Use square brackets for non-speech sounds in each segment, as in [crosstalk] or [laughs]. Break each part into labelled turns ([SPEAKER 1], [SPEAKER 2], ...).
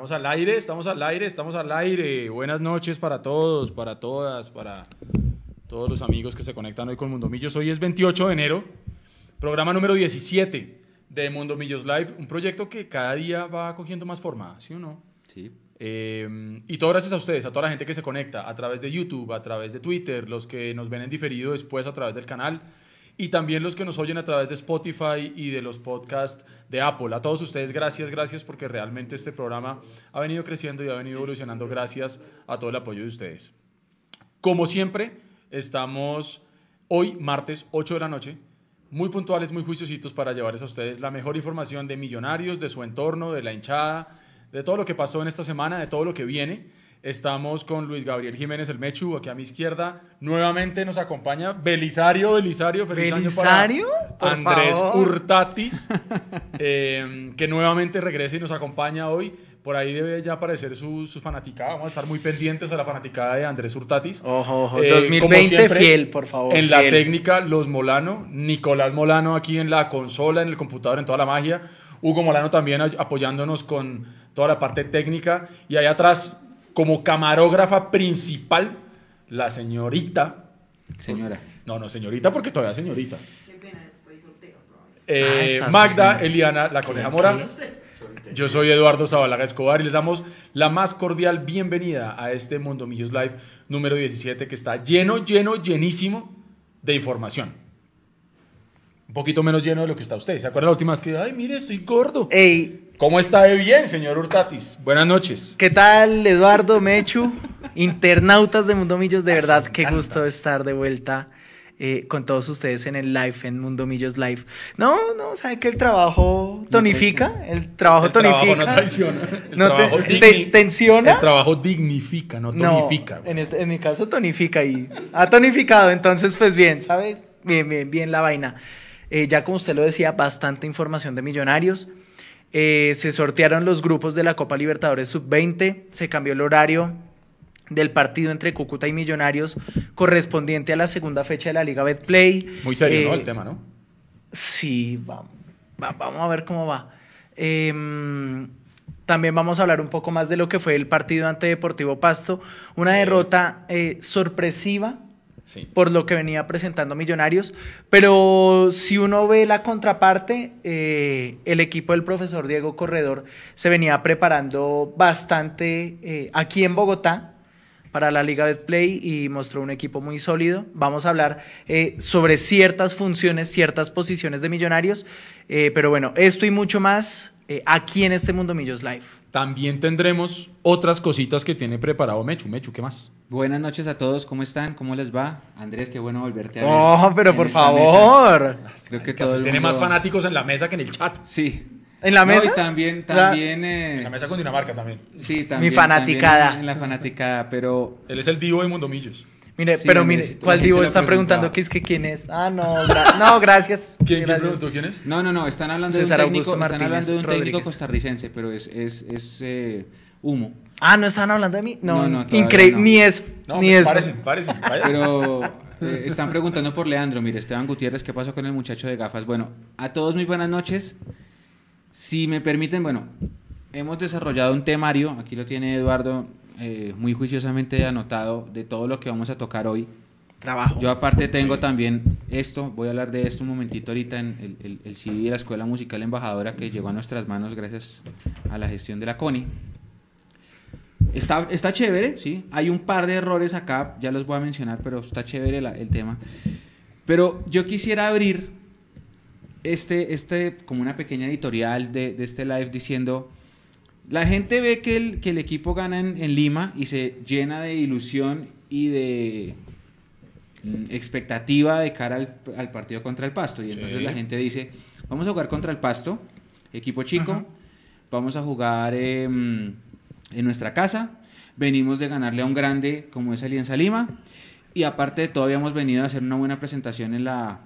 [SPEAKER 1] Estamos al aire, estamos al aire, estamos al aire. Buenas noches para todos, para todas, para todos los amigos que se conectan hoy con Mundo Millos. Hoy es 28 de enero, programa número 17 de Mundo Millos Live, un proyecto que cada día va cogiendo más forma, ¿sí o no?
[SPEAKER 2] Sí.
[SPEAKER 1] Eh, y todo gracias a ustedes, a toda la gente que se conecta a través de YouTube, a través de Twitter, los que nos ven en diferido después a través del canal y también los que nos oyen a través de Spotify y de los podcasts de Apple. A todos ustedes, gracias, gracias, porque realmente este programa ha venido creciendo y ha venido evolucionando gracias a todo el apoyo de ustedes. Como siempre, estamos hoy, martes, 8 de la noche, muy puntuales, muy juiciositos para llevarles a ustedes la mejor información de millonarios, de su entorno, de la hinchada, de todo lo que pasó en esta semana, de todo lo que viene. Estamos con Luis Gabriel Jiménez el Mechu, aquí a mi izquierda. Nuevamente nos acompaña Belisario, Belisario, feliz año para
[SPEAKER 3] ¿Belisario?
[SPEAKER 1] Andrés
[SPEAKER 3] favor.
[SPEAKER 1] Hurtatis, [laughs] eh, que nuevamente regresa y nos acompaña hoy. Por ahí debe ya aparecer su, su fanaticada. Vamos a estar muy pendientes a la fanaticada de Andrés Hurtatis.
[SPEAKER 3] Ojo, ojo.
[SPEAKER 1] Eh, como
[SPEAKER 3] 2020
[SPEAKER 1] siempre,
[SPEAKER 3] fiel, por favor.
[SPEAKER 1] En la técnica, los Molano, Nicolás Molano aquí en la consola, en el computador, en toda la magia. Hugo Molano también apoyándonos con toda la parte técnica. Y ahí atrás, como camarógrafa principal, la señorita.
[SPEAKER 2] Señora.
[SPEAKER 1] No, no, señorita, porque todavía es señorita.
[SPEAKER 4] Qué pena, estoy soltero. probablemente.
[SPEAKER 1] Eh,
[SPEAKER 3] Ah,
[SPEAKER 1] Magda. Eliana La Coneja Mora. Yo soy Eduardo Zabalaga Escobar y les damos la más cordial bienvenida a este Mundo Millos Live número 17 que está lleno, lleno, llenísimo de información. Un poquito menos lleno de lo que está usted. ¿Se acuerda la última vez que, ay, mire, estoy gordo?
[SPEAKER 3] Ey,
[SPEAKER 1] ¿Cómo está de bien, señor Hurtatis? Buenas noches.
[SPEAKER 3] ¿qué tal, Eduardo, Mechu? Internautas de Mundo Millos, de verdad, qué gusto estar de vuelta eh, con todos ustedes en el live, en Mundo Millos Live. No, no, ¿sabe que el trabajo tonifica? El trabajo
[SPEAKER 1] El trabajo
[SPEAKER 3] tonifica.
[SPEAKER 1] no traiciona. El
[SPEAKER 3] No te-
[SPEAKER 1] trabajo
[SPEAKER 3] te-
[SPEAKER 1] digni-
[SPEAKER 3] tensiona.
[SPEAKER 1] El trabajo dignifica, no
[SPEAKER 3] No,
[SPEAKER 1] tonifica.
[SPEAKER 3] en, este- en mi caso tonifica y ha tonificado, entonces pues bien, ¿sabe? Bien, bien, bien la vaina. Eh, ya como usted lo decía, bastante información de millonarios. Eh, se sortearon los grupos de la Copa Libertadores Sub-20, se cambió el horario del partido entre Cúcuta y Millonarios correspondiente a la segunda fecha de la Liga Betplay.
[SPEAKER 1] Muy serio, ¿no?
[SPEAKER 3] Eh,
[SPEAKER 1] El tema, ¿no?
[SPEAKER 3] Sí, va- va- vamos a ver cómo va. Em, también vamos a hablar un poco más de lo que fue el partido ante Deportivo Pasto. Una derrota eh, sorpresiva
[SPEAKER 1] Sí.
[SPEAKER 3] por lo que venía presentando Millonarios, pero si uno ve la contraparte, eh, el equipo del profesor Diego Corredor se venía preparando bastante eh, aquí en Bogotá para la Liga de Play y mostró un equipo muy sólido. Vamos a hablar eh, sobre ciertas funciones, ciertas posiciones de Millonarios, pero bueno, esto y mucho más aquí en este Mundo Millos Live.
[SPEAKER 1] También tendremos otras cositas que tiene preparado Mechu. Mechu, ¿qué más?
[SPEAKER 2] Buenas noches a todos, ¿cómo están? ¿Cómo les va? Andrés, qué bueno volverte a ver.
[SPEAKER 3] Oh, pero por
[SPEAKER 2] mesa.
[SPEAKER 3] favor.
[SPEAKER 2] Creo que
[SPEAKER 1] Que
[SPEAKER 2] todo el
[SPEAKER 1] tiene más fanáticos en la mesa que en el chat.
[SPEAKER 2] Sí.
[SPEAKER 3] ¿En la
[SPEAKER 2] No,
[SPEAKER 3] mesa?
[SPEAKER 2] y también,
[SPEAKER 3] La-
[SPEAKER 2] también, eh,
[SPEAKER 1] En la mesa con Dinamarca también.
[SPEAKER 2] sí, también.
[SPEAKER 3] fanaticada.
[SPEAKER 2] también En la fanaticada, pero
[SPEAKER 1] Él es el divo de Mundomillos.
[SPEAKER 3] Mire,
[SPEAKER 2] Sí,
[SPEAKER 3] pero mire,
[SPEAKER 2] la
[SPEAKER 3] ¿cuál divo está preguntando que es que quién es? Ah, no, gra- no, gracias. [laughs]
[SPEAKER 1] ¿Quién, preguntó quién es?
[SPEAKER 2] No, no, no, están hablando
[SPEAKER 3] César
[SPEAKER 2] de un técnico,
[SPEAKER 3] Augusto
[SPEAKER 2] están
[SPEAKER 3] Martínez
[SPEAKER 2] hablando de un técnico costarricense, pero es, es, es eh, humo.
[SPEAKER 3] Ah, ¿no estaban hablando de mí? No,
[SPEAKER 2] No, no,
[SPEAKER 3] increíble,
[SPEAKER 2] no.
[SPEAKER 3] ni eso,
[SPEAKER 1] No,
[SPEAKER 3] ni eso.
[SPEAKER 1] párese, párese, vaya.
[SPEAKER 2] Pero eh, están preguntando por Leandro. Mire, Esteban Gutiérrez, ¿qué pasó con el muchacho de gafas? Bueno, a todos muy buenas noches. Si me permiten, bueno, hemos desarrollado un temario, aquí lo tiene Eduardo eh, muy juiciosamente anotado de todo lo que vamos a tocar hoy.
[SPEAKER 3] Trabajo.
[SPEAKER 2] Yo aparte tengo también esto, voy a hablar de esto un momentito ahorita, en el, el, el CD de la Escuela Musical Embajadora que llegó a nuestras manos gracias a la gestión de la CONI. Está, está chévere, sí. Hay un par de errores acá, ya los voy a mencionar, pero está chévere la- el tema. Pero yo quisiera abrir este, este, como una pequeña editorial de, de este live diciendo, la gente ve que el, que el equipo gana en, en Lima y se llena de ilusión y de mm, expectativa de cara al, al partido contra el Pasto. Y entonces
[SPEAKER 1] Sí.
[SPEAKER 2] la gente dice, vamos a jugar contra el Pasto, equipo chico,
[SPEAKER 3] Ajá.
[SPEAKER 2] vamos a jugar em, en nuestra casa, venimos de ganarle a un grande como es Alianza Lima, y aparte de todo habíamos venido a hacer una buena presentación en la,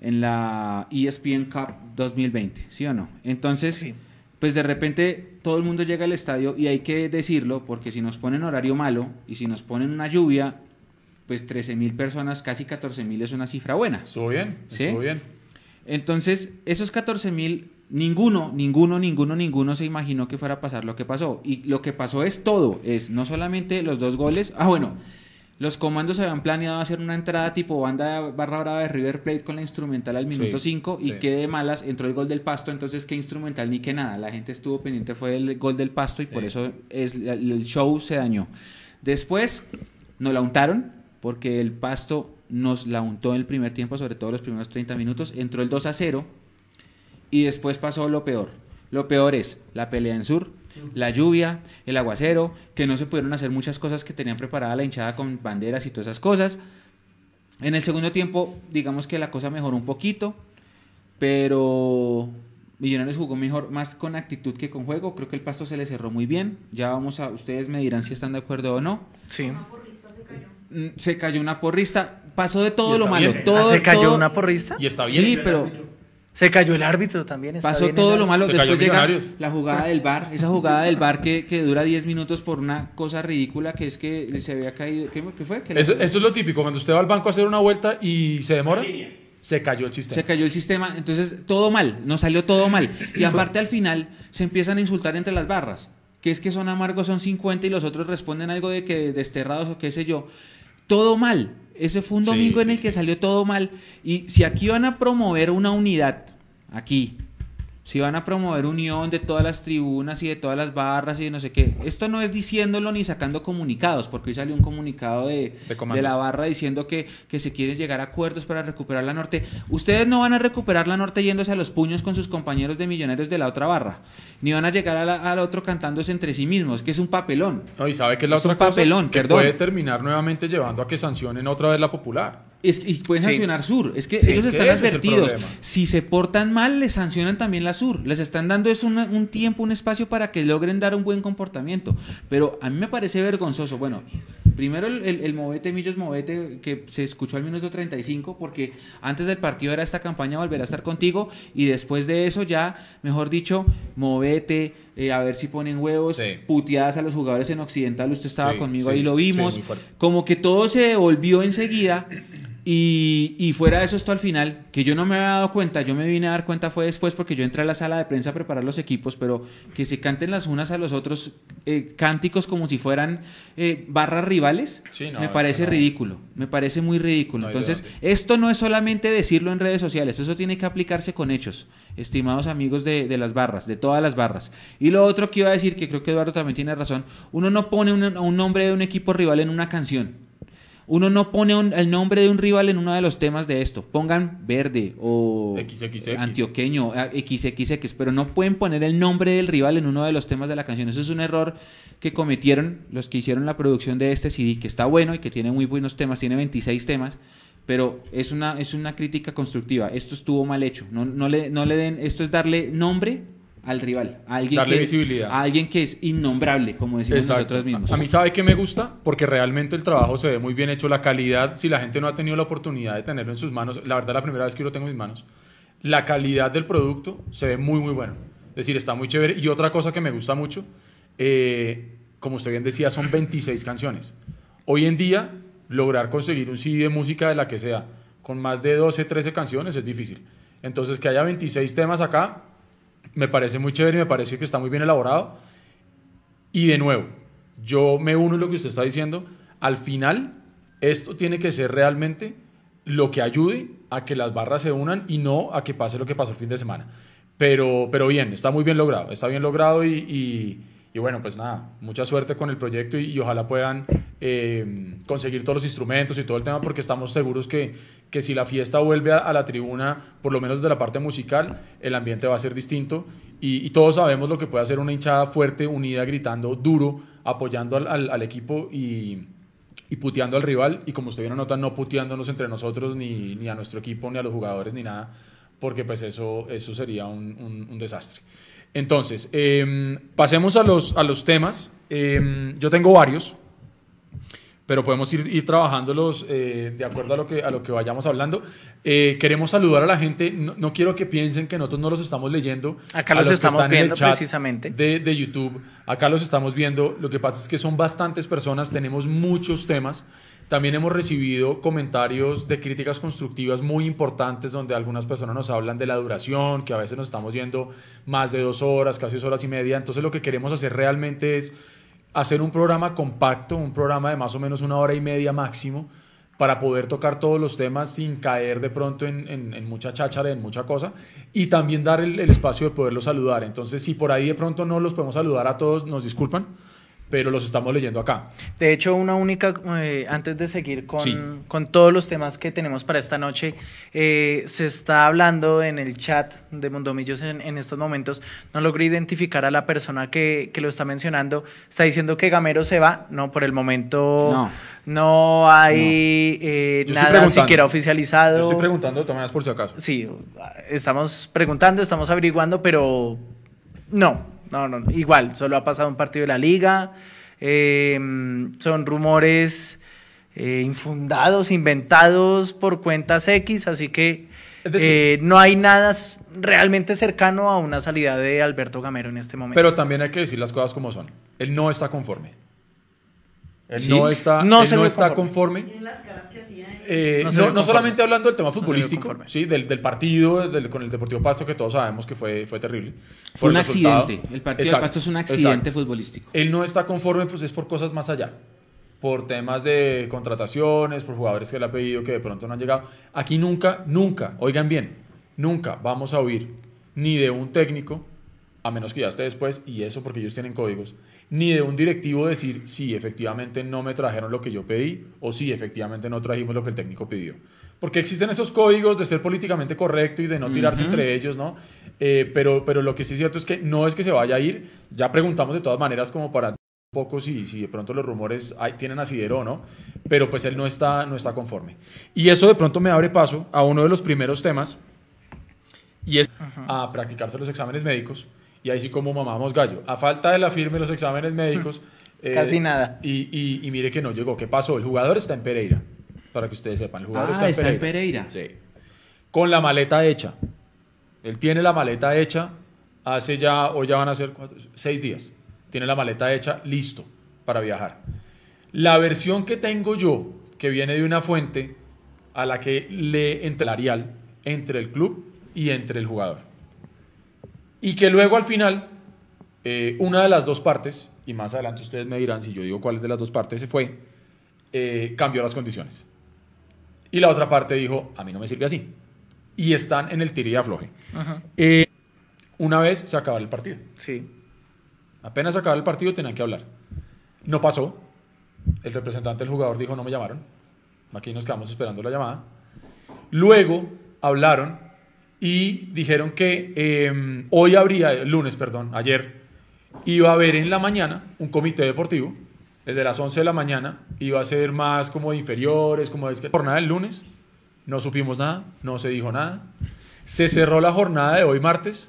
[SPEAKER 2] en la ESPN Cup 2020, ¿sí o no? Entonces,
[SPEAKER 3] Sí.
[SPEAKER 2] pues de repente todo el mundo llega al estadio y hay que decirlo, porque si nos ponen horario malo y si nos ponen una lluvia, pues 13 mil personas, casi 14 mil es una cifra buena.
[SPEAKER 1] Estuvo bien,
[SPEAKER 2] ¿Sí?
[SPEAKER 1] estuvo bien.
[SPEAKER 2] Entonces, esos 14 mil, ninguno, ninguno, ninguno, ninguno se imaginó que fuera a pasar lo que pasó. Y lo que pasó es todo, es no solamente los dos goles, ah bueno, los comandos habían planeado hacer una entrada tipo banda barra brava de River Plate con la instrumental al minuto
[SPEAKER 1] Sí,
[SPEAKER 2] 5 y
[SPEAKER 1] sí.
[SPEAKER 2] que de malas entró el gol del pasto, entonces qué instrumental ni qué nada. La gente estuvo pendiente fue el gol del pasto y por eso es, el show se dañó. Después nos la untaron porque el pasto nos la untó en el primer tiempo, sobre todo los primeros 30 minutos. Entró el 2 a 0 y después pasó lo peor. Lo peor es la pelea en sur, la lluvia, el aguacero, que no se pudieron hacer muchas cosas que tenían preparada la hinchada con banderas y todas esas cosas. En el segundo tiempo, digamos que la cosa mejoró un poquito, pero Millonarios jugó mejor, más con actitud que con juego. Creo que el pasto se le cerró muy bien. Ya vamos a, ustedes me dirán si están de acuerdo o no.
[SPEAKER 3] Sí.
[SPEAKER 4] Una porrista se cayó.
[SPEAKER 2] Mm, Se cayó una porrista, pasó de todo lo malo.
[SPEAKER 1] bien.
[SPEAKER 2] Todo,
[SPEAKER 3] ¿Se cayó
[SPEAKER 2] todo-
[SPEAKER 3] una porrista?
[SPEAKER 1] Y está bien.
[SPEAKER 2] Sí, pero
[SPEAKER 3] Se cayó el árbitro también. está
[SPEAKER 2] pasó
[SPEAKER 3] bien
[SPEAKER 2] todo lo malo.
[SPEAKER 1] Se
[SPEAKER 2] Después llega la jugada del bar, esa jugada del bar que, que dura 10 minutos por una cosa ridícula que es que se había caído. ¿Qué, qué fue?
[SPEAKER 1] Eso, eso es lo típico. Cuando usted va al banco a hacer una vuelta y se demora, se cayó el sistema.
[SPEAKER 2] Se cayó el sistema, entonces todo mal, nos salió todo mal. Y aparte al final se empiezan a insultar entre las barras, que es que son amargos, son 50 y los otros responden algo de que desterrados o qué sé yo. Todo mal. Ese fue un
[SPEAKER 1] Sí,
[SPEAKER 2] domingo en
[SPEAKER 1] sí,
[SPEAKER 2] el que salió todo mal. Y si aquí van a promover una unidad, aquí, si van a promover unión de todas las tribunas y de todas las barras y de no sé qué, esto no es diciéndolo ni sacando comunicados, porque hoy salió un comunicado de,
[SPEAKER 1] De
[SPEAKER 2] la barra diciendo que, que se quieren llegar a acuerdos para recuperar la norte. Ustedes no van a recuperar la norte yéndose a los puños con sus compañeros de millonarios de la otra barra, ni van a llegar a la- al otro cantándose entre sí mismos, que es un papelón.
[SPEAKER 1] No, y sabe que es la
[SPEAKER 2] Es un
[SPEAKER 1] otra cosa
[SPEAKER 2] papelón,
[SPEAKER 1] que
[SPEAKER 2] perdón.
[SPEAKER 1] puede terminar nuevamente llevando a que sancionen otra vez la popular.
[SPEAKER 2] Es, y pueden
[SPEAKER 3] Sí.
[SPEAKER 2] sancionar Sur. Es que
[SPEAKER 1] Sí,
[SPEAKER 2] ellos
[SPEAKER 1] es que
[SPEAKER 2] están
[SPEAKER 1] ese es el
[SPEAKER 2] advertidos. Si se portan mal, les sancionan también la Sur. Les están dando es una- un tiempo, un espacio para que logren dar un buen comportamiento. Pero a mí me parece vergonzoso. Bueno, primero el, el, el movete Millos Movete que se escuchó al minuto 35 porque antes del partido era esta campaña volver a estar contigo y después de eso ya, mejor dicho, movete, eh, a ver si ponen huevos,
[SPEAKER 1] Sí.
[SPEAKER 2] puteadas a los jugadores en Occidental. Usted estaba
[SPEAKER 1] Sí,
[SPEAKER 2] conmigo
[SPEAKER 1] sí,
[SPEAKER 2] ahí, lo vimos. como que todo se devolvió enseguida y, y fuera de eso esto al final, que yo no me había dado cuenta, yo me vine a dar cuenta fue después porque yo entré a la sala de prensa a preparar los equipos, pero que se canten las unas a los otros eh, cánticos como si fueran eh, barras rivales,
[SPEAKER 1] Sí, no,
[SPEAKER 2] me parece
[SPEAKER 1] no.
[SPEAKER 2] ridículo, me parece muy ridículo.
[SPEAKER 1] No
[SPEAKER 2] Entonces, esto no es solamente decirlo en redes sociales, eso tiene que aplicarse con hechos, estimados amigos de, de las barras, de todas las barras. Y lo otro que iba a decir, que creo que Eduardo también tiene razón, uno no pone un, un nombre de un equipo rival en una canción. Uno no pone un- el nombre de un rival en uno de los temas de esto. Pongan verde o
[SPEAKER 1] XXX.
[SPEAKER 2] antioqueño, XXX, pero no pueden poner el nombre del rival en uno de los temas de la canción. Eso es un error que cometieron los que hicieron la producción de este CD, que está bueno y que tiene muy buenos temas, tiene 26 temas, pero es una, es una crítica constructiva. Esto estuvo mal hecho. No, no, le, no le den, esto es darle nombre al rival, a alguien,
[SPEAKER 1] Darle
[SPEAKER 2] que,
[SPEAKER 1] visibilidad.
[SPEAKER 2] a alguien que es innombrable, como decimos
[SPEAKER 1] Exacto.
[SPEAKER 2] nosotros mismos.
[SPEAKER 1] A mí sabe que me gusta porque realmente el trabajo se ve muy bien hecho, la calidad, si la gente no ha tenido la oportunidad de tenerlo en sus manos, la verdad la primera vez que yo lo tengo en mis manos, la calidad del producto se ve muy muy bueno. Es decir, está muy chévere. Y otra cosa que me gusta mucho, eh, como usted bien decía, son 26 canciones. Hoy en día, lograr conseguir un CD de música de la que sea, con más de 12, 13 canciones es difícil. Entonces, que haya 26 temas acá, me parece muy chévere y me parece que está muy bien elaborado. Y de nuevo, yo me uno a lo que usted está diciendo. Al final, esto tiene que ser realmente lo que ayude a que las barras se unan y no a que pase lo que pasó el fin de semana. Pero, pero bien, está muy bien logrado. Está bien logrado y, y- y bueno, pues nada, mucha suerte con el proyecto y, y ojalá puedan eh, conseguir todos los instrumentos y todo el tema porque estamos seguros que, que si la fiesta vuelve a, a la tribuna, por lo menos de la parte musical, el ambiente va a ser distinto y, y todos sabemos lo que puede hacer una hinchada fuerte, unida, gritando duro, apoyando al, al- al equipo y, y puteando al rival y como usted bien nota, no puteándonos entre nosotros ni, ni a nuestro equipo ni a los jugadores ni nada, porque pues eso, eso sería un, un- un desastre. Entonces, em, pasemos a los, a los temas. Em, yo tengo varios, pero podemos ir, ir trabajándolos eh, de acuerdo a lo que, a lo que vayamos hablando. Eh, queremos saludar a la gente, no, no quiero que piensen que nosotros no los estamos leyendo.
[SPEAKER 3] Acá los
[SPEAKER 1] que
[SPEAKER 3] estamos viendo precisamente.
[SPEAKER 1] De, de YouTube, acá los estamos viendo. Lo que pasa es que son bastantes personas, tenemos muchos temas. También hemos recibido comentarios de críticas constructivas muy importantes donde algunas personas nos hablan de la duración, que a veces nos estamos yendo más de dos horas, casi dos horas y media. Entonces lo que queremos hacer realmente es hacer un programa compacto, un programa de más o menos una hora y media máximo, para poder tocar todos los temas sin caer de pronto en, mucha cháchara, en mucha cosa, y también dar el, el espacio de poderlos saludar. Entonces, si por ahí de pronto no los podemos saludar a todos, nos disculpan, pero los estamos leyendo acá.
[SPEAKER 3] De hecho, una única, eh, antes de seguir con,
[SPEAKER 1] Sí.
[SPEAKER 3] con todos los temas que tenemos para esta noche, eh, se está hablando en el chat de Mundomillos en, en estos momentos. No logro identificar a la persona que, que lo está mencionando. Está diciendo que Gamero se va. No, por el momento
[SPEAKER 2] No.
[SPEAKER 3] no, hay eh,
[SPEAKER 1] Yo estoy
[SPEAKER 3] nada siquiera oficializado.
[SPEAKER 1] Yo estoy preguntando maneras por si acaso.
[SPEAKER 3] Sí, estamos preguntando, estamos averiguando, pero no, no, no. Igual, solo ha pasado un partido de la liga. eh, son rumores eh, infundados, inventados por cuentas X, así que
[SPEAKER 1] decir-
[SPEAKER 3] eh, no hay nada realmente cercano a una salida de Alberto Gamero en este momento.
[SPEAKER 1] Pero también hay que decir las cosas como son. Él no está conforme. Él
[SPEAKER 2] ¿Sí?
[SPEAKER 1] no está,
[SPEAKER 3] No
[SPEAKER 1] él no está
[SPEAKER 3] conforme.
[SPEAKER 1] conforme. Eh,
[SPEAKER 3] No
[SPEAKER 1] no, solamente hablando del tema futbolístico, sí, del, del partido del- con el Deportivo Pasto, que todos sabemos que fue, fue terrible.
[SPEAKER 2] Fue un
[SPEAKER 1] el
[SPEAKER 2] accidente. El partido
[SPEAKER 1] Exacto,
[SPEAKER 2] de Pasto es un accidente
[SPEAKER 1] exacto.
[SPEAKER 2] futbolístico.
[SPEAKER 1] Él no está conforme, pues es por cosas más allá. Por temas de contrataciones, por jugadores que le ha pedido que de pronto no han llegado. Aquí nunca, nunca, oigan bien, nunca vamos a oír ni de un técnico, a menos que ya esté después, y eso porque ellos tienen códigos, ni de un directivo decir si efectivamente no me trajeron lo que yo pedí o si efectivamente no trajimos lo que el técnico pidió. Porque existen esos códigos de ser políticamente correcto y de no tirarse entre ellos, ¿no? Eh, pero, pero lo que sí es cierto es que no es que se vaya a ir, ya preguntamos de todas maneras como para un poco si, si de pronto los rumores hay- tienen asidero o no, pero pues él no está, no está conforme. Y eso de pronto me abre paso a uno de los primeros temas y es a practicarse los exámenes médicos. Y ahí sí como mamamos gallo. A falta de la firme los exámenes médicos. [laughs] eh,
[SPEAKER 3] Casi nada.
[SPEAKER 1] Y, y- y mire que no llegó. ¿Qué pasó? El jugador está en Pereira. Para que ustedes sepan. El jugador
[SPEAKER 2] Ah,
[SPEAKER 1] está en
[SPEAKER 2] está en
[SPEAKER 1] Pereira.
[SPEAKER 2] Pereira.
[SPEAKER 1] Sí. Con la maleta hecha. Él tiene la maleta hecha hace ya, hoy ya van a ser cuatro- seis días. Tiene la maleta hecha, listo para viajar. La versión que tengo yo, que viene de una fuente a la que le entre salarial entre el club y entre el jugador. Y que luego al final, eh, una de las dos partes, y más adelante ustedes me dirán si yo digo cuál es de las dos partes se fue, eh, cambió las condiciones. Y la otra parte dijo, a mí no me sirve así. Y están en el tiro y afloje.
[SPEAKER 3] Ajá.
[SPEAKER 1] Eh, una vez se acaba el partido.
[SPEAKER 3] Sí.
[SPEAKER 1] Apenas se acaba el partido tenían que hablar. No pasó. El representante del jugador dijo, no me llamaron. Aquí nos quedamos esperando la llamada. Luego hablaron y dijeron que eh, hoy habría, lunes, perdón, ayer, iba a haber en la mañana un comité deportivo. Desde las 11 de la mañana iba a ser más como inferiores, como de jornada del lunes. No supimos nada, no se dijo nada. Se cerró la jornada de hoy martes,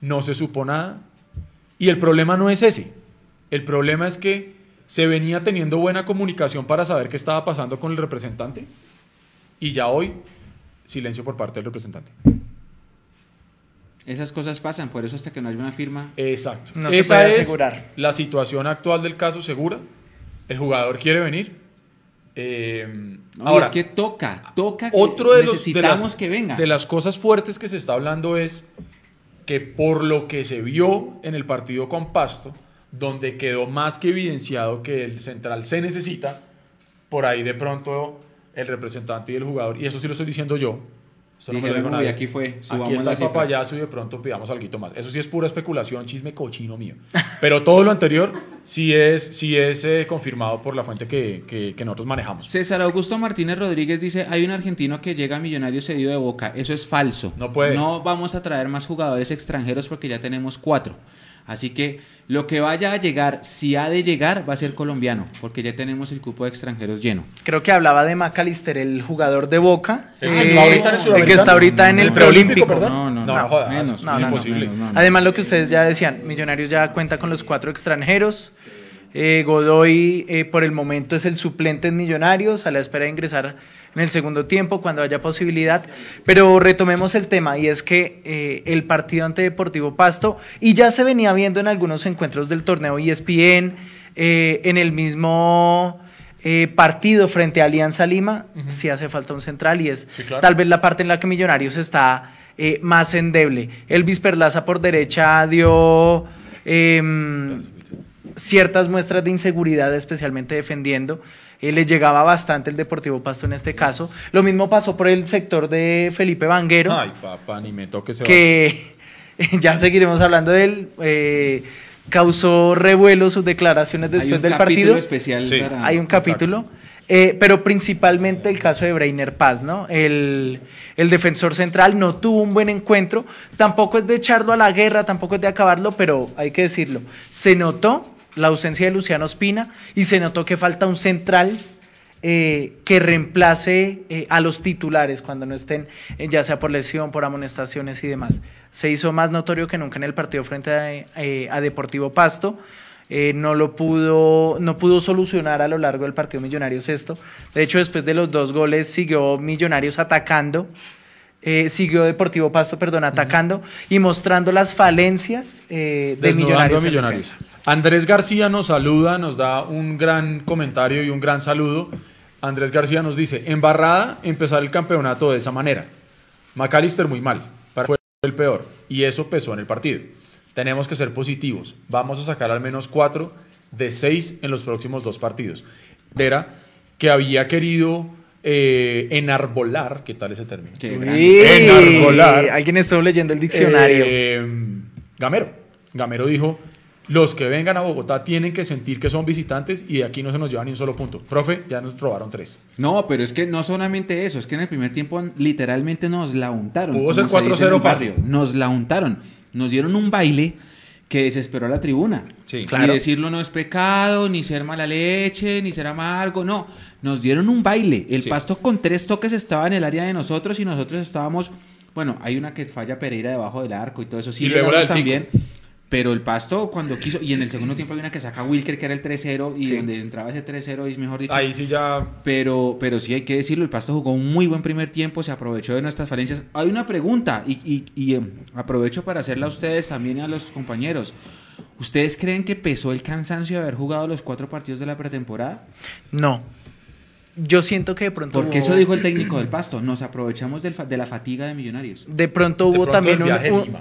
[SPEAKER 1] no se supo nada. Y el problema no es ese. El problema es que se venía teniendo buena comunicación para saber qué estaba pasando con el representante. Y ya hoy, silencio por parte del representante.
[SPEAKER 2] Esas cosas pasan, por eso hasta que no haya una firma.
[SPEAKER 1] Exacto.
[SPEAKER 3] No se
[SPEAKER 1] Esa
[SPEAKER 3] puede
[SPEAKER 1] es
[SPEAKER 3] asegurar.
[SPEAKER 1] la situación actual del caso segura. El jugador quiere venir. Eh,
[SPEAKER 2] No,
[SPEAKER 1] ahora,
[SPEAKER 2] es que toca, toca. que
[SPEAKER 1] otro de los de
[SPEAKER 2] necesitamos
[SPEAKER 1] las,
[SPEAKER 2] que venga.
[SPEAKER 1] de las cosas fuertes que se está hablando es que por lo que se vio en el partido con Pasto, donde quedó más que evidenciado que el central se necesita, por ahí de pronto el representante y el jugador, y eso sí lo estoy diciendo yo, eso no me lo
[SPEAKER 2] Dijeron,
[SPEAKER 1] dijo
[SPEAKER 2] "Uy,
[SPEAKER 1] nadie.
[SPEAKER 2] aquí fue, subamos
[SPEAKER 1] Aquí está
[SPEAKER 2] la
[SPEAKER 1] el
[SPEAKER 2] cifra".
[SPEAKER 1] papayazo y de pronto pidamos algo más. Eso sí es pura especulación, chisme cochino mío. Pero todo lo anterior sí es, sí es eh, confirmado por la fuente que, que- que nosotros manejamos.
[SPEAKER 2] César Augusto Martínez Rodríguez dice, hay un argentino que llega a Millonario cedido de Boca. Eso es falso.
[SPEAKER 1] No puede.
[SPEAKER 2] No vamos a traer más jugadores extranjeros porque ya tenemos cuatro. Así que lo que vaya a llegar, si ha de llegar, va a ser colombiano, porque ya tenemos el cupo de extranjeros lleno.
[SPEAKER 3] Creo que hablaba de Macalister, el jugador de Boca.
[SPEAKER 1] El
[SPEAKER 3] eh,
[SPEAKER 1] que está el
[SPEAKER 3] el que está ahorita en el
[SPEAKER 1] No,
[SPEAKER 3] preolímpico.
[SPEAKER 1] perdón.
[SPEAKER 2] No, no,
[SPEAKER 1] No, jodas,
[SPEAKER 2] menos,
[SPEAKER 1] es
[SPEAKER 3] no, no,
[SPEAKER 1] imposible.
[SPEAKER 2] menos, no, no.
[SPEAKER 3] Además, lo que ustedes ya decían, Millonarios ya cuenta con los cuatro extranjeros. Eh, Godoy eh, por el momento es el suplente en Millonarios, a la espera de ingresar en el segundo tiempo cuando haya posibilidad. Pero retomemos el tema y es que eh, el partido ante Deportivo Pasto, y ya se venía viendo en algunos encuentros del torneo E ESPN, en el mismo eh, partido frente a Alianza Lima, sí hace falta un central y es
[SPEAKER 1] Sí, claro.
[SPEAKER 3] tal vez la parte en la que Millonarios está eh, más endeble. Elvis Perlaza por derecha dio em, ciertas muestras de inseguridad, especialmente defendiendo. Eh, le llegaba bastante el Deportivo Pasto en este caso. Lo mismo pasó por el sector de Felipe Vanguero
[SPEAKER 1] Ay, papá, ni me toque ese
[SPEAKER 3] que [laughs] ya seguiremos hablando de él. eh, causó revuelo sus declaraciones
[SPEAKER 2] Hay
[SPEAKER 3] después
[SPEAKER 2] un
[SPEAKER 3] del
[SPEAKER 2] capítulo
[SPEAKER 3] partido.
[SPEAKER 2] especial
[SPEAKER 1] Sí.
[SPEAKER 2] para-
[SPEAKER 3] Hay un capítulo. eh, pero principalmente el caso de Breiner Paz, ¿no? El, el defensor central no tuvo un buen encuentro. Tampoco es de echarlo a la guerra, tampoco es de acabarlo, pero hay que decirlo. Se notó la ausencia de Luciano Espina y se notó que falta un central eh, que reemplace eh, a los titulares cuando no estén, eh, ya sea por lesión, por amonestaciones y demás. Se hizo más notorio que nunca en el partido frente a, a Deportivo Pasto. No lo pudo, no pudo solucionar a lo largo del partido Millonarios esto. De hecho, después de los dos goles siguió Millonarios atacando, siguió Deportivo Pasto, perdón, atacando y mostrando las falencias de Millonarios.
[SPEAKER 1] Andrés García nos saluda, nos da un gran comentario y un gran saludo. Andrés García nos dice, embarrada empezar el campeonato de esa manera. McAllister muy mal, para fue el peor, y eso pesó en el partido. Tenemos que ser positivos. Vamos a sacar al menos cuatro de seis en los próximos dos partidos. Era que había querido eh, enarbolar, ¿qué tal ese término?
[SPEAKER 2] Qué
[SPEAKER 3] Uy,
[SPEAKER 2] grande.
[SPEAKER 1] Enarbolar.
[SPEAKER 3] Alguien estuvo leyendo el diccionario.
[SPEAKER 1] Eh, Gamero. Gamero dijo, los que vengan a Bogotá tienen que sentir que son visitantes y de aquí no se nos lleva ni un solo punto. Profe, ya nos robaron tres.
[SPEAKER 2] No, pero es que no solamente eso, es que en el primer tiempo literalmente nos la untaron.
[SPEAKER 1] Pudo ser
[SPEAKER 2] se dice en
[SPEAKER 1] 4-0
[SPEAKER 2] el
[SPEAKER 1] fácil.
[SPEAKER 2] Nos la untaron. Nos dieron un baile que desesperó a la tribuna.
[SPEAKER 1] Sí.
[SPEAKER 3] Claro.
[SPEAKER 2] Ni decirlo no es pecado, ni ser mala leche, ni ser amargo, no. Nos dieron un baile. El
[SPEAKER 1] Sí.
[SPEAKER 2] pasto con tres toques estaba en el área de nosotros y nosotros estábamos. Bueno, hay una que falla Pereira debajo del arco y todo eso. Sí,
[SPEAKER 1] Y luego la del
[SPEAKER 2] también. Pero el pasto cuando quiso, y en el segundo tiempo hay una que saca Wilker que era el 3-0 y
[SPEAKER 3] Sí.
[SPEAKER 2] donde entraba ese 3-0 y mejor dicho.
[SPEAKER 1] Ahí sí ya...
[SPEAKER 2] Pero, pero sí hay que decirlo, el Pasto jugó un muy buen primer tiempo, se aprovechó de nuestras falencias. Hay una pregunta y, y- y, em, aprovecho para hacerla a ustedes también y a los compañeros. ¿Ustedes creen que pesó el cansancio de haber jugado los cuatro partidos de la pretemporada?
[SPEAKER 3] No. Yo siento que de pronto.
[SPEAKER 2] Porque
[SPEAKER 3] hubo-
[SPEAKER 2] eso dijo el técnico del Pasto, nos aprovechamos del fa- de la fatiga de Millonarios.
[SPEAKER 3] De pronto
[SPEAKER 1] De
[SPEAKER 3] hubo
[SPEAKER 1] pronto
[SPEAKER 3] también
[SPEAKER 1] el
[SPEAKER 3] un-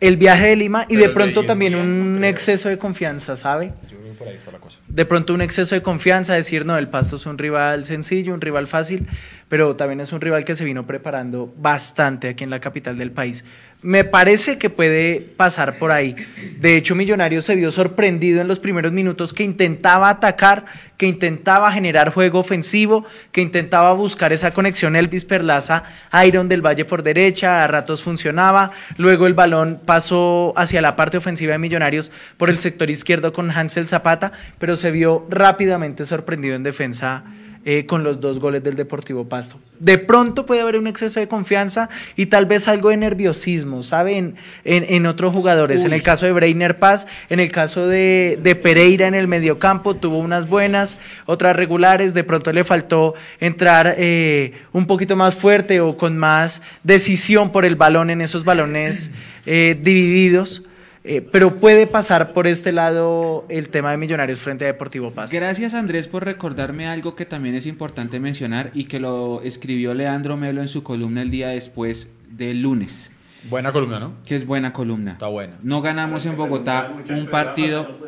[SPEAKER 3] el viaje de Lima y
[SPEAKER 1] Pero
[SPEAKER 3] de pronto también un
[SPEAKER 1] creo.
[SPEAKER 3] exceso de confianza, ¿sabe?
[SPEAKER 1] Yo creo que por ahí está la cosa.
[SPEAKER 3] De pronto un exceso de confianza, decir, no, el Pasto es un rival sencillo, un rival fácil, pero también es un rival que se vino preparando bastante aquí en la capital del país. Me parece que puede pasar por ahí. De hecho, Millonarios se vio sorprendido en los primeros minutos que intentaba atacar, que intentaba generar juego ofensivo, que intentaba buscar esa conexión Elvis Perlaza, Iron del Valle por derecha, a ratos funcionaba, luego el balón pasó hacia la parte ofensiva de Millonarios por el sector izquierdo con Hansel Zapata, pero se vio rápidamente sorprendido en defensa eh, con los dos goles del Deportivo Pasto. De pronto puede haber un exceso de confianza y tal vez algo de nerviosismo, ¿sabe? En, en- en otros jugadores. En el caso de Breiner Paz, en el caso de, de Pereira en el mediocampo, tuvo unas buenas, otras regulares. De pronto le faltó entrar eh, un poquito más fuerte o con más decisión por el balón en esos balones eh, divididos. Eh, pero puede pasar por este lado el tema de Millonarios frente a Deportivo Pasto.
[SPEAKER 2] Gracias Andrés por recordarme algo que también es importante mencionar y que lo escribió Leandro Melo en su columna el día después del lunes,
[SPEAKER 1] Buena columna, ¿no?
[SPEAKER 2] que es buena columna.
[SPEAKER 1] Está buena.
[SPEAKER 2] No ganamos en Bogotá un partido,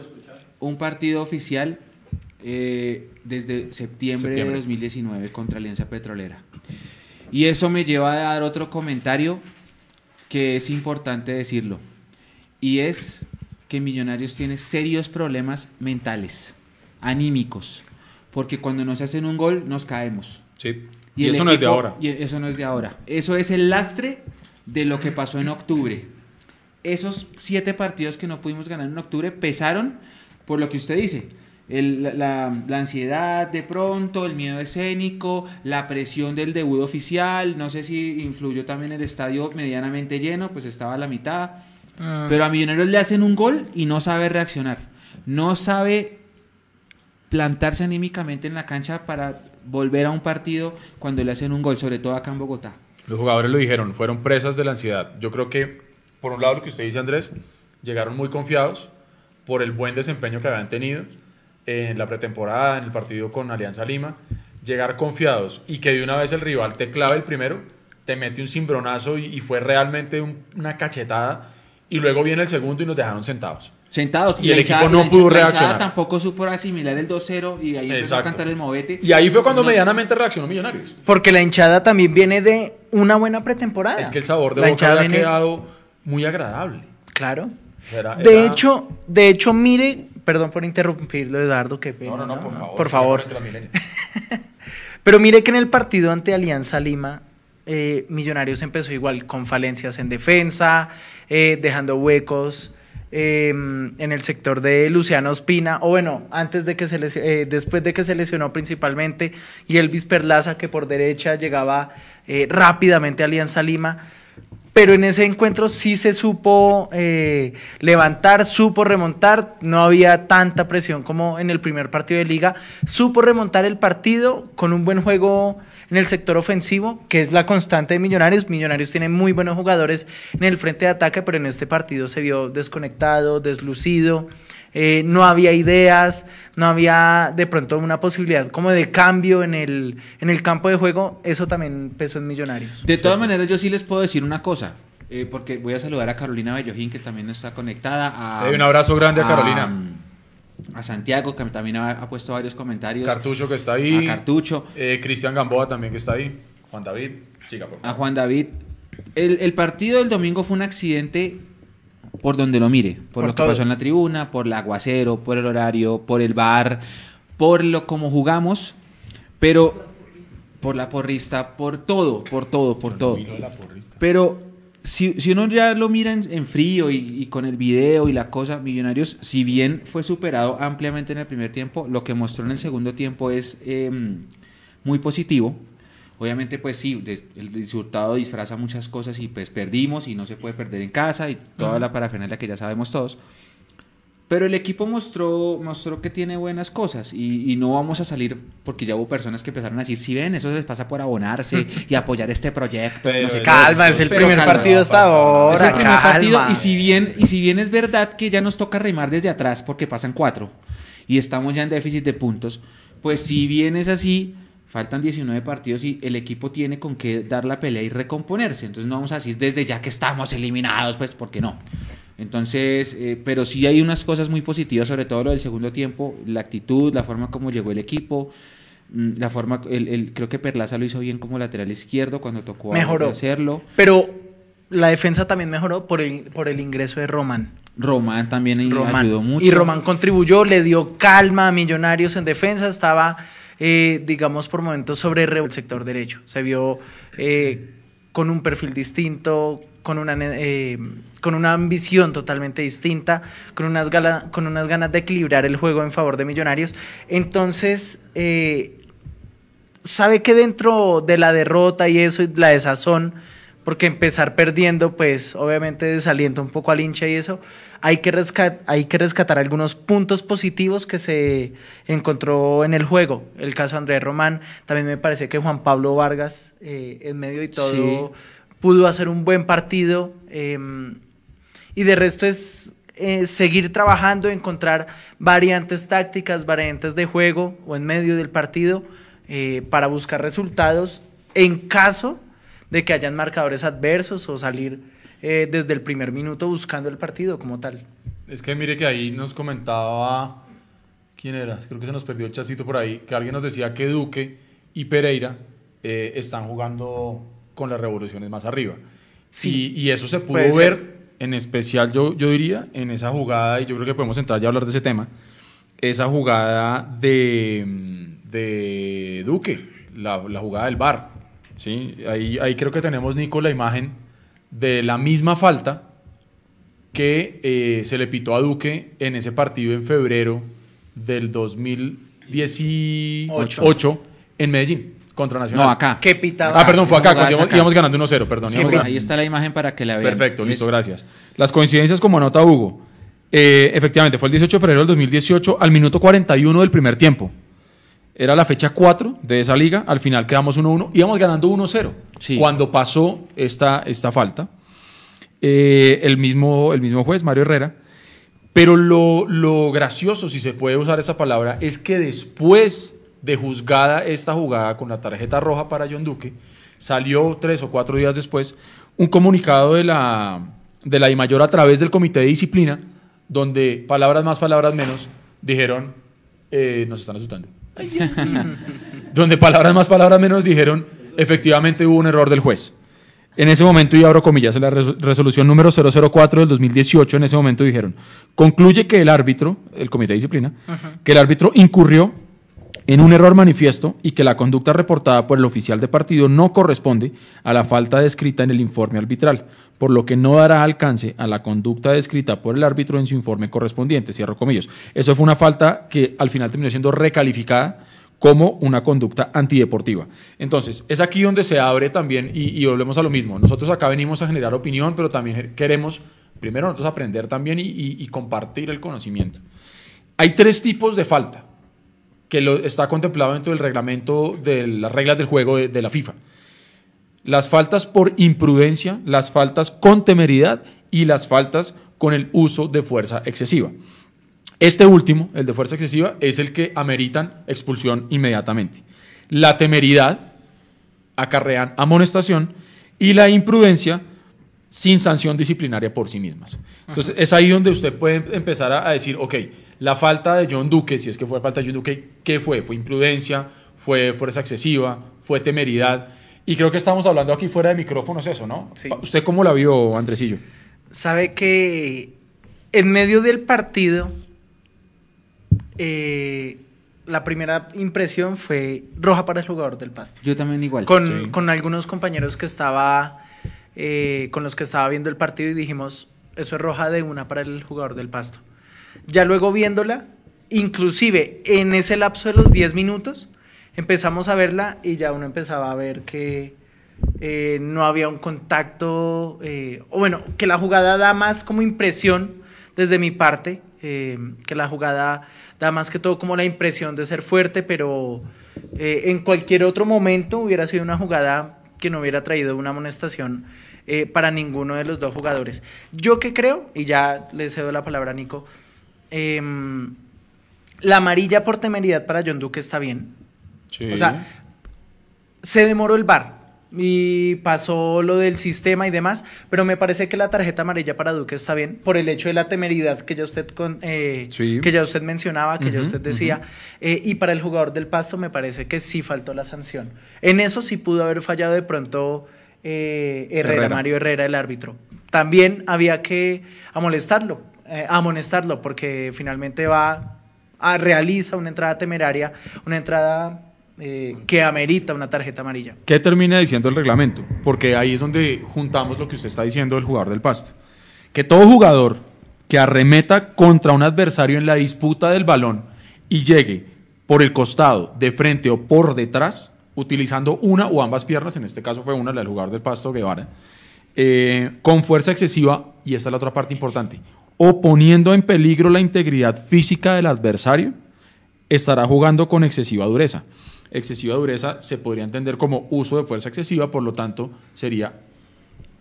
[SPEAKER 2] un partido oficial eh, desde septiembre,
[SPEAKER 1] Septiembre.
[SPEAKER 2] de 2019 contra Alianza Petrolera. Y eso me lleva a dar otro comentario que es importante decirlo. Y es que Millonarios tiene serios problemas mentales, anímicos. Porque cuando nos hacen un gol, nos caemos.
[SPEAKER 1] Sí. Y, eso no es de ahora.
[SPEAKER 2] Y eso no es de ahora. Eso es el lastre de lo que pasó en octubre. Esos siete partidos que no pudimos ganar en octubre pesaron por lo que usted dice. El- la- la ansiedad de pronto, el miedo escénico, la presión del debut oficial. No sé si influyó también el estadio medianamente lleno, pues estaba a la mitad.
[SPEAKER 3] Ah.
[SPEAKER 2] Pero a Millonarios le hacen un gol y no sabe reaccionar. No sabe plantarse anímicamente en la cancha para volver a un partido cuando le hacen un gol, sobre todo acá en Bogotá.
[SPEAKER 1] Los jugadores lo dijeron, fueron presas de la ansiedad. Yo creo que, por un lado, lo que usted dice, Andrés, llegaron muy confiados por el buen desempeño que habían tenido en la pretemporada, en el partido con Alianza Lima. Llegar confiados y que de una vez el rival te clave el primero, te mete un cimbronazo y, y fue realmente un- una cachetada. Y luego viene el segundo y nos dejaron sentados.
[SPEAKER 2] Sentados.
[SPEAKER 1] Y el equipo no
[SPEAKER 2] la
[SPEAKER 1] pudo
[SPEAKER 2] hinchada
[SPEAKER 1] reaccionar.
[SPEAKER 2] tampoco supo asimilar el 2-0 y ahí empezó a cantar el movete.
[SPEAKER 1] Y ahí fue cuando
[SPEAKER 2] No-
[SPEAKER 1] medianamente reaccionó Millonarios.
[SPEAKER 3] Porque la hinchada también viene de una buena pretemporada.
[SPEAKER 1] Es que el sabor de
[SPEAKER 3] La
[SPEAKER 1] boca
[SPEAKER 3] hinchada
[SPEAKER 1] había
[SPEAKER 3] viene-
[SPEAKER 1] quedado muy agradable.
[SPEAKER 3] Claro.
[SPEAKER 1] Era-
[SPEAKER 3] De hecho, de hecho, mire, perdón por interrumpirlo, Eduardo, qué pena.
[SPEAKER 1] No, no, no, por favor.
[SPEAKER 3] Por favor. [laughs] Pero mire que en el partido ante Alianza Lima, eh, Millonarios empezó igual con falencias en defensa, eh, dejando huecos eh, en el sector de Luciano Ospina, o bueno, antes de que se lesio- eh, después de que se lesionó principalmente, y Elvis Perlaza, que por derecha llegaba rápidamente a Alianza Lima. Pero en ese encuentro sí se supo levantar, supo remontar, no había tanta presión como en el primer partido de liga, supo remontar el partido con un buen juego en el sector ofensivo, que es la constante de Millonarios. Millonarios tiene muy buenos jugadores en el frente de ataque, pero en este partido se vio desconectado, deslucido, eh, no había ideas, no había de pronto una posibilidad como de cambio en el, en el campo de juego, eso también pesó en Millonarios.
[SPEAKER 2] De todas maneras, yo sí les puedo decir una cosa. eh, porque voy a saludar a Carolina Bellojín, que también está conectada. A,
[SPEAKER 1] Eh, un abrazo grande a Carolina.
[SPEAKER 2] A Santiago, que también ha, ha puesto varios comentarios.
[SPEAKER 1] Cartucho que está ahí.
[SPEAKER 2] A Cartucho.
[SPEAKER 1] Eh, Cristian Gamboa también que está ahí. Juan David. Chica, por
[SPEAKER 2] a
[SPEAKER 1] favor.
[SPEAKER 2] Juan David. El, el partido del domingo fue un accidente por donde lo mire, por,
[SPEAKER 3] Por
[SPEAKER 2] lo que
[SPEAKER 3] todo.
[SPEAKER 2] pasó en la tribuna, por el aguacero, por el horario, por el bar, por lo como jugamos, pero por la porrista, por todo, por todo, por todo. Pero si, si uno ya lo mira en, en frío y, y con el video y la cosa, Millonarios, si bien fue superado ampliamente en el primer tiempo, lo que mostró en el segundo tiempo es eh, muy positivo. Obviamente, pues sí, el resultado disfraza muchas cosas y pues perdimos y no se puede perder en casa y toda la parafernalia que ya sabemos todos. Pero el equipo mostró, mostró que tiene buenas cosas y, y no vamos a salir porque ya hubo personas que empezaron a decir, si ven, eso les pasa por abonarse [laughs] y apoyar este proyecto.
[SPEAKER 1] Pero
[SPEAKER 2] no sé qué".
[SPEAKER 3] Calma, es el primer
[SPEAKER 2] calma.
[SPEAKER 3] partido hasta ahora.
[SPEAKER 2] Es el primer
[SPEAKER 3] calma.
[SPEAKER 2] partido y si bien y si bien es verdad que ya nos toca remar desde atrás porque pasan cuatro y estamos ya en déficit de puntos, pues si bien es así, faltan 19 partidos y el equipo tiene con qué dar la pelea y recomponerse. Entonces no vamos a decir desde ya que estamos eliminados, pues porque no. Entonces, eh, pero sí hay unas cosas muy positivas, sobre todo lo del segundo tiempo, la actitud, la forma como llegó el equipo, mm, la forma, el, el- creo que Perlaza lo hizo bien como lateral izquierdo cuando tocó
[SPEAKER 3] Mejoró.
[SPEAKER 2] hacerlo.
[SPEAKER 3] Pero la defensa también mejoró por el, por el ingreso de Román.
[SPEAKER 2] Román también
[SPEAKER 3] Román.
[SPEAKER 2] ayudó mucho.
[SPEAKER 3] Y Román contribuyó, le dio calma a Millonarios en defensa, estaba, eh, digamos, por momentos sobre el sector derecho. Se vio eh, con un perfil distinto, con una, eh, con una ambición totalmente distinta, con unas, gala- con unas ganas de equilibrar el juego en favor de Millonarios. Entonces, eh, sabe que dentro de la derrota y eso, la desazón, porque empezar perdiendo, pues obviamente desalienta un poco al hincha y eso, hay que, hay que rescatar algunos puntos positivos que se encontró en el juego. El caso de Andrés Román, también me parece que Juan Pablo Vargas, eh, en medio y todo. Pudo hacer un buen partido. eh, y de resto es eh, seguir trabajando, encontrar variantes tácticas, variantes de juego o en medio del partido eh, para buscar resultados en caso de que hayan marcadores adversos o salir eh, desde el primer minuto buscando el partido como tal.
[SPEAKER 1] Es que mire que ahí nos comentaba. ¿Quién era? Creo que se nos perdió el chacito por ahí. Que alguien nos decía que Duque y Pereira están jugando con las revoluciones más arriba.
[SPEAKER 3] Sí.
[SPEAKER 1] Y, y eso se pudo
[SPEAKER 3] ser.
[SPEAKER 1] ver, en especial yo, yo diría, en esa jugada, y yo creo que podemos entrar ya a hablar de ese tema. Esa jugada de, de Duque, la, la jugada del bar. ¿sí? Ahí, ahí creo que tenemos, Nico, la imagen de la misma falta que eh, se le pitó a Duque en ese partido en febrero del 2018 en Medellín contra Nacional.
[SPEAKER 2] No, acá.
[SPEAKER 3] Que pitaba.
[SPEAKER 1] Ah, perdón, fue acá, cuando íbamos,
[SPEAKER 2] acá.
[SPEAKER 1] íbamos ganando 1-0, perdón.
[SPEAKER 2] Sí, ahí está la imagen para que la vean.
[SPEAKER 1] Perfecto, listo, gracias. Las coincidencias como anota Hugo. Eh, efectivamente, fue el 18 de febrero del 2018 al minuto 41 del primer tiempo. Era la fecha 4 de esa liga, al final quedamos 1-1, íbamos ganando 1-0
[SPEAKER 2] Sí.
[SPEAKER 1] cuando pasó esta, esta falta. Eh, el, mismo, el mismo juez, Mario Herrera. Pero lo, lo gracioso, si se puede usar esa palabra, es que después de juzgada esta jugada con la tarjeta roja para John Duque, salió tres o cuatro días después un comunicado de la, de la DIMAYOR a través del Comité de Disciplina, donde palabras más, palabras menos, dijeron, eh, nos están asustando. [laughs] donde palabras más, palabras menos dijeron, efectivamente hubo un error del juez. En ese momento, y abro comillas, en la res- resolución número 004 del 2018, en ese momento dijeron, concluye que el árbitro, el comité de disciplina, que el árbitro incurrió en un error manifiesto y que la conducta reportada por el oficial de partido no corresponde a la falta descrita en el informe arbitral, por lo que no dará alcance a la conducta descrita por el árbitro en su informe correspondiente, cierro comillas. Eso fue una falta que al final terminó siendo recalificada como una conducta antideportiva. Entonces, es aquí donde se abre también, y, volvemos a lo mismo, nosotros acá venimos a generar opinión, pero también queremos, primero nosotros aprender también y compartir el conocimiento. Hay tres tipos de falta que lo, está contemplado dentro del reglamento de las reglas del juego de, de la FIFA. Las faltas por imprudencia, las faltas con temeridad y las faltas con el uso de fuerza excesiva. Este último, el de fuerza excesiva, es el que ameritan expulsión inmediatamente. La temeridad acarrean amonestación y la imprudencia sin sanción disciplinaria por sí mismas. Entonces, es ahí donde usted puede em- empezar a, a decir, ok, la falta de John Duque, si es que fue falta de John Duque, ¿qué fue? ¿Fue imprudencia? ¿Fue fuerza excesiva? ¿Fue temeridad? Y creo que estamos hablando aquí fuera de micrófonos eso, ¿no?
[SPEAKER 3] Sí.
[SPEAKER 1] ¿Usted cómo la vio, Andresillo?
[SPEAKER 3] Sabe que en medio del partido, eh, la primera impresión fue roja para el jugador del Pasto.
[SPEAKER 2] Yo también igual.
[SPEAKER 3] Con,
[SPEAKER 1] Sí.
[SPEAKER 3] con algunos compañeros que estaba, eh, con los que estaba viendo el partido y dijimos, eso es roja de una para el jugador del Pasto. Ya luego viéndola, inclusive en ese lapso de los 10 minutos, empezamos a verla y ya uno empezaba a ver que eh, no había un contacto, eh, o bueno, que la jugada da más como impresión desde mi parte, eh, que la jugada da más que todo como la impresión de ser fuerte, pero en cualquier otro momento hubiera sido una jugada que no hubiera traído una amonestación para ninguno de los dos jugadores. Yo que creo, y ya le cedo la palabra a Nico, em, la amarilla por temeridad para John Duque está bien. O sea, se demoró el bar y pasó lo del sistema y demás, pero me parece que la tarjeta amarilla para Duque está bien por el hecho de la temeridad que ya usted con- eh,
[SPEAKER 1] Sí.
[SPEAKER 3] que ya usted mencionaba, que ya usted decía, eh, y para el jugador del Pasto me parece que sí faltó la sanción. En eso sí pudo haber fallado de pronto eh, Herrera,
[SPEAKER 1] Herrera.
[SPEAKER 3] Mario Herrera, el árbitro. También había que amonestarlo, eh, amonestarlo, porque finalmente va a realiza una entrada temeraria, una entrada eh, que amerita una tarjeta amarilla.
[SPEAKER 1] ¿Qué termina diciendo el reglamento? Porque ahí es donde juntamos lo que usted está diciendo del jugador del pasto. Que todo jugador que arremeta contra un adversario en la disputa del balón y llegue por el costado, de frente o por detrás, utilizando una o ambas piernas, en este caso fue una, la del jugador del pasto, Guevara, eh, con fuerza excesiva, y esta es la otra parte importante, o poniendo en peligro la integridad física del adversario, estará jugando con excesiva dureza. Excesiva dureza se podría entender como uso de fuerza excesiva, por lo tanto sería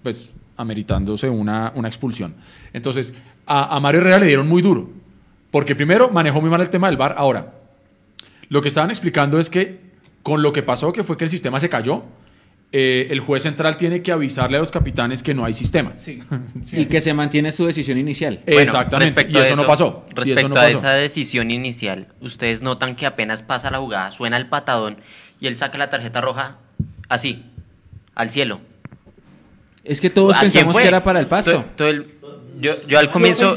[SPEAKER 1] pues ameritándose una, una expulsión. Entonces, a, Mario Herrera le dieron muy duro, porque primero manejó muy mal el tema del VAR. Ahora, lo que estaban explicando es que con lo que pasó, que fue que el sistema se cayó, eh, el juez central tiene que avisarle a los capitanes que no hay sistema. [laughs]
[SPEAKER 2] Y que se mantiene su decisión inicial.
[SPEAKER 5] Bueno,
[SPEAKER 1] Exactamente,
[SPEAKER 5] respecto
[SPEAKER 1] y
[SPEAKER 5] a
[SPEAKER 1] eso, no pasó.
[SPEAKER 5] Respecto
[SPEAKER 1] eso no
[SPEAKER 5] a
[SPEAKER 1] pasó.
[SPEAKER 5] esa decisión inicial, ustedes notan que apenas pasa la jugada, suena el patadón y él saca la tarjeta roja así, al cielo.
[SPEAKER 2] Es que todos
[SPEAKER 5] ¿A quién
[SPEAKER 2] pensamos que era para el pasto.
[SPEAKER 5] Todo- todo el- yo, yo al comienzo,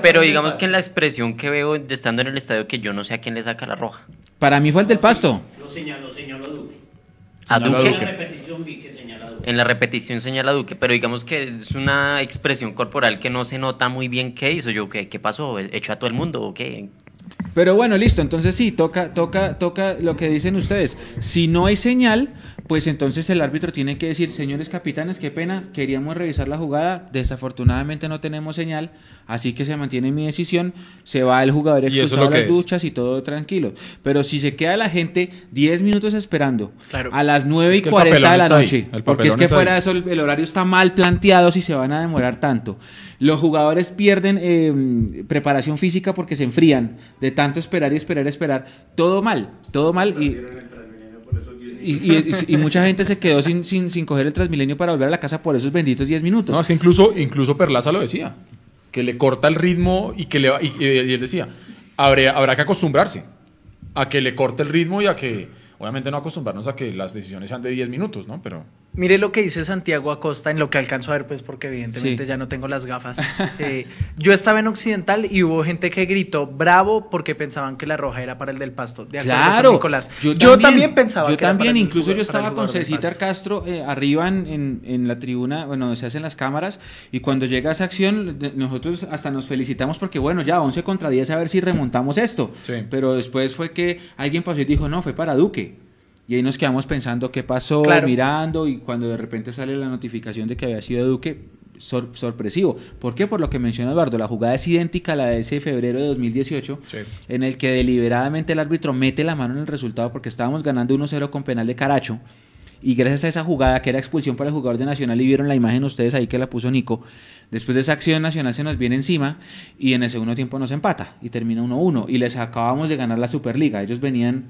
[SPEAKER 5] pero digamos que en la expresión que veo de estando en el estadio, que yo no sé a quién le saca la roja.
[SPEAKER 2] Para mí fue el del pasto.
[SPEAKER 6] Lo señaló, señaló Duque.
[SPEAKER 5] A
[SPEAKER 1] Señala a
[SPEAKER 5] Duque.
[SPEAKER 6] En la
[SPEAKER 1] Duque.
[SPEAKER 6] repetición vi que señala Duque.
[SPEAKER 5] En la repetición señala Duque, pero digamos que es una expresión corporal que no se nota muy bien qué hizo yo, qué, qué pasó, echó a todo el mundo o qué.
[SPEAKER 2] Pero bueno, listo, entonces sí, toca, toca, toca lo que dicen ustedes. Si no hay señal, pues entonces el árbitro tiene que decir, señores capitanes, qué pena, queríamos revisar la jugada, desafortunadamente no tenemos señal, así que se mantiene mi decisión, se va el jugador
[SPEAKER 1] es
[SPEAKER 2] expulsado a las
[SPEAKER 1] es.
[SPEAKER 2] duchas y todo tranquilo. Pero si se queda la gente 10 minutos esperando
[SPEAKER 3] Claro.
[SPEAKER 2] a las 9
[SPEAKER 1] Es
[SPEAKER 2] y
[SPEAKER 1] que el
[SPEAKER 2] 40 de la noche, porque es que fuera de eso el, el horario está mal planteado si se van a demorar tanto. Los jugadores pierden eh, preparación física porque se enfrían de tanto esperar y esperar y esperar. Todo mal, todo mal. Y, y, y- y mucha gente se quedó sin, sin, sin coger el Transmilenio para volver a la casa por esos benditos 10 minutos.
[SPEAKER 1] No, es que incluso, incluso Perlaza lo decía, que le corta el ritmo y que le va- y, él decía, habrá, habrá que acostumbrarse a que le corte el ritmo y a que, obviamente no acostumbrarnos a que las decisiones sean de 10 minutos, ¿no? Pero
[SPEAKER 3] Mire lo que dice Santiago Acosta en lo que alcanzo a ver, pues porque evidentemente
[SPEAKER 2] Sí.
[SPEAKER 3] ya no tengo las gafas. [laughs] Eh, yo estaba en Occidental y hubo gente que gritó bravo porque pensaban que la roja era para el del pasto. De
[SPEAKER 2] Claro,
[SPEAKER 3] Nicolás.
[SPEAKER 2] Yo,
[SPEAKER 3] Yo,
[SPEAKER 2] también,
[SPEAKER 3] pensaba
[SPEAKER 2] Yo
[SPEAKER 3] que era para
[SPEAKER 2] también,
[SPEAKER 3] el
[SPEAKER 2] incluso yo estaba con Cecitar. Castro eh, arriba en, en- en la tribuna, bueno, se hacen las cámaras, y cuando llega esa acción, nosotros hasta nos felicitamos porque, bueno, ya 11 contra 10 a ver si remontamos esto.
[SPEAKER 1] Sí.
[SPEAKER 2] Pero después fue que alguien pasó y dijo, no, fue para Duque. Y ahí nos quedamos pensando qué pasó,
[SPEAKER 3] Claro.
[SPEAKER 2] mirando, y cuando de repente sale la notificación de que había sido Duque, sor- sorpresivo. ¿Por qué? Por lo que menciona Eduardo, la jugada es idéntica a la de ese febrero de 2018
[SPEAKER 1] Sí.
[SPEAKER 2] en el que deliberadamente el árbitro mete la mano en el resultado porque estábamos ganando 1-0 con penal de Caracho. Y gracias a esa jugada, que era expulsión para el jugador de Nacional, y vieron la imagen ustedes ahí que la puso Nico, después de esa acción Nacional se nos viene encima y en el segundo tiempo nos empata y termina 1-1. Y les acabamos de ganar la Superliga. Ellos venían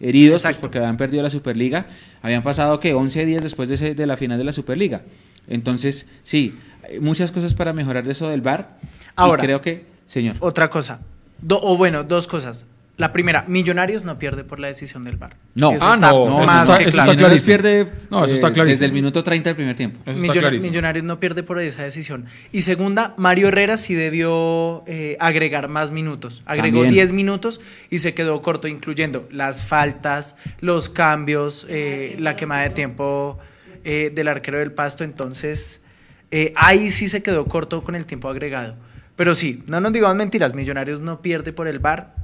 [SPEAKER 2] heridos pues, porque habían perdido la Superliga. Habían pasado que 11 días después de, ese- de la final de la Superliga. Entonces, sí, hay muchas cosas para mejorar de eso del VAR.
[SPEAKER 3] Ahora.
[SPEAKER 2] y creo que, señor.
[SPEAKER 3] Otra cosa. Do- o bueno, dos cosas. La primera, Millonarios no pierde por la decisión del VAR.
[SPEAKER 2] No.
[SPEAKER 3] Eso
[SPEAKER 1] Ah,
[SPEAKER 3] está
[SPEAKER 1] no, eso
[SPEAKER 3] más
[SPEAKER 1] está-
[SPEAKER 3] que
[SPEAKER 1] eso
[SPEAKER 3] claro.
[SPEAKER 1] está
[SPEAKER 2] Millonarios
[SPEAKER 1] clarísimo.
[SPEAKER 2] pierde
[SPEAKER 1] No, eso está
[SPEAKER 2] eh,
[SPEAKER 1] clarísimo.
[SPEAKER 2] desde el minuto 30 del primer tiempo.
[SPEAKER 1] Eso está
[SPEAKER 3] Millona-
[SPEAKER 1] clarísimo.
[SPEAKER 3] Millonarios no pierde por esa decisión. Y segunda, Mario Herrera sí debió eh, agregar más minutos. Agregó
[SPEAKER 2] También.
[SPEAKER 3] 10 minutos y se quedó corto, incluyendo las faltas, los cambios, eh, la quema de tiempo eh, del arquero del pasto. Entonces, eh, ahí sí se quedó corto con el tiempo agregado. Pero sí, no nos digamos mentiras. Millonarios no pierde por el VAR.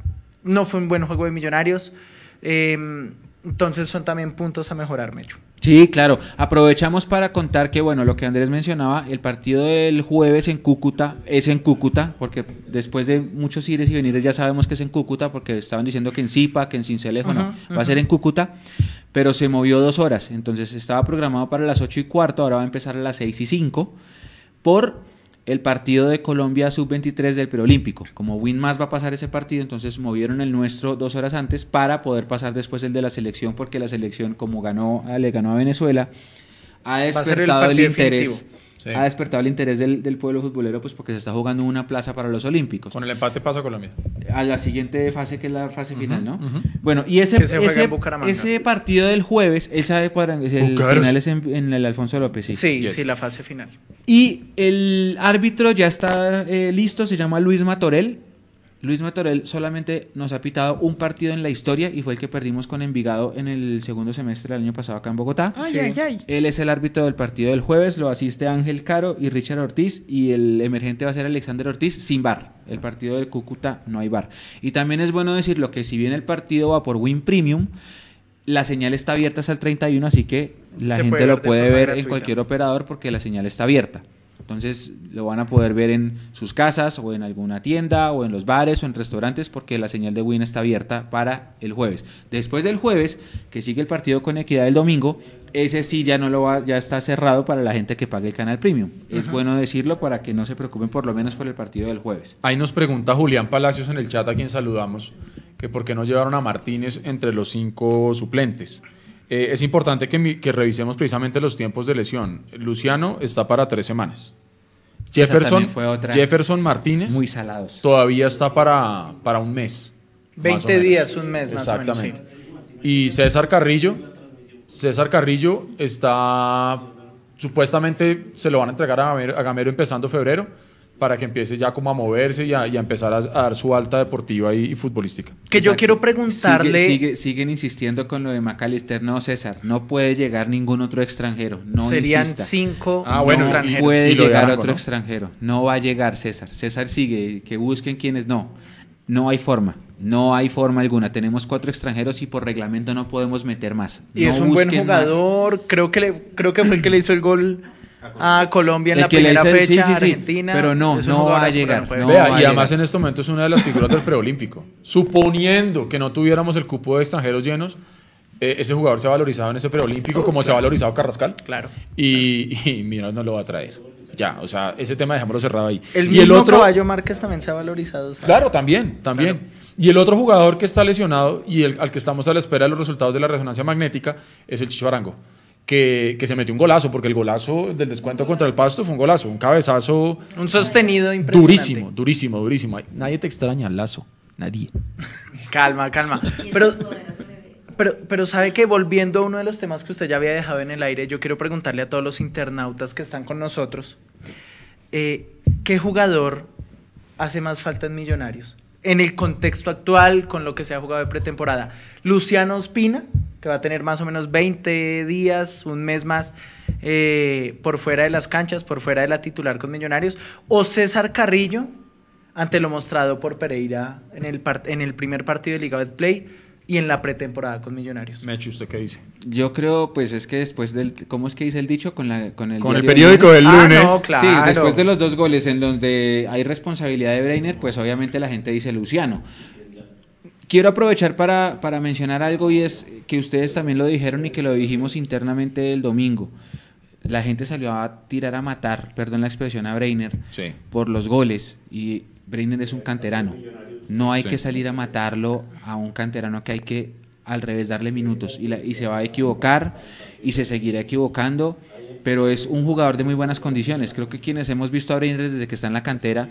[SPEAKER 3] No fue un buen juego de Millonarios. Eh, entonces son también puntos a mejorar, Mecho.
[SPEAKER 2] Sí, claro. Aprovechamos para contar que, bueno, lo que Andrés mencionaba, el partido del jueves en Cúcuta es en Cúcuta, porque después de muchos ires y venires ya sabemos que es en Cúcuta, porque estaban diciendo que en Zipa, que en Cincelejo, no, va a ser en Cúcuta, pero se movió dos horas, entonces estaba programado para las ocho y cuarto, ahora va a empezar a las seis y cinco, por el partido de Colombia sub-23 del preolímpico. Como Win más va a pasar ese partido, entonces movieron el nuestro dos horas antes para poder pasar después el de la selección, porque la selección, como ganó, ah, le ganó a Venezuela, ha
[SPEAKER 3] el
[SPEAKER 2] despertado el, interés.
[SPEAKER 1] Sí.
[SPEAKER 2] Ha despertado el interés del, del pueblo futbolero, pues porque se está jugando una plaza para los Olímpicos.
[SPEAKER 1] Con el empate pasa Colombia.
[SPEAKER 2] A la siguiente fase, que es la fase final, ¿no? Bueno, y ese, ese, ese partido del jueves, esa cuadran- el final es en, en el Alfonso López, sí.
[SPEAKER 3] Sí,
[SPEAKER 1] Yes.
[SPEAKER 3] sí, la fase final.
[SPEAKER 2] Y el árbitro ya está eh, listo, se llama Luis Matorel. Luis Matorel solamente nos ha pitado un partido en la historia y fue el que perdimos con Envigado en el segundo semestre del año pasado acá en Bogotá.
[SPEAKER 3] Sí.
[SPEAKER 2] Él es el árbitro del partido del jueves, lo asiste Ángel Caro y Richard Ortiz y el emergente va a ser Alexander Ortiz sin bar. El partido del Cúcuta no hay bar. Y también es bueno decirlo que si bien el partido va por Win Premium, la señal está abierta hasta el 31, así que la
[SPEAKER 3] Se
[SPEAKER 2] gente
[SPEAKER 3] puede
[SPEAKER 2] lo puede ver en cualquier operador porque la señal está abierta. Entonces lo van a poder ver en sus casas o en alguna tienda o en los bares o en restaurantes porque la señal de Win está abierta para el jueves. Después del jueves, que sigue el partido con Equidad el domingo, ese sí ya no lo va, ya está cerrado para la gente que pague el canal premium. Es bueno decirlo para que no se preocupen por lo menos por el partido del jueves.
[SPEAKER 1] Ahí nos pregunta Julián Palacios en el chat, a quien saludamos, que por qué no llevaron a Martínez entre los cinco suplentes. Eh, es importante que, mi- que revisemos precisamente los tiempos de lesión. Luciano está para tres semanas. Jefferson,
[SPEAKER 2] también fue otra.
[SPEAKER 1] Jefferson Martínez
[SPEAKER 2] Muy salados.
[SPEAKER 1] todavía está para, para un mes. más o
[SPEAKER 3] 20
[SPEAKER 1] menos.
[SPEAKER 3] días, un mes más o menos. sí.
[SPEAKER 1] Exactamente. Y César Carrillo, César Carrillo está supuestamente se lo van a entregar a Gamero, a Gamero empezando febrero para que empiece ya como a moverse y a, y a empezar a, a dar su alta deportiva y, y futbolística.
[SPEAKER 3] Que yo quiero preguntarle.
[SPEAKER 2] Sigue- sigue- siguen insistiendo con lo de McAllister. No, César, no puede llegar ningún otro extranjero. No
[SPEAKER 3] serían
[SPEAKER 2] insista.
[SPEAKER 3] cinco
[SPEAKER 1] Ah, bueno,
[SPEAKER 2] no
[SPEAKER 3] extranjeros.
[SPEAKER 2] puede llegar
[SPEAKER 1] Arango,
[SPEAKER 2] otro
[SPEAKER 1] ¿no?
[SPEAKER 2] extranjero. No va a llegar César. César sigue, que busquen quienes no. No hay forma. No hay forma alguna. Tenemos cuatro extranjeros y por reglamento no podemos meter más.
[SPEAKER 3] Y
[SPEAKER 2] No
[SPEAKER 3] es un buen
[SPEAKER 2] más.
[SPEAKER 3] jugador. Creo que, le, creo que fue el que le hizo el gol a Colombia en
[SPEAKER 2] El
[SPEAKER 3] la primera fecha.
[SPEAKER 2] sí, sí,
[SPEAKER 3] Argentina.
[SPEAKER 2] pero no, no va a llegar,
[SPEAKER 3] no.
[SPEAKER 1] Vea,
[SPEAKER 2] va a
[SPEAKER 1] y además
[SPEAKER 2] llegar.
[SPEAKER 1] en este momento es una de las figuras del preolímpico. Suponiendo que no tuviéramos el cupo de extranjeros llenos, eh, ese jugador se ha valorizado en ese preolímpico como se ha valorizado Carrascal.
[SPEAKER 3] Claro.
[SPEAKER 1] Y, y Millonarios no lo va a traer. Ya, o sea, ese tema dejémoslo cerrado ahí.
[SPEAKER 3] El
[SPEAKER 1] y
[SPEAKER 3] mismo
[SPEAKER 1] el otro,
[SPEAKER 3] Caballo Márquez también se ha valorizado. ¿sabes?
[SPEAKER 1] Claro, también, también. Y el otro jugador que está lesionado y el, al que estamos a la espera de los resultados de la resonancia magnética es el Chicho Arango, que, que se metió un golazo, porque el golazo del descuento contra el Pasto fue un golazo, un cabezazo
[SPEAKER 3] Un sostenido impresionante.
[SPEAKER 1] durísimo, durísimo, durísimo. Nadie te extraña, Lazo, nadie. [laughs]
[SPEAKER 3] Calma, calma. Pero, pero, pero sabe que volviendo a uno de los temas que usted ya había dejado en el aire, yo quiero preguntarle a todos los internautas que están con nosotros, eh, ¿qué jugador hace más falta en Millonarios? En el contexto actual, con lo que se ha jugado de pretemporada. Luciano Ospina, que va a tener más o menos 20 días, un mes más, eh, por fuera de las canchas, por fuera de la titular con Millonarios. O César Carrillo, ante lo mostrado por Pereira en el, en el primer partido de Liga Betplay y en la pretemporada con Millonarios.
[SPEAKER 1] Mechi, ¿usted qué dice?
[SPEAKER 2] Yo creo, pues es que después del. ¿Cómo es que dice el dicho? Con, la, con el,
[SPEAKER 1] Con el periódico del
[SPEAKER 3] Ah,
[SPEAKER 1] lunes.
[SPEAKER 3] no, claro.
[SPEAKER 2] Sí, después de los dos goles en donde hay responsabilidad de Breiner, pues obviamente la gente dice Luciano. Quiero aprovechar para, para mencionar algo y es que ustedes también lo dijeron y que lo dijimos internamente el domingo. La gente salió a tirar a matar, perdón la expresión, a Breiner
[SPEAKER 1] Sí.
[SPEAKER 2] por los goles y Breiner es un canterano. No hay
[SPEAKER 1] Sí.
[SPEAKER 2] que salir a matarlo a un canterano que hay que al revés darle minutos y, la- y se va a equivocar y se seguirá equivocando, pero es un jugador de muy buenas condiciones. Creo que quienes hemos visto a Breiner desde que está en la cantera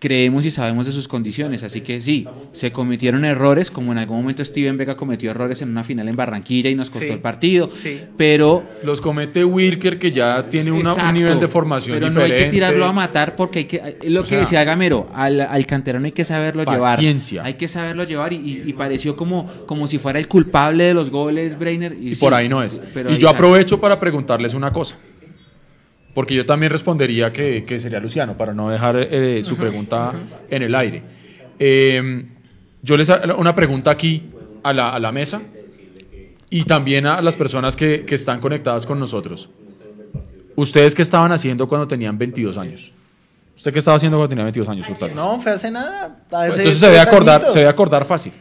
[SPEAKER 2] creemos y sabemos de sus condiciones, así que sí, se cometieron errores, como en algún momento Steven Vega cometió errores en una final en Barranquilla y nos costó
[SPEAKER 3] Sí.
[SPEAKER 2] el partido,
[SPEAKER 3] Sí.
[SPEAKER 2] pero
[SPEAKER 1] Los comete Wilker, que ya tiene una- un nivel de formación
[SPEAKER 2] pero
[SPEAKER 1] diferente.
[SPEAKER 2] no hay que tirarlo a matar porque hay que es lo
[SPEAKER 1] O
[SPEAKER 2] que
[SPEAKER 1] sea,
[SPEAKER 2] decía Gamero al, al canterano hay que saberlo
[SPEAKER 1] Paciencia.
[SPEAKER 2] llevar hay que saberlo llevar y, y- y pareció como como si fuera el culpable de los goles Breiner y,
[SPEAKER 1] Y
[SPEAKER 2] sí,
[SPEAKER 1] por ahí no es.
[SPEAKER 2] pero
[SPEAKER 1] y yo aprovecho para preguntarles una cosa. Porque yo también respondería que, que sería Luciano, para no dejar eh, su pregunta en el aire. Eh, yo les hago una pregunta aquí a la, a la mesa y también a las personas que, que están conectadas con nosotros. ¿Ustedes qué estaban haciendo cuando tenían 22 años? ¿Usted qué estaba haciendo cuando tenía 22 años, Hurtado?
[SPEAKER 3] No, fue hace nada. Hace
[SPEAKER 1] Entonces se debe acordar,
[SPEAKER 3] añitos.
[SPEAKER 1] se debe acordar fácil.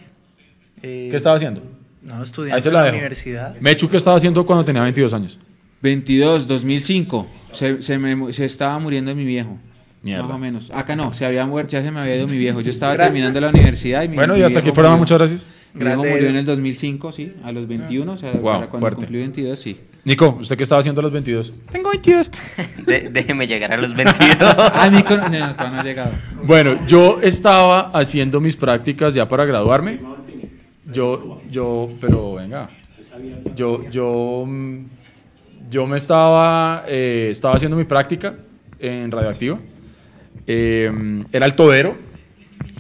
[SPEAKER 3] Eh,
[SPEAKER 1] ¿Qué estaba haciendo?
[SPEAKER 3] No, estudiando
[SPEAKER 1] Ahí se
[SPEAKER 3] en
[SPEAKER 1] la
[SPEAKER 3] la
[SPEAKER 1] dejo.
[SPEAKER 3] universidad.
[SPEAKER 1] Mechu, ¿qué estaba haciendo cuando tenía 22 años?
[SPEAKER 2] 22 2005 se, se, me se estaba muriendo mi viejo
[SPEAKER 1] Mierda.
[SPEAKER 2] más o menos acá no se había muerto ya se me había ido mi viejo yo estaba terminando la universidad y mi,
[SPEAKER 1] Bueno,
[SPEAKER 2] mi
[SPEAKER 1] y hasta aquí el programa, muchas gracias.
[SPEAKER 2] mi viejo
[SPEAKER 3] Grande.
[SPEAKER 2] murió en el 2005 sí a los 21 o sea
[SPEAKER 1] Wow,
[SPEAKER 2] para cuando
[SPEAKER 1] fuerte.
[SPEAKER 2] cumplí 22 sí
[SPEAKER 1] Nico, ¿usted qué estaba haciendo a los 22? Tengo 22.
[SPEAKER 5] De- déjeme llegar a los 22.
[SPEAKER 2] ah mi con- no, no, todavía no ha llegado
[SPEAKER 1] Bueno, yo estaba haciendo mis prácticas ya para graduarme. Yo, yo, pero venga. Yo, yo, mm, yo me estaba, eh, estaba haciendo mi práctica en Radioactiva. Eh, era el todero.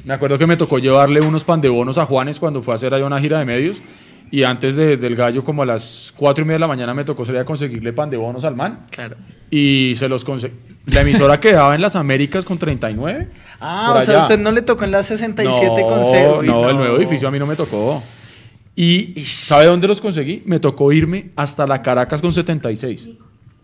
[SPEAKER 1] Me acuerdo que me tocó llevarle unos pan de bonos a Juanes cuando fue a hacer allá una gira de medios. Y antes de- del gallo, como a las cuatro y media de la mañana, me tocó salir a conseguirle pan de bonos al man.
[SPEAKER 3] Claro.
[SPEAKER 1] Y se los conseguí. La emisora [laughs] quedaba en las Américas con 39.
[SPEAKER 3] Ah, o sea, usted no le tocó en la 67
[SPEAKER 1] no,
[SPEAKER 3] con cero. Uy,
[SPEAKER 1] No, el nuevo edificio a mí no me tocó. Y ¿sabe dónde los conseguí? Me tocó irme hasta la Caracas con 76.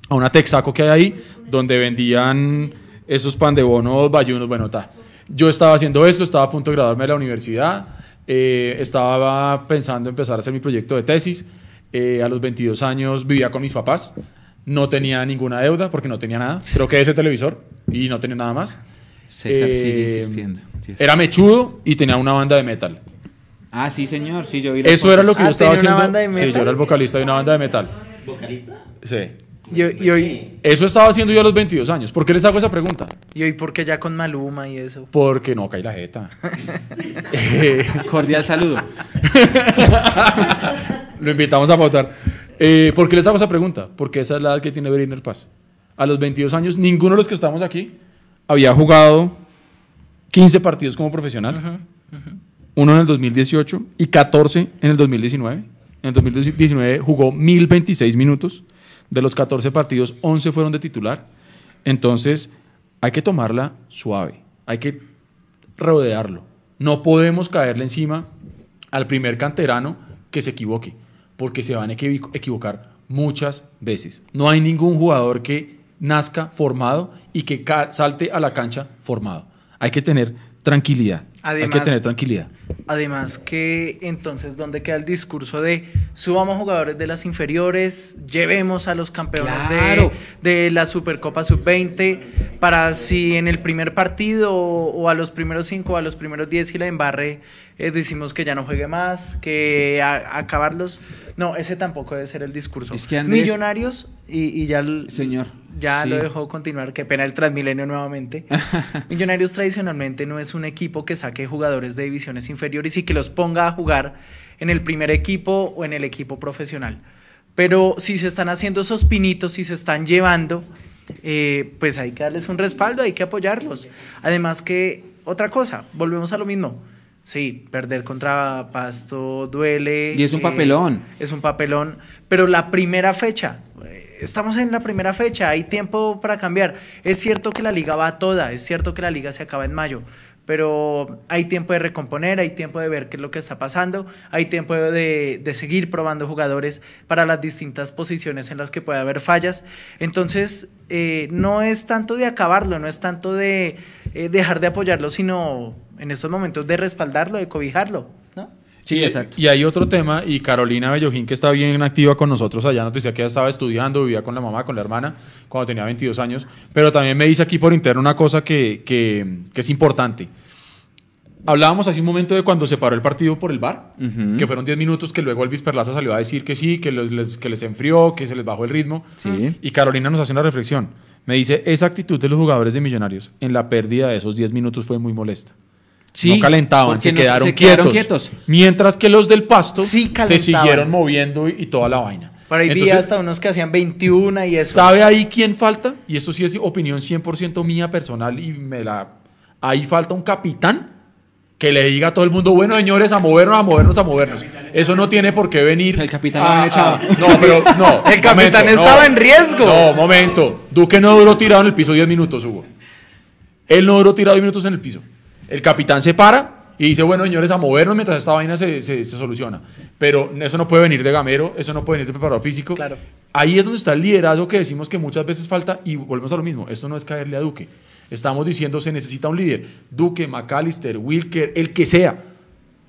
[SPEAKER 1] A una Texaco que hay ahí, donde vendían esos pan de bonos, bayunos, bueno, ta. Yo estaba haciendo esto, estaba a punto de graduarme de la universidad, eh, estaba pensando empezar a hacer mi proyecto de tesis. eh, a los 22 años vivía con mis papás, no tenía ninguna deuda porque no tenía nada. Creo que ese televisor y no tenía nada más.
[SPEAKER 2] César sigue
[SPEAKER 1] Eh,
[SPEAKER 2] insistiendo Dios.
[SPEAKER 1] Era mechudo y tenía una banda de metal.
[SPEAKER 2] Ah sí señor sí yo vi
[SPEAKER 1] Eso era lo que
[SPEAKER 3] Ah,
[SPEAKER 1] yo estaba
[SPEAKER 3] ¿tenía una
[SPEAKER 1] haciendo.
[SPEAKER 3] banda de
[SPEAKER 1] Sí, yo era el vocalista de una banda de metal.
[SPEAKER 6] ¿Vocalista?
[SPEAKER 1] Sí.
[SPEAKER 3] Y, y hoy,
[SPEAKER 1] Eso estaba haciendo yo a los 22 años. ¿Por qué les hago esa pregunta?
[SPEAKER 3] y hoy, ¿por qué ya con Maluma y eso?
[SPEAKER 1] Porque no cae la jeta. [laughs] Eh,
[SPEAKER 2] cordial saludo [laughs]
[SPEAKER 1] lo invitamos a votar. Eh, ¿Por qué les hago esa pregunta? Porque esa es la edad que tiene Beriner Paz. A los 22 años, ninguno de los que estamos aquí había jugado 15 partidos como profesional. Uno en el 2018 y 14 en el 2019. En el 2019 jugó 1026 minutos. De los 14 partidos, 11 fueron de titular. Entonces, hay que tomarla suave. Hay que rodearlo. No podemos caerle encima al primer canterano que se equivoque, porque se van a equivocar muchas veces. No hay ningún jugador que nazca formado y que salte a la cancha formado. Hay que tener tranquilidad. hay que tener tranquilidad.
[SPEAKER 3] Además que entonces, ¿dónde queda el discurso de subamos jugadores de las inferiores, llevemos a los campeones de-
[SPEAKER 2] Claro.
[SPEAKER 3] de, la Supercopa Sub-20 para si en el primer partido o, a los primeros cinco o a los primeros diez y la embarre eh, decimos que ya no juegue más, que a- acabarlos? No, ese tampoco debe ser el discurso.
[SPEAKER 2] Es que Andrés-
[SPEAKER 3] Millonarios y, y ya... el-
[SPEAKER 2] Señor,
[SPEAKER 3] Ya
[SPEAKER 2] sí.
[SPEAKER 3] lo dejó continuar, qué pena el Transmilenio nuevamente. [laughs] Millonarios tradicionalmente no es un equipo que saque jugadores de divisiones inferiores y que los ponga a jugar en el primer equipo o en el equipo profesional. Pero si se están haciendo esos pinitos, si se están llevando, eh, pues hay que darles un respaldo, hay que apoyarlos. Además que, otra cosa, volvemos a lo mismo. Sí, perder contra Pasto duele.
[SPEAKER 2] Y es un
[SPEAKER 3] eh,
[SPEAKER 2] papelón.
[SPEAKER 3] es un papelón, pero la primera fecha, estamos en la primera fecha, hay tiempo para cambiar. Es cierto que la liga va toda, es cierto que la liga se acaba en mayo, pero hay tiempo de recomponer, hay tiempo de ver qué es lo que está pasando, hay tiempo de, de seguir probando jugadores para las distintas posiciones en las que puede haber fallas. Entonces, eh, no es tanto de acabarlo, no es tanto de eh, dejar de apoyarlo, sino en estos momentos de respaldarlo, de cobijarlo, ¿no?
[SPEAKER 2] Sí,
[SPEAKER 1] y,
[SPEAKER 2] exacto.
[SPEAKER 1] Y hay otro tema, y Carolina Bellojín, que está bien activa con nosotros allá, nos decía que ella estaba estudiando, vivía con la mamá, con la hermana, cuando tenía 22 años, pero también me dice aquí por interno una cosa que, que- que es importante. Hablábamos hace un momento de cuando se paró el partido por el bar, que fueron 10 minutos, que luego Elvis Perlaza salió a decir que sí, que, los- les, que les enfrió, que se les bajó el ritmo.
[SPEAKER 2] Sí.
[SPEAKER 1] Y Carolina nos hace una reflexión. Me dice, esa actitud de los jugadores de Millonarios en la pérdida de esos 10 minutos fue muy molesta.
[SPEAKER 2] Sí,
[SPEAKER 1] no calentaban, se,
[SPEAKER 2] no-
[SPEAKER 1] quedaron,
[SPEAKER 2] se quedaron
[SPEAKER 1] quietos,
[SPEAKER 2] quietos.
[SPEAKER 1] Mientras que los del pasto
[SPEAKER 3] Sí
[SPEAKER 1] se siguieron moviendo y, y toda la vaina.
[SPEAKER 3] Por ahí vi
[SPEAKER 1] Entonces,
[SPEAKER 3] hasta unos que hacían 21 y eso.
[SPEAKER 1] ¿Sabe ahí quién falta? Y esto sí es opinión 100% mía personal y me la... Ahí falta un capitán que le diga a todo el mundo, bueno, señores, a movernos, a movernos, a movernos. Eso no tiene por qué venir...
[SPEAKER 2] El capitán
[SPEAKER 1] a-
[SPEAKER 2] lo había
[SPEAKER 1] a-
[SPEAKER 2] echado.
[SPEAKER 1] No, pero no. [laughs]
[SPEAKER 3] El capitán estaba en riesgo.
[SPEAKER 1] No, momento. Duque no duró tirado en el piso 10 minutos, Hugo. Él no duró tirado 10 minutos en el piso. El capitán se para y dice, bueno, señores, a movernos mientras esta vaina se, se- se soluciona. Pero eso no puede venir de gamero, eso no puede venir de preparador físico.
[SPEAKER 3] Claro.
[SPEAKER 1] Ahí es donde está el liderazgo que decimos que muchas veces falta y volvemos a lo mismo. Esto no es caerle a Duque. Estamos diciendo se necesita un líder. Duque, McAllister, Wilker, el que sea.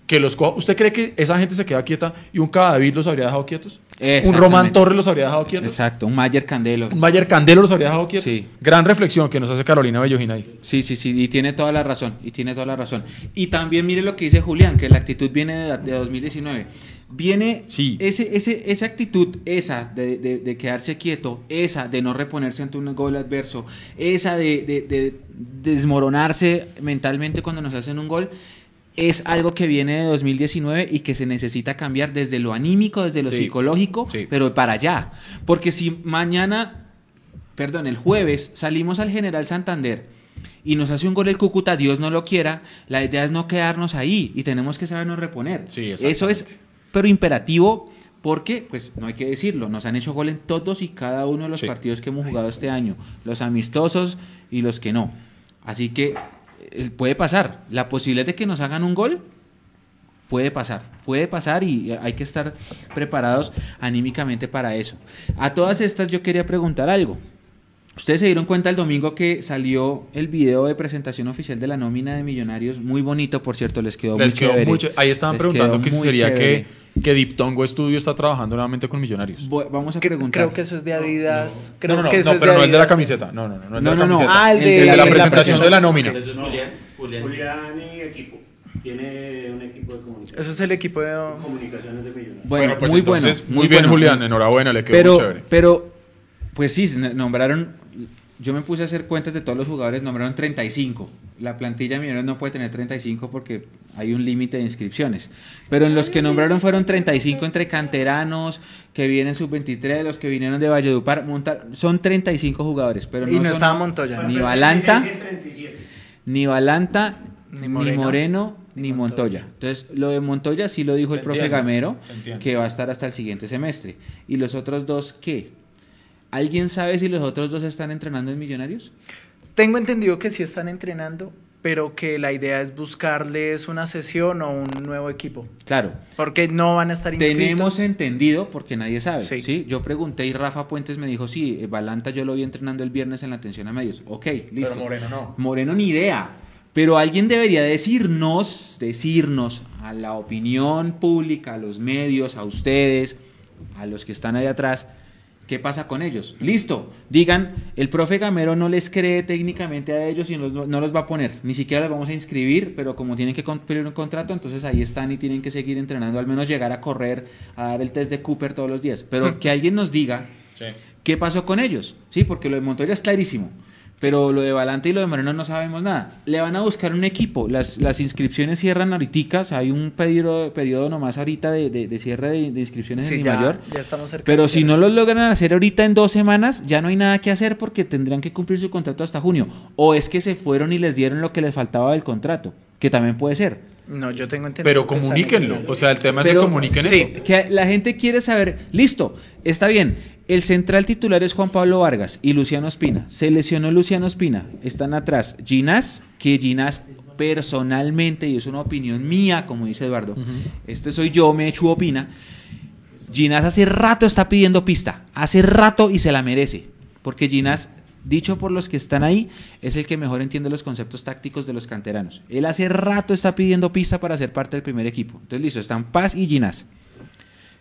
[SPEAKER 1] Que los coja. ¿Usted cree que esa gente se queda quieta y un Cadavid los habría dejado quietos? ¿Un. Román Torres los habría dejado quietos?
[SPEAKER 2] Exacto, un Mayer Candelo.
[SPEAKER 1] ¿Un Mayer Candelo los habría dejado quietos?
[SPEAKER 2] Sí.
[SPEAKER 1] Gran reflexión que nos hace Carolina Bellojín ahí.
[SPEAKER 2] Sí, sí, sí, y tiene toda la razón, y tiene toda la razón. Y también mire lo que dice Julián, que la actitud viene de, de 2019. Viene
[SPEAKER 1] Sí.
[SPEAKER 2] ese, ese, esa actitud, esa de, de- de quedarse quieto, esa de no reponerse ante un gol adverso, esa de, de- de desmoronarse mentalmente cuando nos hacen un gol, es algo que viene de 2019 y que se necesita cambiar desde lo anímico, desde lo
[SPEAKER 1] Sí.
[SPEAKER 2] psicológico,
[SPEAKER 1] Sí.
[SPEAKER 2] pero para allá. Porque si mañana perdón, el jueves salimos al General Santander y nos hace un gol el Cúcuta, Dios no lo quiera, la idea es no quedarnos ahí y tenemos que sabernos reponer.
[SPEAKER 1] Sí,
[SPEAKER 2] Eso es, pero imperativo, porque, pues no hay que decirlo, nos han hecho gol en todos y cada uno de los partidos que hemos jugado este año, los amistosos y los que no. Así que puede pasar, la posibilidad de que nos hagan un gol puede pasar, puede pasar y hay que estar preparados anímicamente para eso. A todas estas yo quería preguntar algo. Ustedes se dieron cuenta el domingo que salió el video de presentación oficial de la nómina de Millonarios, muy bonito, por cierto, les quedó
[SPEAKER 1] Les
[SPEAKER 2] muy chévere.
[SPEAKER 1] mucho. Ahí estaban
[SPEAKER 2] Les
[SPEAKER 1] preguntando que sería
[SPEAKER 2] chévere.
[SPEAKER 1] que, que Diptongo Studio está trabajando nuevamente con Millonarios.
[SPEAKER 2] Voy- Vamos a preguntar.
[SPEAKER 3] Creo que eso es de Adidas. Creo
[SPEAKER 1] no, no, no,
[SPEAKER 3] que eso
[SPEAKER 1] no,
[SPEAKER 3] es
[SPEAKER 1] pero
[SPEAKER 3] de
[SPEAKER 1] no el de la
[SPEAKER 3] Adidas.
[SPEAKER 1] camiseta. No, no, no, no el de
[SPEAKER 2] No,
[SPEAKER 1] la
[SPEAKER 2] no, no.
[SPEAKER 1] camiseta.
[SPEAKER 3] Ah, el de,
[SPEAKER 1] de la
[SPEAKER 3] la
[SPEAKER 1] presentación de la nómina.
[SPEAKER 6] Eso es
[SPEAKER 5] Julián,
[SPEAKER 6] Julián.
[SPEAKER 5] Julián.
[SPEAKER 6] Y equipo. Tiene un equipo de comunicación.
[SPEAKER 3] Eso es el equipo de...
[SPEAKER 6] Comunicaciones de Millonarios.
[SPEAKER 2] Bueno,
[SPEAKER 1] pues
[SPEAKER 2] muy
[SPEAKER 1] entonces,
[SPEAKER 2] bueno.
[SPEAKER 1] Muy bien,
[SPEAKER 2] bueno.
[SPEAKER 1] Julián. Enhorabuena, le quedó muy
[SPEAKER 2] Pero,
[SPEAKER 1] chévere.
[SPEAKER 2] pero, pues sí, se nombraron. Yo me puse a hacer cuentas de todos los jugadores, nombraron 35. La plantilla Millonarios no puede tener 35 porque hay un límite de inscripciones. Pero en los que nombraron fueron 35 entre canteranos, que vienen sub-23, los que vinieron de Valledupar. Montar, son 35 jugadores, pero
[SPEAKER 3] Y no
[SPEAKER 2] son
[SPEAKER 3] estaba Montoya.
[SPEAKER 2] Ni Balanta,
[SPEAKER 6] 36 y 37.
[SPEAKER 2] ni Balanta,
[SPEAKER 3] Ni
[SPEAKER 2] ni
[SPEAKER 3] Moreno,
[SPEAKER 2] Moreno, ni, Montoya.
[SPEAKER 3] Montoya.
[SPEAKER 2] Entonces, lo de Montoya sí lo dijo
[SPEAKER 1] Se
[SPEAKER 2] el profe
[SPEAKER 1] entiende,
[SPEAKER 2] Gamero, que va a estar hasta el siguiente semestre. ¿Y los otros dos qué? ¿Alguien sabe si los otros dos están entrenando en Millonarios?
[SPEAKER 3] Tengo entendido que sí están entrenando. pero que la idea es buscarles una sesión o un nuevo equipo.
[SPEAKER 2] Claro.
[SPEAKER 3] Porque no van a estar inscritos.
[SPEAKER 2] Tenemos entendido, porque nadie sabe.
[SPEAKER 3] Sí.
[SPEAKER 2] Sí. Yo pregunté y Rafa Puentes me dijo, sí, Balanta yo lo vi entrenando el viernes en la atención a medios. Ok, listo.
[SPEAKER 1] Pero Moreno no.
[SPEAKER 2] Moreno ni idea. Pero alguien debería decirnos, decirnos a la opinión pública, a los medios, a ustedes, a los que están ahí atrás, qué pasa con ellos. Listo, digan, el profe Gamero no les cree técnicamente a ellos y no los, no los va a poner, ni siquiera los vamos a inscribir, pero como tienen que cumplir un contrato, entonces ahí están y tienen que seguir entrenando, al menos llegar a correr, a dar el test de Cooper todos los días. Pero [laughs] que alguien nos diga
[SPEAKER 1] Sí.
[SPEAKER 2] ¿Qué pasó con ellos? Sí, porque lo de Montoya es clarísimo. Pero lo de Valante y lo de Moreno no sabemos nada. Le van a buscar un equipo. Las, las inscripciones cierran ahorita. O sea, hay un periodo, periodo nomás ahorita de, de- de cierre de, de inscripciones
[SPEAKER 3] Sí,
[SPEAKER 2] en
[SPEAKER 3] ya,
[SPEAKER 2] Mayor.
[SPEAKER 3] ya estamos cerca.
[SPEAKER 2] Pero si no lo logran hacer ahorita en dos semanas, ya no hay nada que hacer porque tendrán que cumplir su contrato hasta junio. O es que se fueron y les dieron lo que les faltaba del contrato, que también puede ser.
[SPEAKER 3] No, yo tengo entendido.
[SPEAKER 1] Pero comuníquenlo.
[SPEAKER 3] en-
[SPEAKER 1] O sea, el tema es que comuniquen
[SPEAKER 2] sí,
[SPEAKER 1] eso.
[SPEAKER 2] que la gente quiere saber, listo, está bien. El central titular es Juan Pablo Vargas y Luciano Espina. Se lesionó Luciano Espina. Están atrás Ginás, que Ginás personalmente, y es una opinión mía, como dice Eduardo, este soy yo, me echo opina. Ginás hace rato está pidiendo pista, hace rato y se la merece, porque Ginás, dicho por los que están ahí, es el que mejor entiende los conceptos tácticos de los canteranos. Él hace rato está pidiendo pista para ser parte del primer equipo. Entonces, listo, están Paz y Ginás.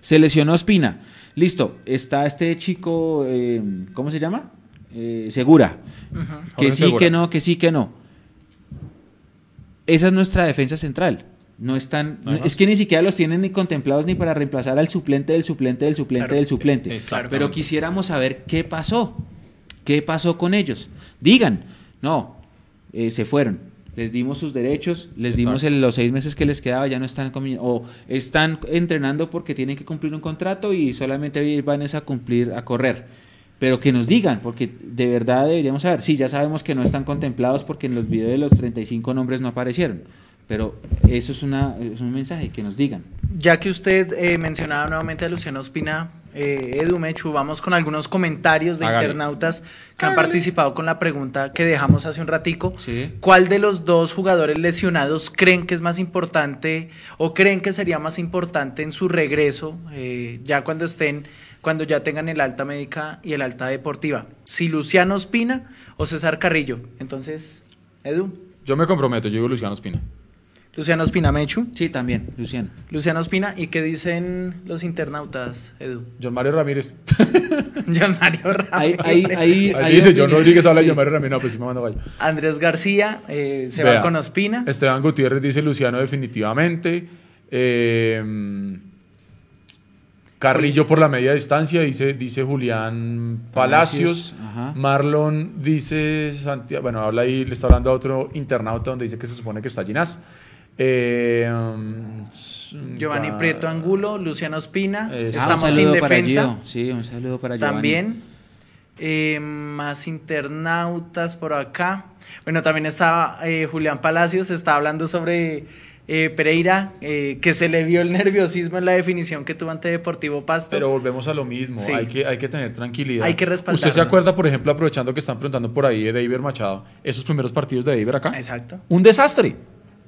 [SPEAKER 2] Se lesionó Espina. Listo, está este chico, eh, ¿cómo se llama? Eh, Segura. Que sí,
[SPEAKER 1] Segura.
[SPEAKER 2] que no, que sí, que no. Esa es nuestra defensa central. No están,
[SPEAKER 1] No
[SPEAKER 2] es que ni siquiera los tienen ni contemplados ni para reemplazar al suplente del suplente del suplente
[SPEAKER 3] Claro.
[SPEAKER 2] del suplente. Pero quisiéramos saber qué pasó. ¿Qué pasó con ellos? Digan, no, eh, se fueron. Les dimos sus derechos, les dimos el- los seis meses que les quedaba, ya no están comi- o están entrenando porque tienen que cumplir un contrato y solamente van es a cumplir, a correr. Pero que nos digan, porque de verdad deberíamos saber. Sí, ya sabemos que no están contemplados porque en los videos de los 35 nombres no aparecieron. Pero eso es, una, es un mensaje, que nos digan.
[SPEAKER 3] Ya que usted eh, mencionaba nuevamente a Luciano Espina, eh, Edu Mechu, vamos con algunos comentarios de
[SPEAKER 1] Hágale.
[SPEAKER 3] internautas que han participado con la pregunta que dejamos hace un ratico.
[SPEAKER 2] Sí.
[SPEAKER 3] ¿Cuál de los dos jugadores lesionados creen que es más importante o creen que sería más importante en su regreso eh, ya cuando estén, cuando ya tengan el alta médica y el alta deportiva? Si Luciano Espina o César Carrillo. Entonces, Edu,
[SPEAKER 1] Yo me comprometo, yo digo Luciano Espina.
[SPEAKER 3] Luciano Espina Mechu.
[SPEAKER 2] Sí, también, Luciano.
[SPEAKER 3] Luciano Espina, ¿y qué dicen los internautas, Edu?
[SPEAKER 1] John Mario Ramírez. [laughs]
[SPEAKER 3] John Mario Ramírez.
[SPEAKER 2] Ahí, ahí, ahí, hay
[SPEAKER 1] dice John Rodríguez, habla de
[SPEAKER 2] sí.
[SPEAKER 1] John Mario Ramírez. No, pues sí me mando gallo.
[SPEAKER 3] Andrés García eh, se
[SPEAKER 1] Vea,
[SPEAKER 3] va con Ospina.
[SPEAKER 1] Esteban Gutiérrez dice Luciano definitivamente. Eh, Carrillo por la media distancia, dice, dice Julián Palacios.
[SPEAKER 2] Palacios, ajá.
[SPEAKER 1] Marlon dice Santiago, bueno, habla ahí, le está hablando a otro internauta donde dice que se supone que está Ginás. Eh, um, s-
[SPEAKER 3] Giovanni Prieto Angulo, Luciano Ospina.
[SPEAKER 1] Eh,
[SPEAKER 2] Ah,
[SPEAKER 3] Estamos
[SPEAKER 2] un
[SPEAKER 3] sin
[SPEAKER 2] para
[SPEAKER 3] defensa.
[SPEAKER 2] Sí, un saludo para Giovanni.
[SPEAKER 3] También. Eh, más internautas por acá. Bueno, también está eh, Julián Palacios, está hablando sobre eh, Pereira, que se le vio el nerviosismo en la definición que tuvo ante Deportivo Pasto.
[SPEAKER 1] Pero volvemos a lo mismo,
[SPEAKER 3] Sí.
[SPEAKER 1] hay, que, hay que tener tranquilidad.
[SPEAKER 3] Hay que respaldarnos.
[SPEAKER 1] ¿Usted se acuerda, por ejemplo, aprovechando que están preguntando por ahí de David Machado, esos primeros partidos de David acá?
[SPEAKER 3] Exacto.
[SPEAKER 1] Un desastre,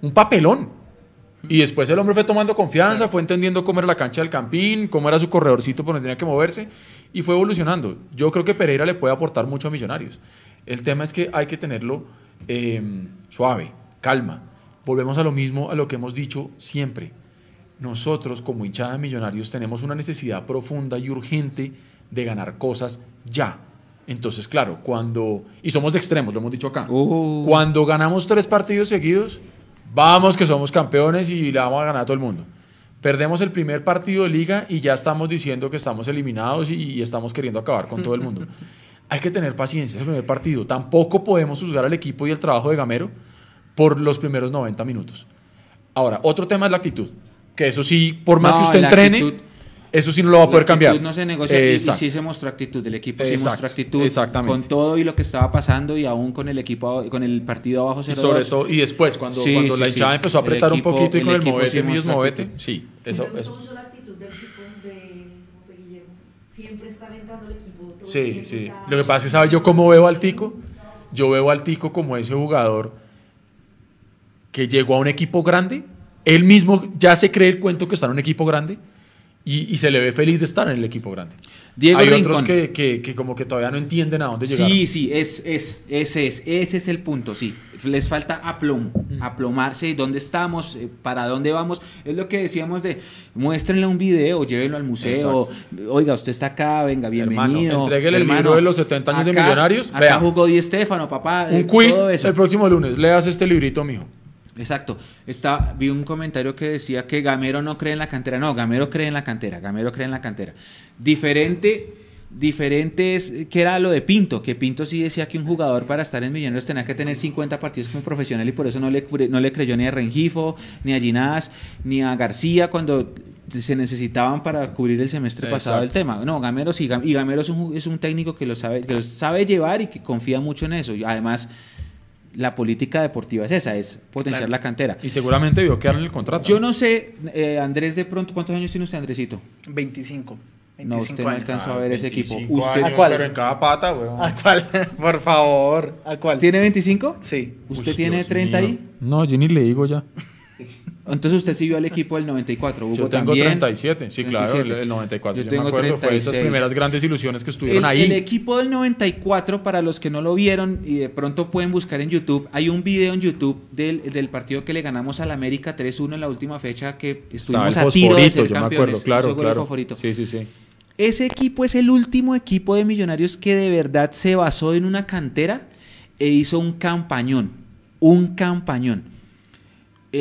[SPEAKER 1] un papelón. Y después el hombre fue tomando confianza, fue entendiendo cómo era la cancha del Campín, cómo era su corredorcito por donde tenía que moverse y fue evolucionando. Yo creo que Pereira le puede aportar mucho a Millonarios. El tema es que hay que tenerlo eh, suave, calma. Volvemos a lo mismo, a lo que hemos dicho siempre. Nosotros, como hinchada de Millonarios, tenemos una necesidad profunda y urgente de ganar cosas ya. Entonces, claro, cuando... Y somos de extremos, lo hemos dicho acá.
[SPEAKER 2] Uh.
[SPEAKER 1] Cuando ganamos tres partidos seguidos, vamos que somos campeones y le vamos a ganar a todo el mundo. Perdemos el primer partido de liga y ya estamos diciendo que estamos eliminados y, y estamos queriendo acabar con todo el mundo. [laughs] Hay que tener paciencia, es el primer partido. Tampoco podemos juzgar al equipo y el trabajo de Gamero por los primeros 90 minutos. Ahora, otro tema es la actitud. Que eso sí, por más
[SPEAKER 2] No,
[SPEAKER 1] que usted entrene,
[SPEAKER 2] actitud-
[SPEAKER 1] eso sí no lo va a poder cambiar.
[SPEAKER 2] actitud no se negocia y- sí se mostró actitud. El equipo sí
[SPEAKER 1] Exacto,
[SPEAKER 2] mostró actitud
[SPEAKER 1] exactamente.
[SPEAKER 2] con todo y lo que estaba pasando y aún con el equipo, con el partido abajo 0
[SPEAKER 1] Y sobre todo, y después, cuando,
[SPEAKER 2] Sí,
[SPEAKER 1] cuando
[SPEAKER 2] sí,
[SPEAKER 1] la
[SPEAKER 2] sí.
[SPEAKER 1] hinchada empezó a
[SPEAKER 2] El
[SPEAKER 1] apretar
[SPEAKER 2] equipo-
[SPEAKER 1] un poquito y
[SPEAKER 2] el
[SPEAKER 1] con el movete,
[SPEAKER 2] sí
[SPEAKER 1] movete, eso, eso.
[SPEAKER 4] la actitud del equipo de José Guillermo. Siempre está alentando al equipo. todo el
[SPEAKER 1] Sí, sí.
[SPEAKER 4] está-
[SPEAKER 1] Lo que pasa es que, ¿sabe yo cómo veo al Tico? Yo veo al Tico como ese jugador que llegó a un equipo grande, él mismo ya se cree el cuento que está en un equipo grande y, y se le ve feliz de estar en el equipo grande.
[SPEAKER 2] Diego
[SPEAKER 1] Hay
[SPEAKER 2] Rincón.
[SPEAKER 1] otros que, que- que como que todavía no entienden a dónde llegar.
[SPEAKER 2] Sí, sí, es, es, ese es, ese es el punto, sí. Les falta aplomo,
[SPEAKER 1] Mm.
[SPEAKER 2] aplomarse, dónde estamos, eh, para dónde vamos. Es lo que decíamos de, muéstrenle un video, llévenlo al museo, oiga, usted está acá, venga, bienvenido.
[SPEAKER 1] Hermano, entréguele el libro de los 70 años de Millonarios,
[SPEAKER 2] Acá
[SPEAKER 1] vea.
[SPEAKER 2] jugó Di Stefano, papá.
[SPEAKER 1] Un
[SPEAKER 2] eh,
[SPEAKER 1] quiz el próximo lunes. Leas este librito, mijo.
[SPEAKER 2] Exacto. Está, vi un comentario que decía que Gamero no cree en la cantera. No, Gamero cree en la cantera. Gamero cree en la cantera. Diferente, diferente es que era lo de Pinto, que Pinto sí decía que un jugador para estar en Millonarios tenía que tener 50 partidos como profesional y por eso no le, no le creyó ni a Rengifo, ni a Ginás, ni a García cuando se necesitaban para cubrir el semestre pasado
[SPEAKER 1] Exacto.
[SPEAKER 2] tema. No, Gamero sí, y Gamero es un, es un técnico que lo sabe, que lo sabe llevar y que confía mucho en eso. Además, la política deportiva es esa, es potenciar
[SPEAKER 3] Claro.
[SPEAKER 2] la cantera.
[SPEAKER 1] Y seguramente vio quedar en el contrato.
[SPEAKER 2] Yo no sé, eh, Andrés, de pronto, ¿cuántos años tiene usted, Andresito?
[SPEAKER 3] 25.
[SPEAKER 2] No,
[SPEAKER 3] 25
[SPEAKER 2] usted no
[SPEAKER 3] años.
[SPEAKER 2] alcanzó a ver ese equipo.
[SPEAKER 1] 25
[SPEAKER 2] Usted
[SPEAKER 1] años,
[SPEAKER 3] ¿A cuál?
[SPEAKER 1] Pero en cada pata, weón.
[SPEAKER 3] ¿A cuál? [laughs] Por favor. ¿A cuál?
[SPEAKER 2] tiene 25?
[SPEAKER 3] Sí.
[SPEAKER 2] ¿Usted
[SPEAKER 1] Uy,
[SPEAKER 2] tiene
[SPEAKER 1] Dios
[SPEAKER 2] 30
[SPEAKER 1] mío.
[SPEAKER 2] ahí?
[SPEAKER 1] No, yo ni le digo ya.
[SPEAKER 2] Entonces usted sí vio al equipo del 94. Hugo
[SPEAKER 1] Yo tengo
[SPEAKER 2] también.
[SPEAKER 1] 37, sí, claro, el,
[SPEAKER 2] 37.
[SPEAKER 1] el 94.
[SPEAKER 2] Yo
[SPEAKER 1] Yo,
[SPEAKER 2] tengo
[SPEAKER 1] me acuerdo, fue de esas
[SPEAKER 2] 36.
[SPEAKER 1] primeras grandes ilusiones que estuvieron
[SPEAKER 2] El,
[SPEAKER 1] ahí.
[SPEAKER 2] el equipo del 94, para los que no lo vieron y de pronto pueden buscar en YouTube, hay un video en YouTube del, del partido que le ganamos al América 3-1 en la última fecha que estuvimos a tiro de ser
[SPEAKER 1] yo me
[SPEAKER 2] campeones.
[SPEAKER 1] acuerdo, claro, claro. Sí, sí, sí.
[SPEAKER 2] Ese equipo es el último equipo de Millonarios que de verdad se basó en una cantera e hizo un campañón. Un campañón.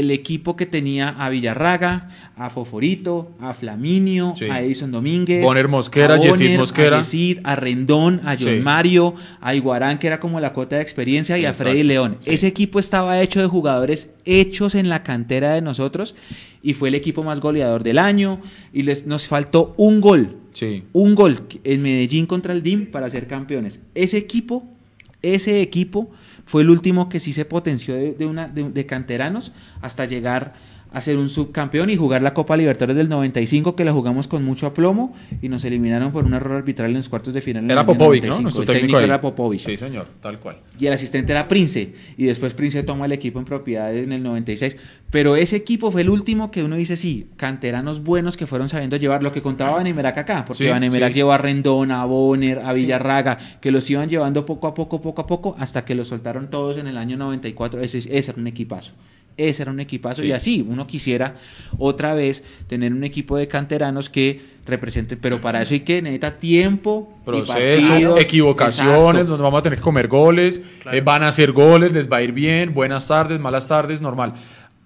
[SPEAKER 2] El equipo que tenía a Villarraga, a Foforito, a Flaminio,
[SPEAKER 1] Sí.
[SPEAKER 2] a Edison Domínguez,
[SPEAKER 1] Bonner Mosquera,
[SPEAKER 2] a
[SPEAKER 1] Yesid Mosquera.
[SPEAKER 2] a, Yesid, a Rendón, a John
[SPEAKER 1] Sí.
[SPEAKER 2] Mario, a Iguarán, que era como la cuota de experiencia, y a Freddy León.
[SPEAKER 1] sí.
[SPEAKER 2] Ese equipo estaba hecho de jugadores hechos en la cantera de nosotros y fue el equipo más goleador del año y les, nos faltó un gol
[SPEAKER 1] Sí.
[SPEAKER 2] un gol en Medellín contra el DIM para ser campeones. Ese equipo, ese equipo fue el último que sí se potenció de, una, de, de canteranos hasta llegar a ser un subcampeón y jugar la Copa Libertadores del 95 que la jugamos con mucho aplomo y nos eliminaron por un error arbitral en los cuartos de final.
[SPEAKER 1] Era Popovic, ¿no?
[SPEAKER 2] 95.
[SPEAKER 1] Nuestro
[SPEAKER 2] el
[SPEAKER 1] técnico,
[SPEAKER 2] técnico era Popovic.
[SPEAKER 1] Sí, señor, tal cual.
[SPEAKER 2] Y el asistente era Prince. Y después Prince toma el equipo en propiedad en el 96. Pero ese equipo fue el último que uno dice, sí, canteranos buenos que fueron sabiendo llevar lo que contaba Vanemerac acá. Porque
[SPEAKER 1] Sí,
[SPEAKER 2] Vanemerac
[SPEAKER 1] sí.
[SPEAKER 2] llevó a Rendón, a Bonner, a Villarraga, que los iban llevando poco a poco, poco a poco, hasta que los soltaron todos en el año 94. Ese, ese era un equipazo. Ese era un equipazo. Y así, uno quisiera otra vez tener un equipo de canteranos que represente. Pero para eso hay que necesita tiempo.
[SPEAKER 1] Proceso,
[SPEAKER 2] partidos.
[SPEAKER 1] equivocaciones,
[SPEAKER 2] Exacto.
[SPEAKER 1] nos vamos a tener que comer goles, eh, van a hacer goles, les va a ir bien, buenas tardes, malas tardes, normal.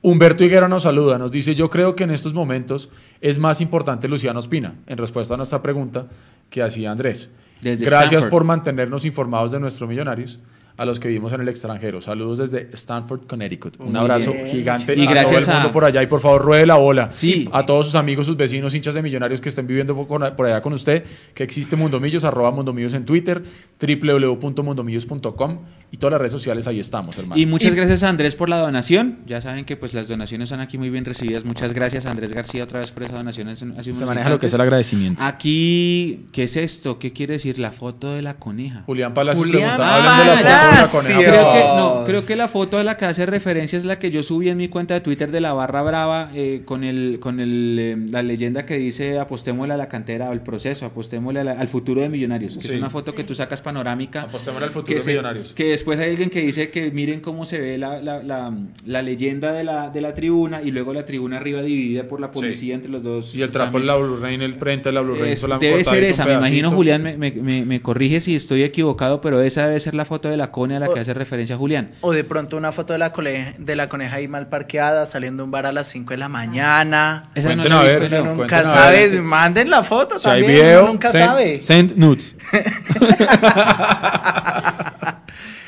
[SPEAKER 1] Humberto Higuera nos saluda, nos dice, yo creo que en estos momentos es más importante Luciano Espina, en respuesta a nuestra pregunta que hacía Andrés.
[SPEAKER 2] Desde
[SPEAKER 1] Gracias
[SPEAKER 2] Stanford.
[SPEAKER 1] por mantenernos informados de nuestros millonarios, a los que vivimos en el extranjero. Saludos desde Stanford, Connecticut. Un
[SPEAKER 2] Muy
[SPEAKER 1] abrazo
[SPEAKER 3] bien.
[SPEAKER 1] gigante
[SPEAKER 2] Y
[SPEAKER 1] a
[SPEAKER 2] gracias
[SPEAKER 1] todo el mundo
[SPEAKER 2] a-
[SPEAKER 1] por allá y por favor ruede la bola
[SPEAKER 2] Sí.
[SPEAKER 1] a todos sus amigos, sus vecinos, hinchas de millonarios que estén viviendo por allá con usted, que existe Mundomillos, arroba Mundomillos en Twitter, www.mundomillos.com y todas las redes sociales, ahí estamos, hermano.
[SPEAKER 2] Y muchas gracias a Andrés por la donación. Ya saben que pues las donaciones son aquí muy bien recibidas. Muchas gracias a Andrés García otra vez por esa donación. hace-
[SPEAKER 1] se maneja lo que es el agradecimiento.
[SPEAKER 2] Aquí, ¿qué es esto? ¿Qué quiere decir la foto de la coneja?
[SPEAKER 1] Julián Palacios
[SPEAKER 3] Julián
[SPEAKER 1] preguntaba, hablen de la foto
[SPEAKER 2] Creo que, no, creo que la foto de la que hace referencia es la que yo subí en mi cuenta de Twitter de la barra brava eh, con el con el, eh, la leyenda que dice apostémosle a la cantera, al proceso, apostémosle a la- al futuro de Millonarios, que
[SPEAKER 1] Sí.
[SPEAKER 2] es una foto que tú sacas panorámica.
[SPEAKER 1] Apostémosle al futuro
[SPEAKER 2] que
[SPEAKER 1] de
[SPEAKER 2] se-
[SPEAKER 1] Millonarios.
[SPEAKER 2] Que después hay alguien que dice que miren cómo se ve la, la, la- la leyenda de la, de la tribuna y luego la tribuna arriba dividida por la policía entre los dos.
[SPEAKER 1] Y el trapo de la Blue Rain, el frente de la Blue Rain,
[SPEAKER 2] Es- debe ser esa, me imagino. Julián, me, me, me- me corrige si estoy equivocado, pero esa debe ser la foto de la a la que
[SPEAKER 3] O-
[SPEAKER 2] hace referencia Julián.
[SPEAKER 3] O de pronto una foto de la, cole- de la coneja ahí mal parqueada, saliendo de un bar a las 5 de la mañana.
[SPEAKER 2] Esa no la
[SPEAKER 1] ver,
[SPEAKER 2] yo.
[SPEAKER 3] nunca sabes,
[SPEAKER 1] ver.
[SPEAKER 3] manden la foto
[SPEAKER 1] Si hay
[SPEAKER 3] también,
[SPEAKER 1] video,
[SPEAKER 3] uno nunca
[SPEAKER 1] send,
[SPEAKER 3] sabe.
[SPEAKER 1] send nudes. [laughs]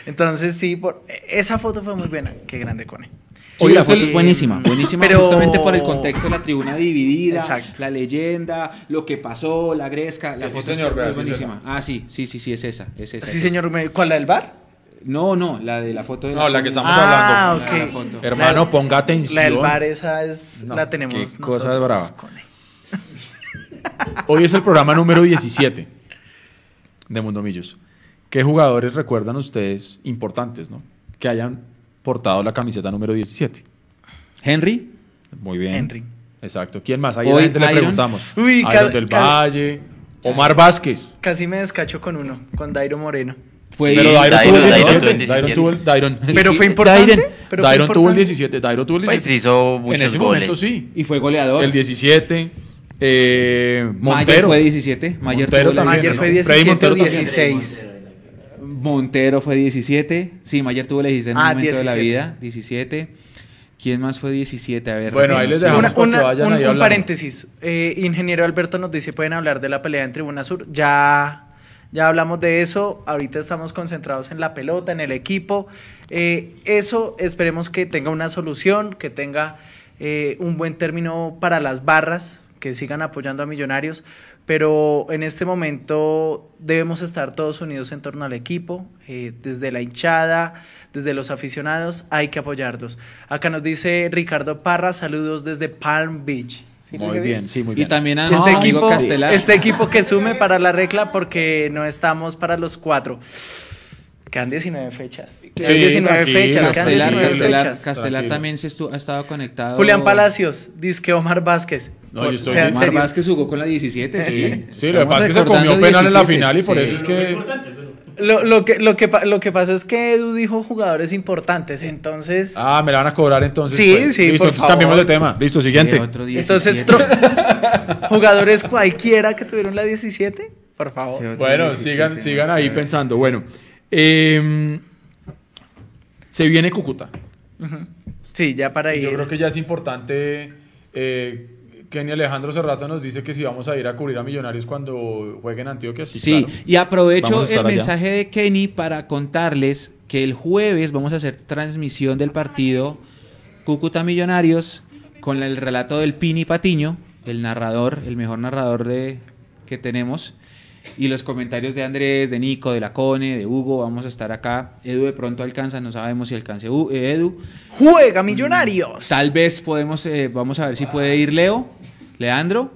[SPEAKER 3] Entonces sí, por, esa foto fue muy buena. Qué grande cone.
[SPEAKER 2] Sí, la foto
[SPEAKER 1] el-
[SPEAKER 2] es buenísima, buenísima
[SPEAKER 3] Pero-
[SPEAKER 2] justamente por el contexto de la tribuna dividida,
[SPEAKER 3] Exacto.
[SPEAKER 2] la leyenda, lo que pasó, la gresca, la
[SPEAKER 1] Que sí,
[SPEAKER 2] foto es
[SPEAKER 1] señor,
[SPEAKER 2] buenísima. Ah, sí, sí, sí, sí, es esa, es esa.
[SPEAKER 3] Sí,
[SPEAKER 2] es
[SPEAKER 3] señor, me- ¿cuál la del bar?
[SPEAKER 2] No, no, la de la foto de
[SPEAKER 1] No, la que estamos
[SPEAKER 3] Ah,
[SPEAKER 1] hablando.
[SPEAKER 3] ok.
[SPEAKER 2] La foto.
[SPEAKER 1] Hermano,
[SPEAKER 3] La-
[SPEAKER 1] ponga atención.
[SPEAKER 3] La del bar, esa es,
[SPEAKER 1] No,
[SPEAKER 3] la tenemos
[SPEAKER 1] qué cosa brava. [laughs] Hoy es el programa número 17 de Mundo Millos. ¿Qué jugadores recuerdan ustedes importantes, no? Que hayan portado la camiseta número 17.
[SPEAKER 2] Henry,
[SPEAKER 1] Muy bien.
[SPEAKER 3] Henry.
[SPEAKER 1] Exacto. ¿Quién más? Ahí
[SPEAKER 2] Hoy
[SPEAKER 1] la gente le preguntamos.
[SPEAKER 3] Uy,
[SPEAKER 1] Iron del Valle, Omar Vázquez.
[SPEAKER 3] Casi me descacho con uno, con Dairo Moreno.
[SPEAKER 2] Fue
[SPEAKER 1] Pero Dairon
[SPEAKER 5] Dairon,
[SPEAKER 1] tuvo el
[SPEAKER 5] Dairon
[SPEAKER 1] 17.
[SPEAKER 5] tuvo el
[SPEAKER 1] Dairon tuvo el Dairon.
[SPEAKER 3] Pero fue importante.
[SPEAKER 1] Dairon,
[SPEAKER 3] pero fue
[SPEAKER 1] Dairon tuvo el
[SPEAKER 3] importante.
[SPEAKER 1] 17. Dairon tuvo el
[SPEAKER 5] Pues
[SPEAKER 1] 17.
[SPEAKER 5] hizo muchos
[SPEAKER 1] en ese
[SPEAKER 5] goles.
[SPEAKER 1] momento sí.
[SPEAKER 2] y fue goleador.
[SPEAKER 1] El 17. Eh,
[SPEAKER 2] Mayer
[SPEAKER 1] Montero.
[SPEAKER 2] fue 17. Mayer,
[SPEAKER 1] Montero
[SPEAKER 2] tuvo
[SPEAKER 3] Mayer fue
[SPEAKER 1] Freddy
[SPEAKER 3] 17 o
[SPEAKER 1] Montero también.
[SPEAKER 3] 16.
[SPEAKER 2] Montero fue 17. Sí, Mayer tuvo la 17 en un
[SPEAKER 3] Ah,
[SPEAKER 2] momento de la
[SPEAKER 3] 17.
[SPEAKER 2] vida. 17. ¿Quién más fue 17? A ver.
[SPEAKER 1] Bueno, ahí les dejamos
[SPEAKER 3] Una-
[SPEAKER 1] para que
[SPEAKER 3] una-
[SPEAKER 1] vayan
[SPEAKER 3] un,
[SPEAKER 1] ahí
[SPEAKER 3] un paréntesis. Eh, ingeniero Alberto nos dice, pueden hablar de la pelea en Tribuna Sur. Ya, ya hablamos de eso. Ahorita estamos concentrados en la pelota, en el equipo. Eh, eso esperemos que tenga una solución, que tenga eh, un buen término para las barras, que sigan apoyando a Millonarios. Pero en este momento debemos estar todos unidos en torno al equipo, eh, desde la hinchada, desde los aficionados, hay que apoyarlos. Acá nos dice Ricardo Parra, saludos desde Palm Beach. ¿Sí lo
[SPEAKER 1] Muy
[SPEAKER 3] dije
[SPEAKER 1] bien, sí, muy
[SPEAKER 2] Y
[SPEAKER 1] bien.
[SPEAKER 2] también a
[SPEAKER 3] Este, equipo,
[SPEAKER 2] Castelar.
[SPEAKER 3] este equipo que sume para la regla porque no estamos para los cuatro. Quedan 19 fechas. Quedan
[SPEAKER 1] Sí,
[SPEAKER 3] 19
[SPEAKER 1] tranquilo,
[SPEAKER 3] fechas.
[SPEAKER 2] Castelar,
[SPEAKER 3] 19
[SPEAKER 2] Castelar,
[SPEAKER 3] fechas.
[SPEAKER 2] Castelar también se estu- ha estado conectado.
[SPEAKER 3] Julián Palacios, disque Omar Vázquez.
[SPEAKER 1] No, yo estoy-
[SPEAKER 2] Omar. Vázquez jugó con la 17.
[SPEAKER 1] Sí,
[SPEAKER 2] Sí,
[SPEAKER 1] sí, lo que pasa es que se comió penal en la
[SPEAKER 2] 17,
[SPEAKER 1] final y por eso es que.
[SPEAKER 3] Lo, lo que, lo, que, lo que pasa es que Edu dijo jugadores importantes, entonces...
[SPEAKER 1] Ah, me la van a cobrar entonces.
[SPEAKER 3] Sí,
[SPEAKER 1] pues.
[SPEAKER 3] sí,
[SPEAKER 1] Listo,
[SPEAKER 3] por
[SPEAKER 1] entonces cambiemos de
[SPEAKER 3] favor.
[SPEAKER 1] tema. Listo,
[SPEAKER 2] Sí,
[SPEAKER 1] siguiente.
[SPEAKER 2] otro
[SPEAKER 3] entonces,
[SPEAKER 2] 17.
[SPEAKER 3] tro- [laughs] jugadores cualquiera que tuvieron la 17, por favor.
[SPEAKER 2] Sí,
[SPEAKER 1] Bueno,
[SPEAKER 2] 17,
[SPEAKER 1] sigan,
[SPEAKER 2] no
[SPEAKER 1] sigan ahí pensando. Bueno, eh, se viene Cúcuta.
[SPEAKER 3] Sí, ya para ir.
[SPEAKER 1] yo creo que ya es importante. Eh, Kenny Alejandro Cerrato nos dice que si vamos a ir a cubrir a Millonarios cuando jueguen Antioquia. Sí,
[SPEAKER 2] Sí,
[SPEAKER 1] claro.
[SPEAKER 2] y aprovecho el
[SPEAKER 1] allá.
[SPEAKER 2] mensaje de Kenny para contarles que el jueves vamos a hacer transmisión del partido Cúcuta Millonarios con el relato del Pini Patiño, el narrador, el mejor narrador de, que tenemos, y los comentarios de Andrés, de Nico, de la Cone, de Hugo. Vamos a estar acá. Edu de pronto alcanza, no sabemos si alcance eh, Edu.
[SPEAKER 3] ¡Juega Millonarios!
[SPEAKER 2] Tal vez podemos, eh, vamos a ver si puede ir Leo, Leandro,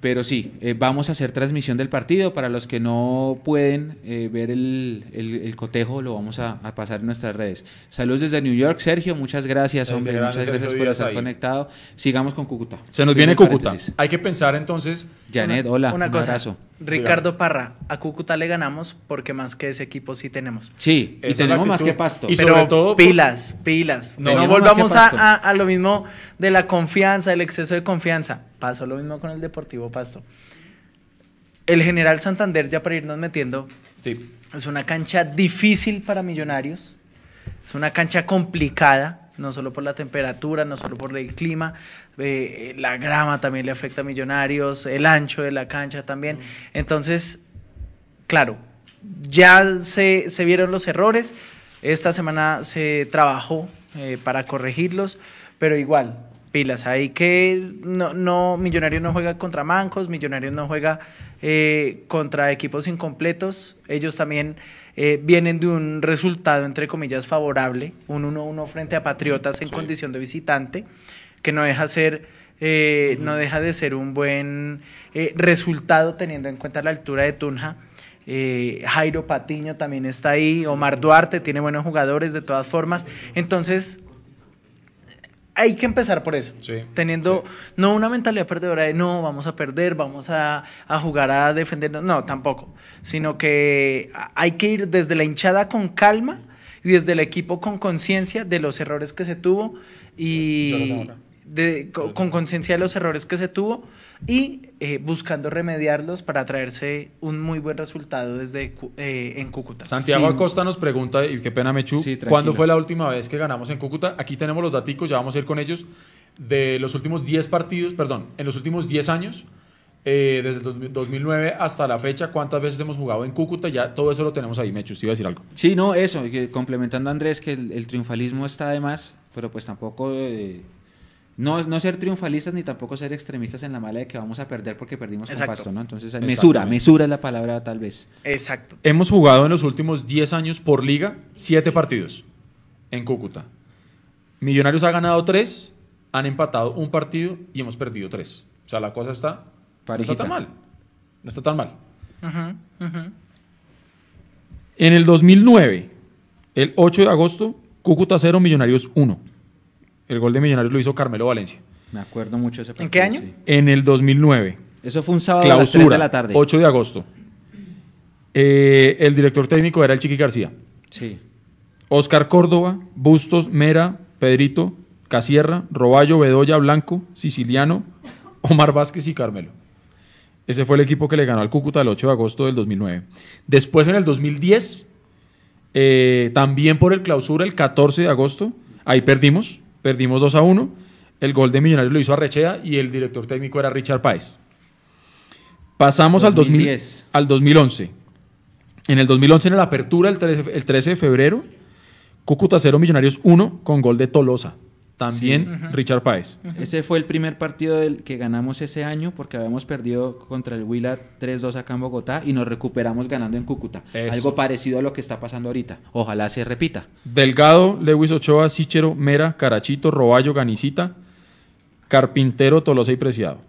[SPEAKER 2] pero sí, eh, vamos a hacer transmisión del partido. Para los que no pueden eh, ver el, el- el cotejo, lo vamos a, a pasar en nuestras redes. Saludos desde New York, Sergio, muchas gracias, hombre, muchas
[SPEAKER 1] Sergio
[SPEAKER 2] gracias por estar
[SPEAKER 1] ahí.
[SPEAKER 2] conectado. Sigamos con Cúcuta.
[SPEAKER 1] Se nos viene Cúcuta.
[SPEAKER 2] paréntesis.
[SPEAKER 1] Hay que pensar entonces.
[SPEAKER 2] Janet, hola,
[SPEAKER 3] Una
[SPEAKER 2] un
[SPEAKER 3] cosa,
[SPEAKER 2] abrazo.
[SPEAKER 3] Ricardo Parra, a Cúcuta le ganamos porque más que ese equipo sí tenemos.
[SPEAKER 2] Sí,
[SPEAKER 1] Esa
[SPEAKER 2] y tenemos más que pasto.
[SPEAKER 1] Y
[SPEAKER 3] Pero
[SPEAKER 1] sobre todo por-
[SPEAKER 3] pilas, pilas.
[SPEAKER 1] No,
[SPEAKER 3] volvamos a lo mismo de la confianza, el exceso de confianza. Pasó lo mismo con el Deportivo Pasto. El General Santander, ya para irnos metiendo,
[SPEAKER 1] Sí.
[SPEAKER 3] es una cancha difícil para millonarios. Es una cancha complicada, no solo por la temperatura, no solo por el clima. eh, la grama también le afecta a millonarios, el ancho de la cancha también. Entonces, claro, ya se, se vieron los errores. Esta semana se trabajó eh, para corregirlos, pero igual, pilas. Hay que. No, no, Millonarios no juega contra mancos, Millonarios no juega eh, contra equipos incompletos. Ellos también eh, vienen de un resultado, entre comillas, favorable: un 1-1 frente a Patriotas en
[SPEAKER 1] Sí.
[SPEAKER 3] condición de visitante, que no deja ser. eh, No deja de ser un buen eh, resultado teniendo en cuenta la altura de Tunja. Eh, Jairo Patiño también está ahí, Omar Duarte tiene buenos jugadores de todas formas. Entonces, hay que empezar por eso.
[SPEAKER 1] Sí,
[SPEAKER 3] teniendo no una mentalidad perdedora de no, vamos a perder, vamos a, a jugar a defendernos. No, tampoco. Sino que hay que ir desde la hinchada con calma y desde el equipo con conciencia de los errores que se tuvo y de- co- con conciencia de los errores que se tuvo y eh, buscando remediarlos para traerse un muy buen resultado desde eh, en Cúcuta.
[SPEAKER 1] Santiago
[SPEAKER 2] Sí.
[SPEAKER 1] Acosta nos pregunta, y qué pena Mechu,
[SPEAKER 2] Sí.
[SPEAKER 1] ¿cuándo fue la última vez que ganamos en Cúcuta? Aquí tenemos los daticos, ya vamos a ir con ellos, de los últimos 10 partidos, perdón, en los últimos 10 años, eh, desde el 2000 2009 hasta la fecha, ¿cuántas veces hemos jugado en Cúcuta? Ya todo eso lo tenemos ahí, Mechu, usted iba a decir algo.
[SPEAKER 2] Sí, no, eso, que complementando a Andrés, que el, el triunfalismo está de más, pero pues tampoco, eh, no, no ser triunfalistas ni tampoco ser extremistas en la mala de que vamos a perder porque perdimos con. Pasto, ¿no? Entonces,
[SPEAKER 1] Exactamente.
[SPEAKER 2] mesura, mesura es la palabra tal vez.
[SPEAKER 3] Exacto.
[SPEAKER 1] Hemos jugado en los últimos 10 años por liga 7 partidos en Cúcuta. Millonarios ha ganado 3, han empatado un partido y hemos perdido 3. O sea, la cosa está, no está tan mal. No está tan mal. En el 2009, el 8 de agosto, Cúcuta 0, Millonarios 1. El gol de Millonarios lo hizo Carmelo Valencia.
[SPEAKER 2] Me acuerdo mucho de ese partido.
[SPEAKER 3] qué año?
[SPEAKER 2] sí.
[SPEAKER 1] En el 2009.
[SPEAKER 2] Eso fue un sábado a las 3
[SPEAKER 1] Clausura.
[SPEAKER 2] de la tarde.
[SPEAKER 1] 8 de agosto. Eh, el director técnico era el Chiqui García.
[SPEAKER 2] Sí.
[SPEAKER 1] Oscar Córdoba, Bustos, Mera, Pedrito, Casierra, Roballo, Bedoya, Blanco, Siciliano, Omar Vázquez y Carmelo. Ese fue el equipo que le ganó al Cúcuta el 8 de agosto del 2009. Después, en el 2010, eh, también por el clausura, el 14 de agosto, ahí perdimos, perdimos 2 a 1. El gol de Millonarios lo hizo Arrechea y el director técnico era Richard Páez. Pasamos al, 2000
[SPEAKER 2] 2010.
[SPEAKER 1] al 2011. En el 2011, en la apertura, el 13, el 13 de febrero, Cúcuta 0, Millonarios 1, con gol de Tolosa. También Richard Páez.
[SPEAKER 2] Ese fue el primer partido del que ganamos ese año porque habíamos perdido contra el Huila 3-2 acá en Bogotá y nos recuperamos ganando en Cúcuta.
[SPEAKER 1] Eso.
[SPEAKER 2] Algo parecido a lo que está pasando ahorita. Ojalá se repita.
[SPEAKER 1] Delgado, Lewis Ochoa, Sichero, Mera, Carachito, Roballo, Ganicita, Carpintero, Tolosa y Preciado.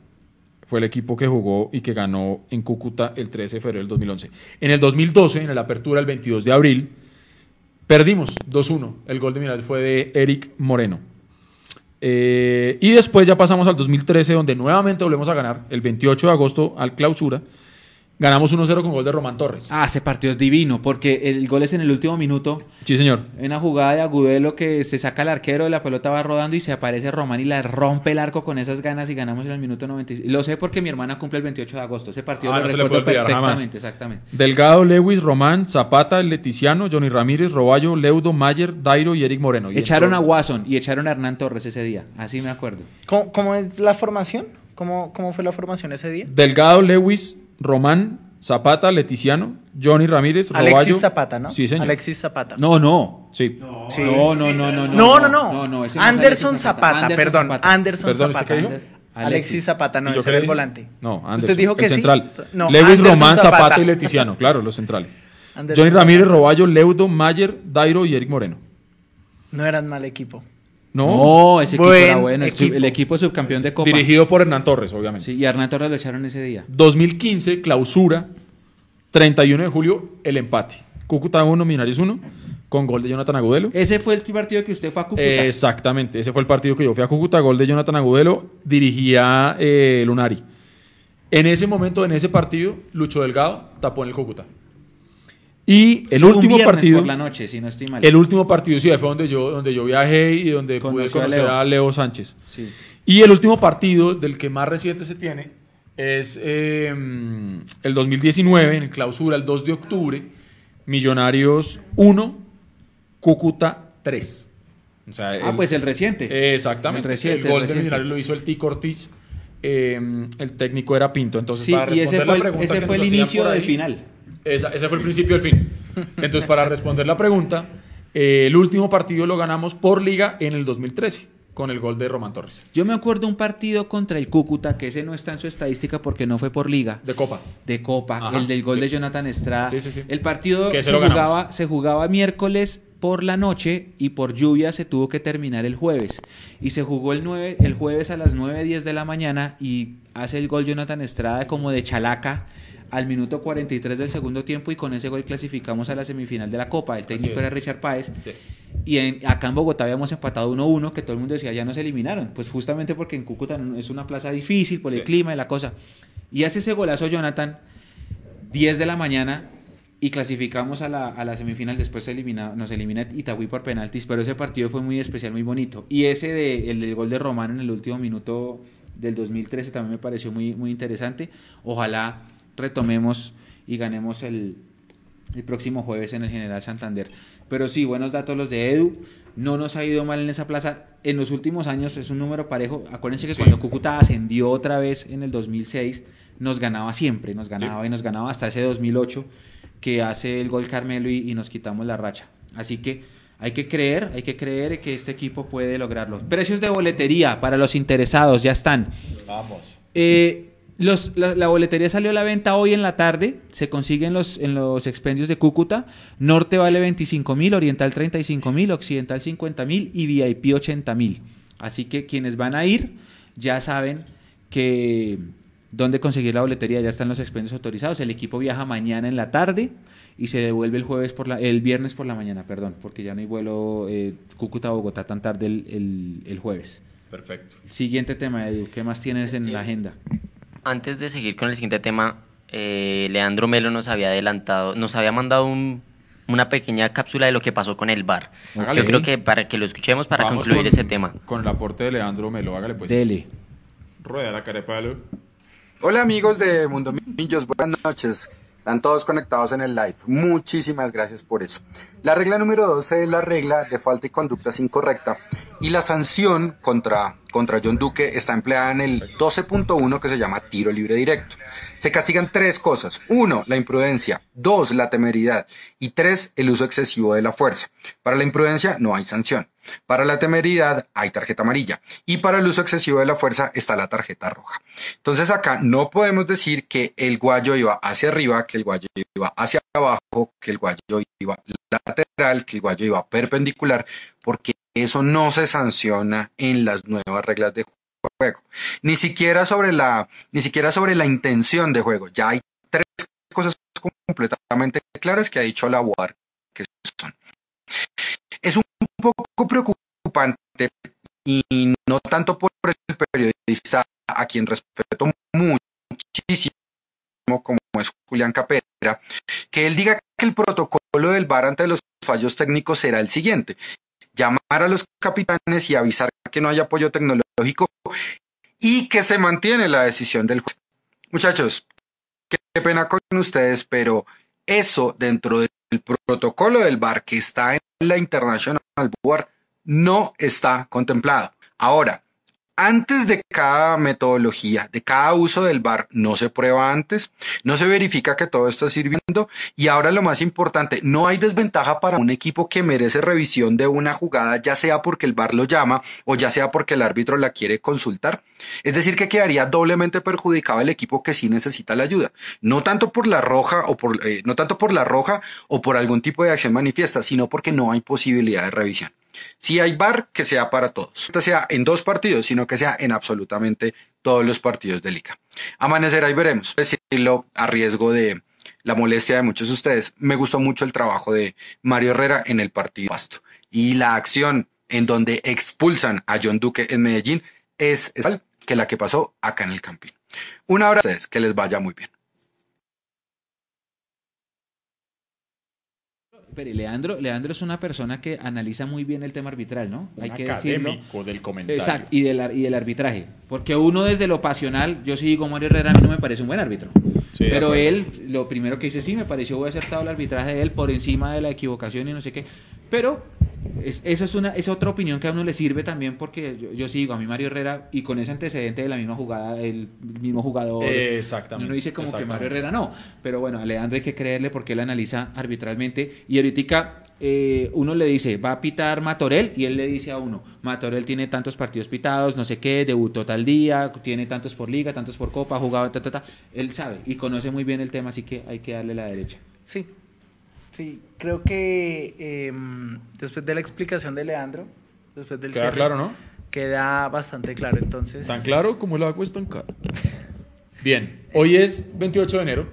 [SPEAKER 1] Fue el equipo que jugó y que ganó en Cúcuta el 13 de febrero del 2011. En el 2012, en la apertura el 22 de abril, perdimos 2-1. El gol de Millonarios fue de Eric Moreno. Eh, y después ya pasamos al 2013, donde nuevamente volvemos a ganar, el 28 de agosto al clausura. Ganamos 1-0 con gol de Román Torres.
[SPEAKER 2] Ah, ese partido es divino porque el gol es en el último minuto.
[SPEAKER 1] Sí, señor.
[SPEAKER 2] En una jugada de Agudelo que se saca el arquero, la pelota va rodando y se aparece Román y la rompe el arco con esas ganas y ganamos en el minuto 96. Lo sé porque mi hermana cumple el 28 de agosto. Ese partido
[SPEAKER 1] Ah,
[SPEAKER 2] lo
[SPEAKER 1] no se le
[SPEAKER 2] recuerdo
[SPEAKER 1] puede olvidar jamás.
[SPEAKER 2] perfectamente, exactamente.
[SPEAKER 1] Delgado, Lewis, Román, Zapata, Leticiano, Johnny Ramírez, Roballo, Leudo, Mayer, Dairo y Eric Moreno. Y
[SPEAKER 2] Echaron a Watson y echaron a Hernán Torres ese día. Así me acuerdo.
[SPEAKER 3] ¿Cómo, cómo es la formación? ¿Cómo, ¿Cómo fue la formación ese día?
[SPEAKER 1] Delgado, Lewis, Román, Zapata, Leticiano, Johnny Ramírez, Roballo.
[SPEAKER 3] Alexis Zapata, ¿no?
[SPEAKER 1] Sí, señor.
[SPEAKER 3] Alexis Zapata.
[SPEAKER 2] No, no.
[SPEAKER 1] Sí.
[SPEAKER 3] Sí.
[SPEAKER 2] No, no, no, no,
[SPEAKER 3] No, no, no.
[SPEAKER 2] no
[SPEAKER 3] Anderson Zapata,
[SPEAKER 2] Anderson
[SPEAKER 3] perdón.
[SPEAKER 2] Zapata.
[SPEAKER 3] Anderson
[SPEAKER 1] Perdón, ¿usted
[SPEAKER 3] Zapata.
[SPEAKER 1] qué dijo?
[SPEAKER 3] Alexis. Zapata, no,
[SPEAKER 1] ¿Y yo
[SPEAKER 3] ese era el volante.
[SPEAKER 1] No, Anderson.
[SPEAKER 3] ¿Usted dijo que
[SPEAKER 1] el
[SPEAKER 3] sí?
[SPEAKER 1] central.
[SPEAKER 3] No,
[SPEAKER 1] Lewis,
[SPEAKER 3] Anderson
[SPEAKER 1] Román, Zapata.
[SPEAKER 3] Zapata.
[SPEAKER 1] y Leticiano. Claro, los centrales.
[SPEAKER 3] Anderson
[SPEAKER 1] Johnny
[SPEAKER 3] Zapata.
[SPEAKER 1] Ramírez, Roballo, Leudo, Mayer, Dairo y Eric Moreno.
[SPEAKER 3] No eran mal equipo.
[SPEAKER 1] No.
[SPEAKER 2] No, ese equipo
[SPEAKER 3] Buen
[SPEAKER 2] era bueno. El, sub-
[SPEAKER 3] equipo.
[SPEAKER 2] el equipo subcampeón de Copa.
[SPEAKER 1] Dirigido por Hernán Torres, obviamente.
[SPEAKER 2] Sí, y a Hernán Torres lo echaron ese día.
[SPEAKER 1] 2015, clausura. 31 de julio, el empate. Cúcuta 1, Millonarios 1, con gol de Jonathan Agudelo.
[SPEAKER 2] Ese fue el partido que usted fue a Cúcuta.
[SPEAKER 1] Exactamente, ese fue el partido que yo fui a Cúcuta, gol de Jonathan Agudelo, dirigía eh, Lunari. En ese momento, en ese partido, Lucho Delgado tapó en el Cúcuta. Y el
[SPEAKER 2] un
[SPEAKER 1] último
[SPEAKER 2] viernes
[SPEAKER 1] partido,
[SPEAKER 2] por la noche, si no estoy mal.
[SPEAKER 1] el último partido sí fue donde yo, donde yo viajé y donde pude
[SPEAKER 2] Conoció a
[SPEAKER 1] conocer
[SPEAKER 2] Leo.
[SPEAKER 1] a Leo Sánchez.
[SPEAKER 2] Sí.
[SPEAKER 1] Y el último partido del que más reciente se tiene es eh, el 2019, en clausura, el 2 de octubre, Millonarios 1, Cúcuta 3. O sea,
[SPEAKER 2] Ah,
[SPEAKER 1] el-
[SPEAKER 2] pues el reciente.
[SPEAKER 1] Exactamente.
[SPEAKER 2] El reciente,
[SPEAKER 1] el gol
[SPEAKER 2] el
[SPEAKER 1] de. Millonarios lo hizo el Tico Ortiz. eh, el técnico era Pinto. Entonces,
[SPEAKER 2] sí,
[SPEAKER 1] para
[SPEAKER 2] y
[SPEAKER 1] responder
[SPEAKER 2] ese
[SPEAKER 1] la
[SPEAKER 2] fue, el-
[SPEAKER 1] pregunta
[SPEAKER 2] ese
[SPEAKER 1] que
[SPEAKER 2] fue el inicio del final.
[SPEAKER 1] Esa- ese fue el principio del fin. Entonces, para responder la pregunta, eh, el último partido lo ganamos por liga en el 2013, con el gol de Román Torres,
[SPEAKER 2] Yo me acuerdo un partido contra el Cúcuta, que ese no está en su estadística porque no fue por liga.
[SPEAKER 1] de Copa.
[SPEAKER 2] de Copa,
[SPEAKER 1] Ajá,
[SPEAKER 2] el del gol
[SPEAKER 1] sí.
[SPEAKER 2] de Jonathan Estrada.
[SPEAKER 1] Sí, sí, sí.
[SPEAKER 2] El partido se jugaba, se jugaba miércoles por la noche y por lluvia se tuvo que terminar el jueves. Y se jugó el, 9, el jueves a las 9.10 de la mañana y hace el gol Jonathan Estrada como de chalaca al minuto 43 del segundo tiempo y con ese gol clasificamos a la semifinal de la Copa. El técnico era Richard Páez.
[SPEAKER 1] Sí.
[SPEAKER 2] Y en- acá en Bogotá habíamos empatado 1-1, que todo el mundo decía ya nos eliminaron. Pues justamente porque en Cúcuta es una plaza difícil por el clima y la cosa. Y hace ese golazo Jonathan, 10 de la mañana, y clasificamos a la, a la semifinal. Después se elimina, nos elimina Itagüí por penaltis, pero ese partido fue muy especial, muy bonito. Y ese de, el del gol de Román en el último minuto del 2013 también me pareció muy, muy interesante. Ojalá retomemos y ganemos el, el próximo jueves en el General Santander. Pero sí, buenos datos los de Edu. No nos ha ido mal en esa plaza. En los últimos años es un número parejo. Acuérdense que
[SPEAKER 1] Sí.
[SPEAKER 2] cuando Cúcuta ascendió otra vez en el 2006, nos ganaba siempre, nos ganaba y nos ganaba hasta ese 2008 que hace el gol Carmelo y, y nos quitamos la racha. Así que hay que creer, hay que creer que este equipo puede lograrlo. Precios de boletería para los interesados ya están.
[SPEAKER 1] Vamos.
[SPEAKER 2] Eh, los- la, la boletería salió a la venta hoy en la tarde. Se consigue en los, en los expendios de Cúcuta. Norte vale 25 mil, Oriental 35 mil, Occidental 50 mil y VIP 80 mil. Así que quienes van a ir ya saben que ¿Dónde conseguir la boletería? Ya están los expendios autorizados. El equipo viaja mañana en la tarde y se devuelve el jueves por la, el viernes por la mañana, perdón, porque ya no hay vuelo eh, Cúcuta-Bogotá tan tarde el, el- el jueves.
[SPEAKER 1] Perfecto.
[SPEAKER 2] Siguiente tema, Edu. ¿Qué más tienes en la agenda?
[SPEAKER 5] Antes de seguir con el siguiente tema, eh, Leandro Melo nos había adelantado, nos había mandado un- una pequeña cápsula de lo que pasó con el bar.
[SPEAKER 1] Hágale.
[SPEAKER 5] Yo creo que para que lo escuchemos para
[SPEAKER 1] Vamos
[SPEAKER 5] concluir
[SPEAKER 1] con-
[SPEAKER 5] ese tema.
[SPEAKER 1] Con el aporte de Leandro Melo, hágale pues.
[SPEAKER 2] Dele.
[SPEAKER 1] Rueda la carepalo.
[SPEAKER 7] Hola amigos de Mundo Millos, buenas noches. Están todos conectados en el live. Muchísimas gracias por eso. La regla número 12 es la regla de falta y conductas incorrecta. Y la sanción contra, contra John Duque está empleada en el 12.1 que se llama tiro libre directo. Se castigan tres cosas. Uno, la imprudencia. Dos, la temeridad. Y tres, el uso excesivo de la fuerza. Para la imprudencia no hay sanción. Para la temeridad hay tarjeta amarilla. Y para el uso excesivo de la fuerza está la tarjeta roja. Entonces acá no podemos decir que el guayo iba hacia arriba, que el guayo iba hacia abajo, que el guayo iba lateral, que el guayo iba perpendicular, porque eso no se sanciona en las nuevas reglas de juego. Ni siquiera sobre la, ni siquiera sobre la intención de juego. Ya hay tres cosas completamente claras que ha dicho la UAR que son. Es un poco preocupante y no tanto por el periodista a quien respeto muchísimo como es Julián Capera, que él diga que el protocolo del VAR ante los fallos técnicos será el siguiente. Llamar a los capitanes y avisar que no hay apoyo tecnológico y que se mantiene la decisión del juez. Muchachos, qué pena con ustedes, pero eso dentro del protocolo del VAR que está en la International Board no está contemplado. Ahora, antes de cada metodología, de cada uso del VAR, no se prueba antes, no se verifica que todo está sirviendo y ahora lo más importante, no hay desventaja para un equipo que merece revisión de una jugada, ya sea porque el VAR lo llama o ya sea porque el árbitro la quiere consultar. Es decir, que quedaría doblemente perjudicado el equipo que sí necesita la ayuda, no tanto por la roja o por eh, no tanto por la roja o por algún tipo de acción manifiesta, sino porque no hay posibilidad de revisión. Si hay VAR, que sea para todos. No sea en dos partidos, sino que sea en absolutamente todos los partidos de liga. Amanecer ahí veremos. Decirlo a riesgo de la molestia de muchos de ustedes. Me gustó mucho el trabajo de Mario Herrera en el partido Pasto. Y la acción en donde expulsan a John Duque en Medellín es igual que la que pasó acá en el Campín. Un abrazo a ustedes, que les vaya muy bien.
[SPEAKER 2] Pero Leandro, Leandro es una persona que analiza muy bien el tema arbitral, ¿no?
[SPEAKER 1] Un
[SPEAKER 2] Hay que decirlo.
[SPEAKER 1] académico del comentario.
[SPEAKER 2] Exacto, y del, ar- y del arbitraje. Porque uno desde lo pasional, yo sí digo Mario Herrera, a mí no me parece un buen árbitro.
[SPEAKER 1] Sí,
[SPEAKER 2] Pero él, lo primero que dice, sí, me pareció muy acertado el arbitraje de él por encima de la equivocación y no sé qué. Pero es, esa es, una, es otra opinión que a uno le sirve también porque yo, digo, a mí Mario Herrera, y con ese antecedente de la misma jugada, el mismo jugador...
[SPEAKER 1] Exactamente.
[SPEAKER 2] Uno dice como que. Mario Herrera no, pero bueno, a Leandro hay que creerle porque él analiza arbitralmente y ahorita eh, uno le dice, va a pitar Matorel y él le dice a uno, Matorel tiene tantos partidos pitados, no sé qué, debutó tal día, tiene tantos por liga, tantos por copa, ha jugado, ta, ta, ta. Él sabe y conoce muy bien el tema, así que hay que darle la derecha.
[SPEAKER 3] Sí, sí, creo que eh, después de la explicación de Leandro, después del
[SPEAKER 1] Queda
[SPEAKER 3] cierre,
[SPEAKER 1] claro, ¿no?
[SPEAKER 3] Queda bastante claro, entonces...
[SPEAKER 1] Tan claro como el agua es tan cara. Bien, hoy es 28 de enero.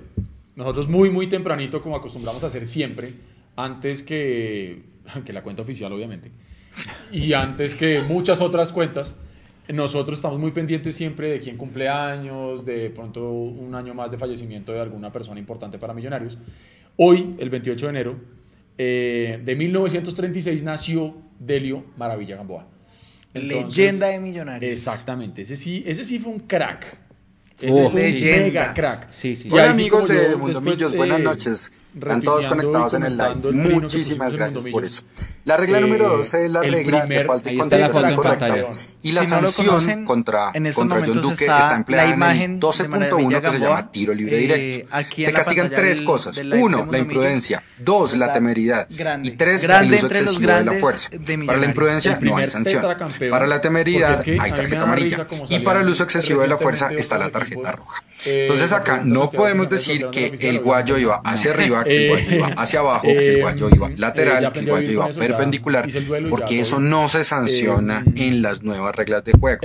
[SPEAKER 1] Nosotros muy, muy tempranito, como acostumbramos a hacer siempre, antes que, [laughs] que la cuenta oficial, obviamente, y antes que muchas otras cuentas, nosotros estamos muy pendientes siempre de quién cumple años, de pronto un año más de fallecimiento de alguna persona importante para Millonarios. Hoy, el 28 de enero eh, de 1936, nació Delio Maravilla Gamboa. Entonces-
[SPEAKER 3] Leyenda de Millonarios.
[SPEAKER 1] Exactamente, ese sí, ese sí fue un crack. Ese
[SPEAKER 2] Oh,
[SPEAKER 3] leyenda.
[SPEAKER 1] mega crack.
[SPEAKER 2] Sí, sí.
[SPEAKER 7] Hola amigos
[SPEAKER 1] como yo
[SPEAKER 7] de
[SPEAKER 1] después,
[SPEAKER 7] Mundomillos, buenas
[SPEAKER 1] eh,
[SPEAKER 7] noches. Están todos conectados en el live.
[SPEAKER 1] que
[SPEAKER 7] Muchísimas gracias por
[SPEAKER 1] Mundomillos.
[SPEAKER 7] eso. La regla
[SPEAKER 1] Eh,
[SPEAKER 7] número 12 es la regla de
[SPEAKER 1] primer-
[SPEAKER 7] falta y incorrecta.
[SPEAKER 2] pantalla.
[SPEAKER 7] Y la
[SPEAKER 3] Si no
[SPEAKER 7] sanción
[SPEAKER 3] conocen,
[SPEAKER 7] contra,
[SPEAKER 3] en estos
[SPEAKER 7] contra John Duque
[SPEAKER 3] está
[SPEAKER 7] está
[SPEAKER 3] la
[SPEAKER 7] empleada en
[SPEAKER 3] imagen
[SPEAKER 7] el
[SPEAKER 3] de
[SPEAKER 7] 12.1 que se llama tiro libre
[SPEAKER 3] eh,
[SPEAKER 7] directo. Se castigan tres
[SPEAKER 3] del-
[SPEAKER 7] cosas.
[SPEAKER 3] del de
[SPEAKER 7] Uno, la
[SPEAKER 3] Mundomillos.
[SPEAKER 7] imprudencia. Dos, la temeridad.
[SPEAKER 3] grande.
[SPEAKER 7] Y tres, el uso excesivo de la fuerza.
[SPEAKER 3] de
[SPEAKER 7] Para la imprudencia no hay sanción. Para la temeridad
[SPEAKER 1] es que
[SPEAKER 7] hay tarjeta amarilla. Y para el uso excesivo de la fuerza está la tarjeta tarjeta
[SPEAKER 1] fútbol.
[SPEAKER 7] roja.
[SPEAKER 1] Eh,
[SPEAKER 7] Entonces acá no podemos decir que el guayo iba hacia [laughs] arriba, que el guayo
[SPEAKER 1] Eh,
[SPEAKER 7] iba hacia abajo, que el guayo iba
[SPEAKER 1] eh,
[SPEAKER 7] lateral, que el guayo iba perpendicular, porque eso no se sanciona
[SPEAKER 1] Eh,
[SPEAKER 7] en las nuevas reglas de juego.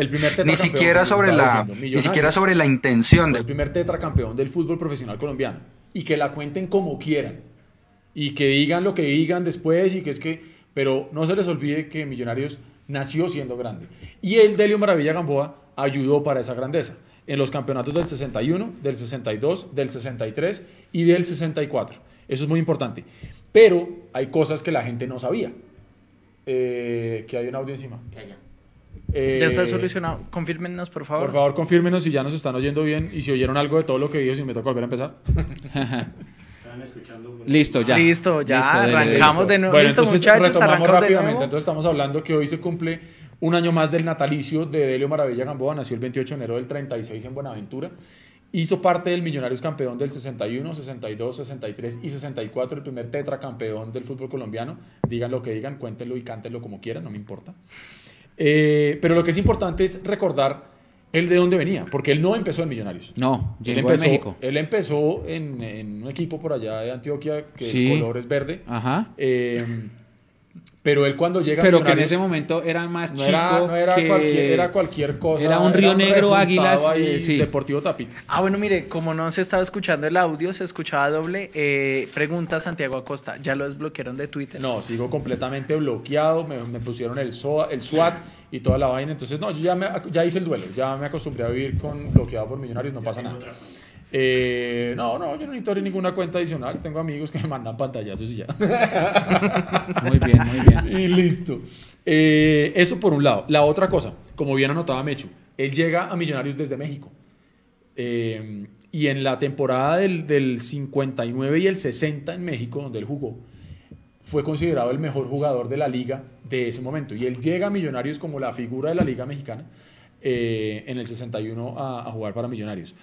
[SPEAKER 7] Ni siquiera sobre la, ni siquiera sobre la intención
[SPEAKER 1] Fue
[SPEAKER 7] de
[SPEAKER 1] el primer tetracampeón del fútbol profesional colombiano. Y que la cuenten como quieran. Y que digan lo que digan después y que es que... Pero no se les olvide que Millonarios nació siendo grande. Y el Delio Maravilla Gamboa ayudó para esa grandeza. En los campeonatos del 61, del 62, del 63 y del 64. Eso es muy importante. Pero hay cosas que la gente no sabía. Eh, que hay un audio encima. Eh,
[SPEAKER 3] Ya está solucionado. Confírmenos, por favor.
[SPEAKER 1] por favor, confírmenos si ya nos están oyendo bien y si oyeron algo de todo lo que dije, si me toca volver a empezar.
[SPEAKER 6] Estaban escuchando.
[SPEAKER 2] Listo, ya.
[SPEAKER 3] Listo, ya
[SPEAKER 2] Listo,
[SPEAKER 3] arrancamos de nuevo.
[SPEAKER 1] Bueno,
[SPEAKER 3] Listo,
[SPEAKER 1] entonces
[SPEAKER 3] muchachos,
[SPEAKER 1] retomamos
[SPEAKER 3] arrancamos de
[SPEAKER 1] rápidamente.
[SPEAKER 3] nuevo.
[SPEAKER 1] Entonces estamos hablando que hoy se cumple un año más del natalicio de Delio Maravilla Gamboa. Nació el 28 de enero del 36 en Buenaventura. Hizo parte del Millonarios campeón del 61, 62, 63 y 64, el primer tetracampeón del fútbol colombiano. Digan lo que digan, cuéntenlo y cántenlo como quieran, no me importa. Eh, pero lo que es importante es recordar él de dónde venía, porque él no empezó en Millonarios.
[SPEAKER 2] No,
[SPEAKER 1] Él
[SPEAKER 2] llegó
[SPEAKER 1] empezó,
[SPEAKER 2] de México.
[SPEAKER 1] él empezó en, en un equipo por allá de Antioquia que
[SPEAKER 2] Sí.
[SPEAKER 1] el color es verde.
[SPEAKER 2] Ajá.
[SPEAKER 1] Eh, pero él cuando llega a
[SPEAKER 2] Pero que en ese momento era más
[SPEAKER 1] no
[SPEAKER 2] chico
[SPEAKER 1] era, no era
[SPEAKER 2] que...
[SPEAKER 1] cualquier, era cualquier cosa.
[SPEAKER 2] Era un Río Negro, Águilas, sí.
[SPEAKER 1] Deportivo Tapita.
[SPEAKER 3] Ah, bueno, mire, como no se estaba escuchando el audio, se escuchaba doble. Eh, pregunta Santiago Acosta. ¿Ya lo desbloquearon de Twitter?
[SPEAKER 1] No, sigo completamente bloqueado. Me, me pusieron el, SOA, el SWAT y toda la vaina. Entonces, no, yo ya, me, ya hice el duelo. Ya me acostumbré a vivir con bloqueado por millonarios. No pasa nada. Eh, no, no, yo no necesito abrir ninguna cuenta adicional. Tengo amigos que me mandan pantallazos y ya. [laughs]
[SPEAKER 2] Muy bien, muy bien.
[SPEAKER 1] Y listo. Eh, eso por un lado. La otra cosa, como bien anotaba Mechu, él llega a Millonarios desde México. Eh, y en la temporada del, del 59 y el 60 en México, donde él jugó, fue considerado el mejor jugador de la liga de ese momento. Y él llega a Millonarios como la figura de la liga mexicana eh, en el 61 a, a jugar para Millonarios.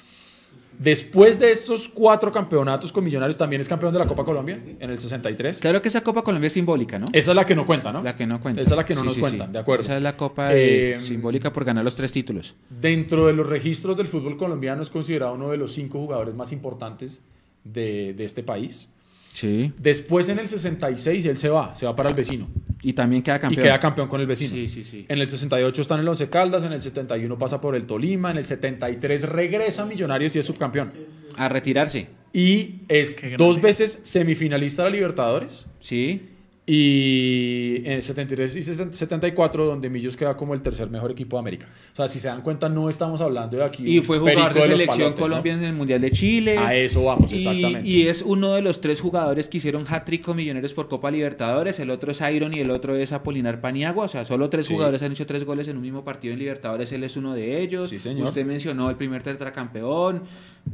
[SPEAKER 1] Después de estos cuatro campeonatos con Millonarios, también es campeón de la Copa Colombia en el 63.
[SPEAKER 2] Claro que esa Copa Colombia es simbólica, ¿no?
[SPEAKER 1] Esa es la que no cuenta, ¿no?
[SPEAKER 2] La que no cuenta.
[SPEAKER 1] Esa es la que no
[SPEAKER 2] Sí,
[SPEAKER 1] nos
[SPEAKER 2] sí,
[SPEAKER 1] cuentan,
[SPEAKER 2] sí.
[SPEAKER 1] de acuerdo.
[SPEAKER 2] Esa es la Copa de-
[SPEAKER 1] Eh,
[SPEAKER 2] simbólica por ganar los tres títulos.
[SPEAKER 1] Dentro de los registros del fútbol colombiano es considerado uno de los cinco jugadores más importantes de, de este país.
[SPEAKER 2] Sí.
[SPEAKER 1] Después en el 66 él se va, se va para el vecino
[SPEAKER 2] Y también queda campeón.
[SPEAKER 1] y queda campeón con el vecino.
[SPEAKER 2] Sí, sí, sí.
[SPEAKER 1] En el 68 está en el Once Caldas, en el 71 pasa por el Tolima, en el 73 regresa a Millonarios y es subcampeón.
[SPEAKER 2] A retirarse.
[SPEAKER 1] Y es dos veces semifinalista de la Libertadores
[SPEAKER 2] Sí.
[SPEAKER 1] Y en el 73 y 74 donde Millos queda como el tercer mejor equipo de América. O sea, si se dan cuenta no estamos hablando de aquí
[SPEAKER 2] Y fue jugador de
[SPEAKER 1] los
[SPEAKER 2] selección
[SPEAKER 1] palotes, ¿no?
[SPEAKER 2] Colombia en el Mundial de Chile.
[SPEAKER 1] A eso vamos,
[SPEAKER 2] Y-
[SPEAKER 1] exactamente.
[SPEAKER 2] Y, es uno de los tres jugadores que hicieron hat-trick con Millonarios por Copa Libertadores. El otro es Iron y el otro es Apolinar Paniagua. O sea, solo tres
[SPEAKER 1] Sí.
[SPEAKER 2] jugadores han hecho tres goles en un mismo partido en Libertadores. Él es uno de ellos.
[SPEAKER 1] Sí, señor.
[SPEAKER 2] Usted mencionó el primer tetracampeón.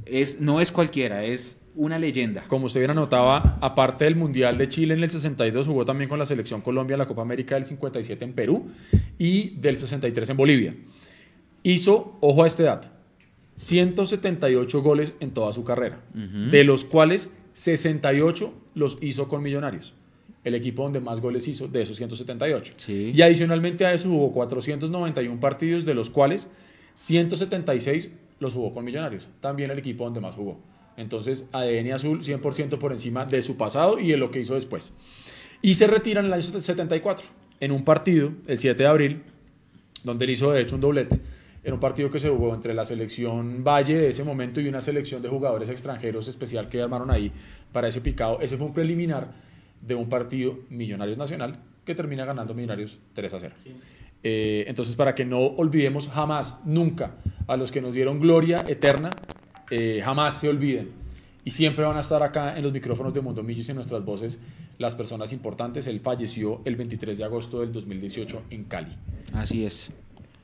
[SPEAKER 2] Es, no es cualquiera, es una leyenda.
[SPEAKER 1] Como usted bien anotaba, aparte del Mundial de Chile en el 62, jugó también con la selección Colombia en la Copa América del 57 en Perú y del 63 en Bolivia. Hizo, ojo a este dato, 178 goles en toda su carrera, de los cuales 68 los hizo con Millonarios, el equipo donde más goles hizo de esos 178.
[SPEAKER 2] Sí.
[SPEAKER 1] Y adicionalmente a eso jugó 491 partidos, de los cuales 176 los jugó con Millonarios, también el equipo donde más jugó. Entonces, ADN azul 100% por encima de su pasado y de lo que hizo después. Y se retira en el año 74, en un partido, el 7 de abril, donde él hizo de hecho un doblete. Era un partido que se jugó entre la selección Valle de ese momento y una selección de jugadores extranjeros especial que armaron ahí para ese picado. Ese fue un preliminar de un partido Millonarios Nacional que termina ganando Millonarios 3 a 0. Eh, entonces, para que no olvidemos jamás, nunca, a los que nos dieron gloria eterna, eh, jamás se olviden. Y siempre van a estar acá en los micrófonos de Mundo Millos y en nuestras voces las personas importantes. Él falleció el 23 de agosto del 2018 en Cali.
[SPEAKER 2] Así es.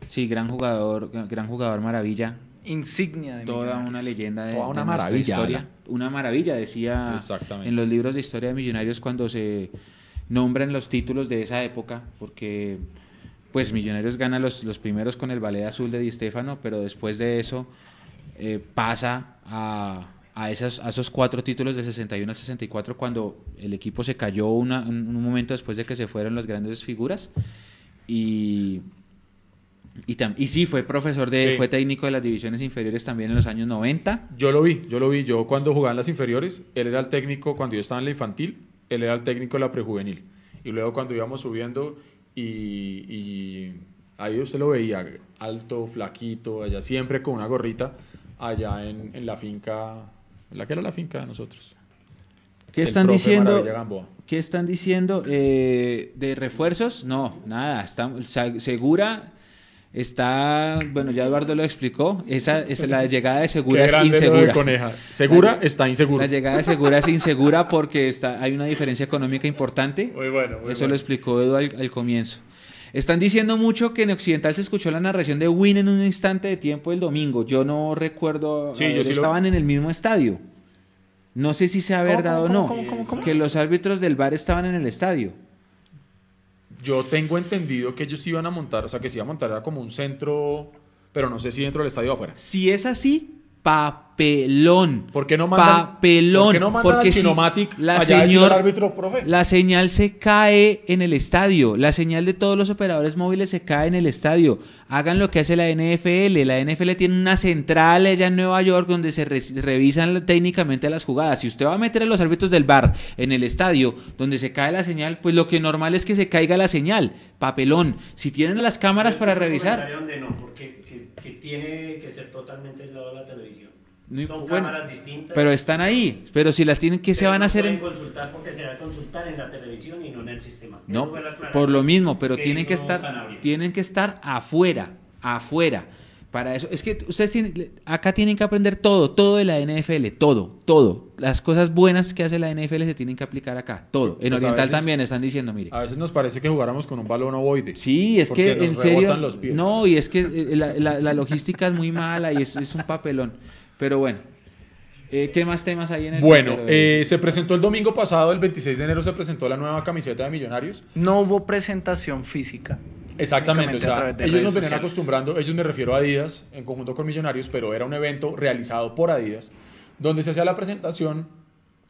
[SPEAKER 2] Sí, gran jugador, gran jugador maravilla.
[SPEAKER 3] Insignia de
[SPEAKER 2] Toda
[SPEAKER 3] Millonarios.
[SPEAKER 2] una leyenda de,
[SPEAKER 1] Toda una
[SPEAKER 2] de
[SPEAKER 1] maravilla,
[SPEAKER 2] historia. Una maravilla, decía
[SPEAKER 1] Exactamente.
[SPEAKER 2] en los libros de historia de Millonarios cuando se nombran los títulos de esa época, porque pues Millonarios gana los, los primeros con el ballet azul de Di Stéfano, pero después de eso eh, pasa a, a, esos, a esos cuatro títulos de 61 a 64 cuando el equipo se cayó una- un, un momento después de que se fueron las grandes figuras y Y, tam- y sí, fue profesor de,
[SPEAKER 1] Sí.
[SPEAKER 2] fue técnico de las divisiones inferiores también en los años 90.
[SPEAKER 1] Yo lo vi, yo lo vi. Yo cuando jugaba en las inferiores, él era el técnico cuando yo estaba en la infantil, él era el técnico de la prejuvenil. Y luego cuando íbamos subiendo y, y ahí usted lo veía, alto, flaquito, allá siempre con una gorrita, allá en, en la finca, la que era la finca de nosotros.
[SPEAKER 2] ¿Qué están diciendo? ¿Qué están diciendo? Eh, ¿De refuerzos? No, nada. Está, segura está, bueno, ya Eduardo lo explicó. Esa es la llegada de Segura
[SPEAKER 1] Qué
[SPEAKER 2] es
[SPEAKER 1] grande lo de
[SPEAKER 2] insegura.
[SPEAKER 1] Coneja. Segura
[SPEAKER 2] La-
[SPEAKER 1] está inseguro.
[SPEAKER 2] La llegada de Segura es insegura porque está, hay una diferencia económica importante.
[SPEAKER 1] Muy bueno, muy
[SPEAKER 2] Eso
[SPEAKER 1] bueno.
[SPEAKER 2] lo explicó Edu al, al comienzo. Están diciendo mucho que en Occidental se escuchó la narración de Win en un instante de tiempo el domingo. Yo no recuerdo.
[SPEAKER 1] Sí, yo sí lo-
[SPEAKER 2] estaban en el mismo estadio. No sé si sea
[SPEAKER 3] ¿Cómo,
[SPEAKER 2] verdad
[SPEAKER 3] cómo,
[SPEAKER 2] o no.
[SPEAKER 3] cómo, cómo, cómo?
[SPEAKER 2] Que los árbitros del bar estaban en el estadio.
[SPEAKER 1] Yo tengo entendido que ellos iban a montar, o sea, que se iba a montar era como un centro, pero no sé si dentro del estadio o afuera.
[SPEAKER 2] Si es así, papelón.
[SPEAKER 1] ¿Por qué no mandan,
[SPEAKER 2] Papelón.
[SPEAKER 1] ¿por qué no mandan
[SPEAKER 2] porque si la señor-
[SPEAKER 1] árbitro, profe?
[SPEAKER 2] La señal se cae en el estadio. La señal de todos los operadores móviles se cae en el estadio. Hagan lo que hace la NFL. La NFL tiene una central allá en Nueva York donde se re- revisan técnicamente las jugadas. Si usted va a meter a los árbitros del bar en el estadio donde se cae la señal, pues lo que normal es que se caiga la señal. Papelón. Si tienen las cámaras para revisar.
[SPEAKER 6] comentario donde no, porque que, que tiene que ser totalmente aislado de la televisión.
[SPEAKER 2] No,
[SPEAKER 6] Son
[SPEAKER 2] bueno,
[SPEAKER 6] cámaras distintas.
[SPEAKER 2] Pero están ahí. Pero si las tienen, ¿qué se van a hacer?
[SPEAKER 6] pueden
[SPEAKER 2] en-
[SPEAKER 6] consultar porque se va a consultar en la televisión y no en el sistema.
[SPEAKER 2] No, por lo mismo, pero
[SPEAKER 6] que
[SPEAKER 2] tienen que estar,
[SPEAKER 6] Sanabria.
[SPEAKER 2] tienen que estar afuera, afuera. Para eso, es que ustedes tienen, acá tienen que aprender todo, todo de la NFL, todo, todo. Las cosas buenas que hace la NFL se tienen que aplicar acá, todo. En
[SPEAKER 1] Pues a
[SPEAKER 2] Oriental
[SPEAKER 1] veces-
[SPEAKER 2] también están diciendo, mire.
[SPEAKER 1] A veces nos parece que jugáramos con un balón ovoide.
[SPEAKER 2] Sí, es que
[SPEAKER 1] nos
[SPEAKER 2] en serio,
[SPEAKER 1] rebotan los pies.
[SPEAKER 2] no, y es que eh, la, la- la logística es muy mala y es, es un papelón. Pero bueno, Eh, ¿qué más temas hay en el
[SPEAKER 1] Bueno, eh, se presentó el domingo pasado, el 26 de enero, se presentó la nueva camiseta de Millonarios.
[SPEAKER 3] No hubo presentación física.
[SPEAKER 1] Exactamente, o sea, ellos nos venían
[SPEAKER 3] sociales.
[SPEAKER 1] acostumbrando, ellos me refiero a Adidas, en conjunto con Millonarios, pero era un evento realizado por Adidas, donde se hacía la presentación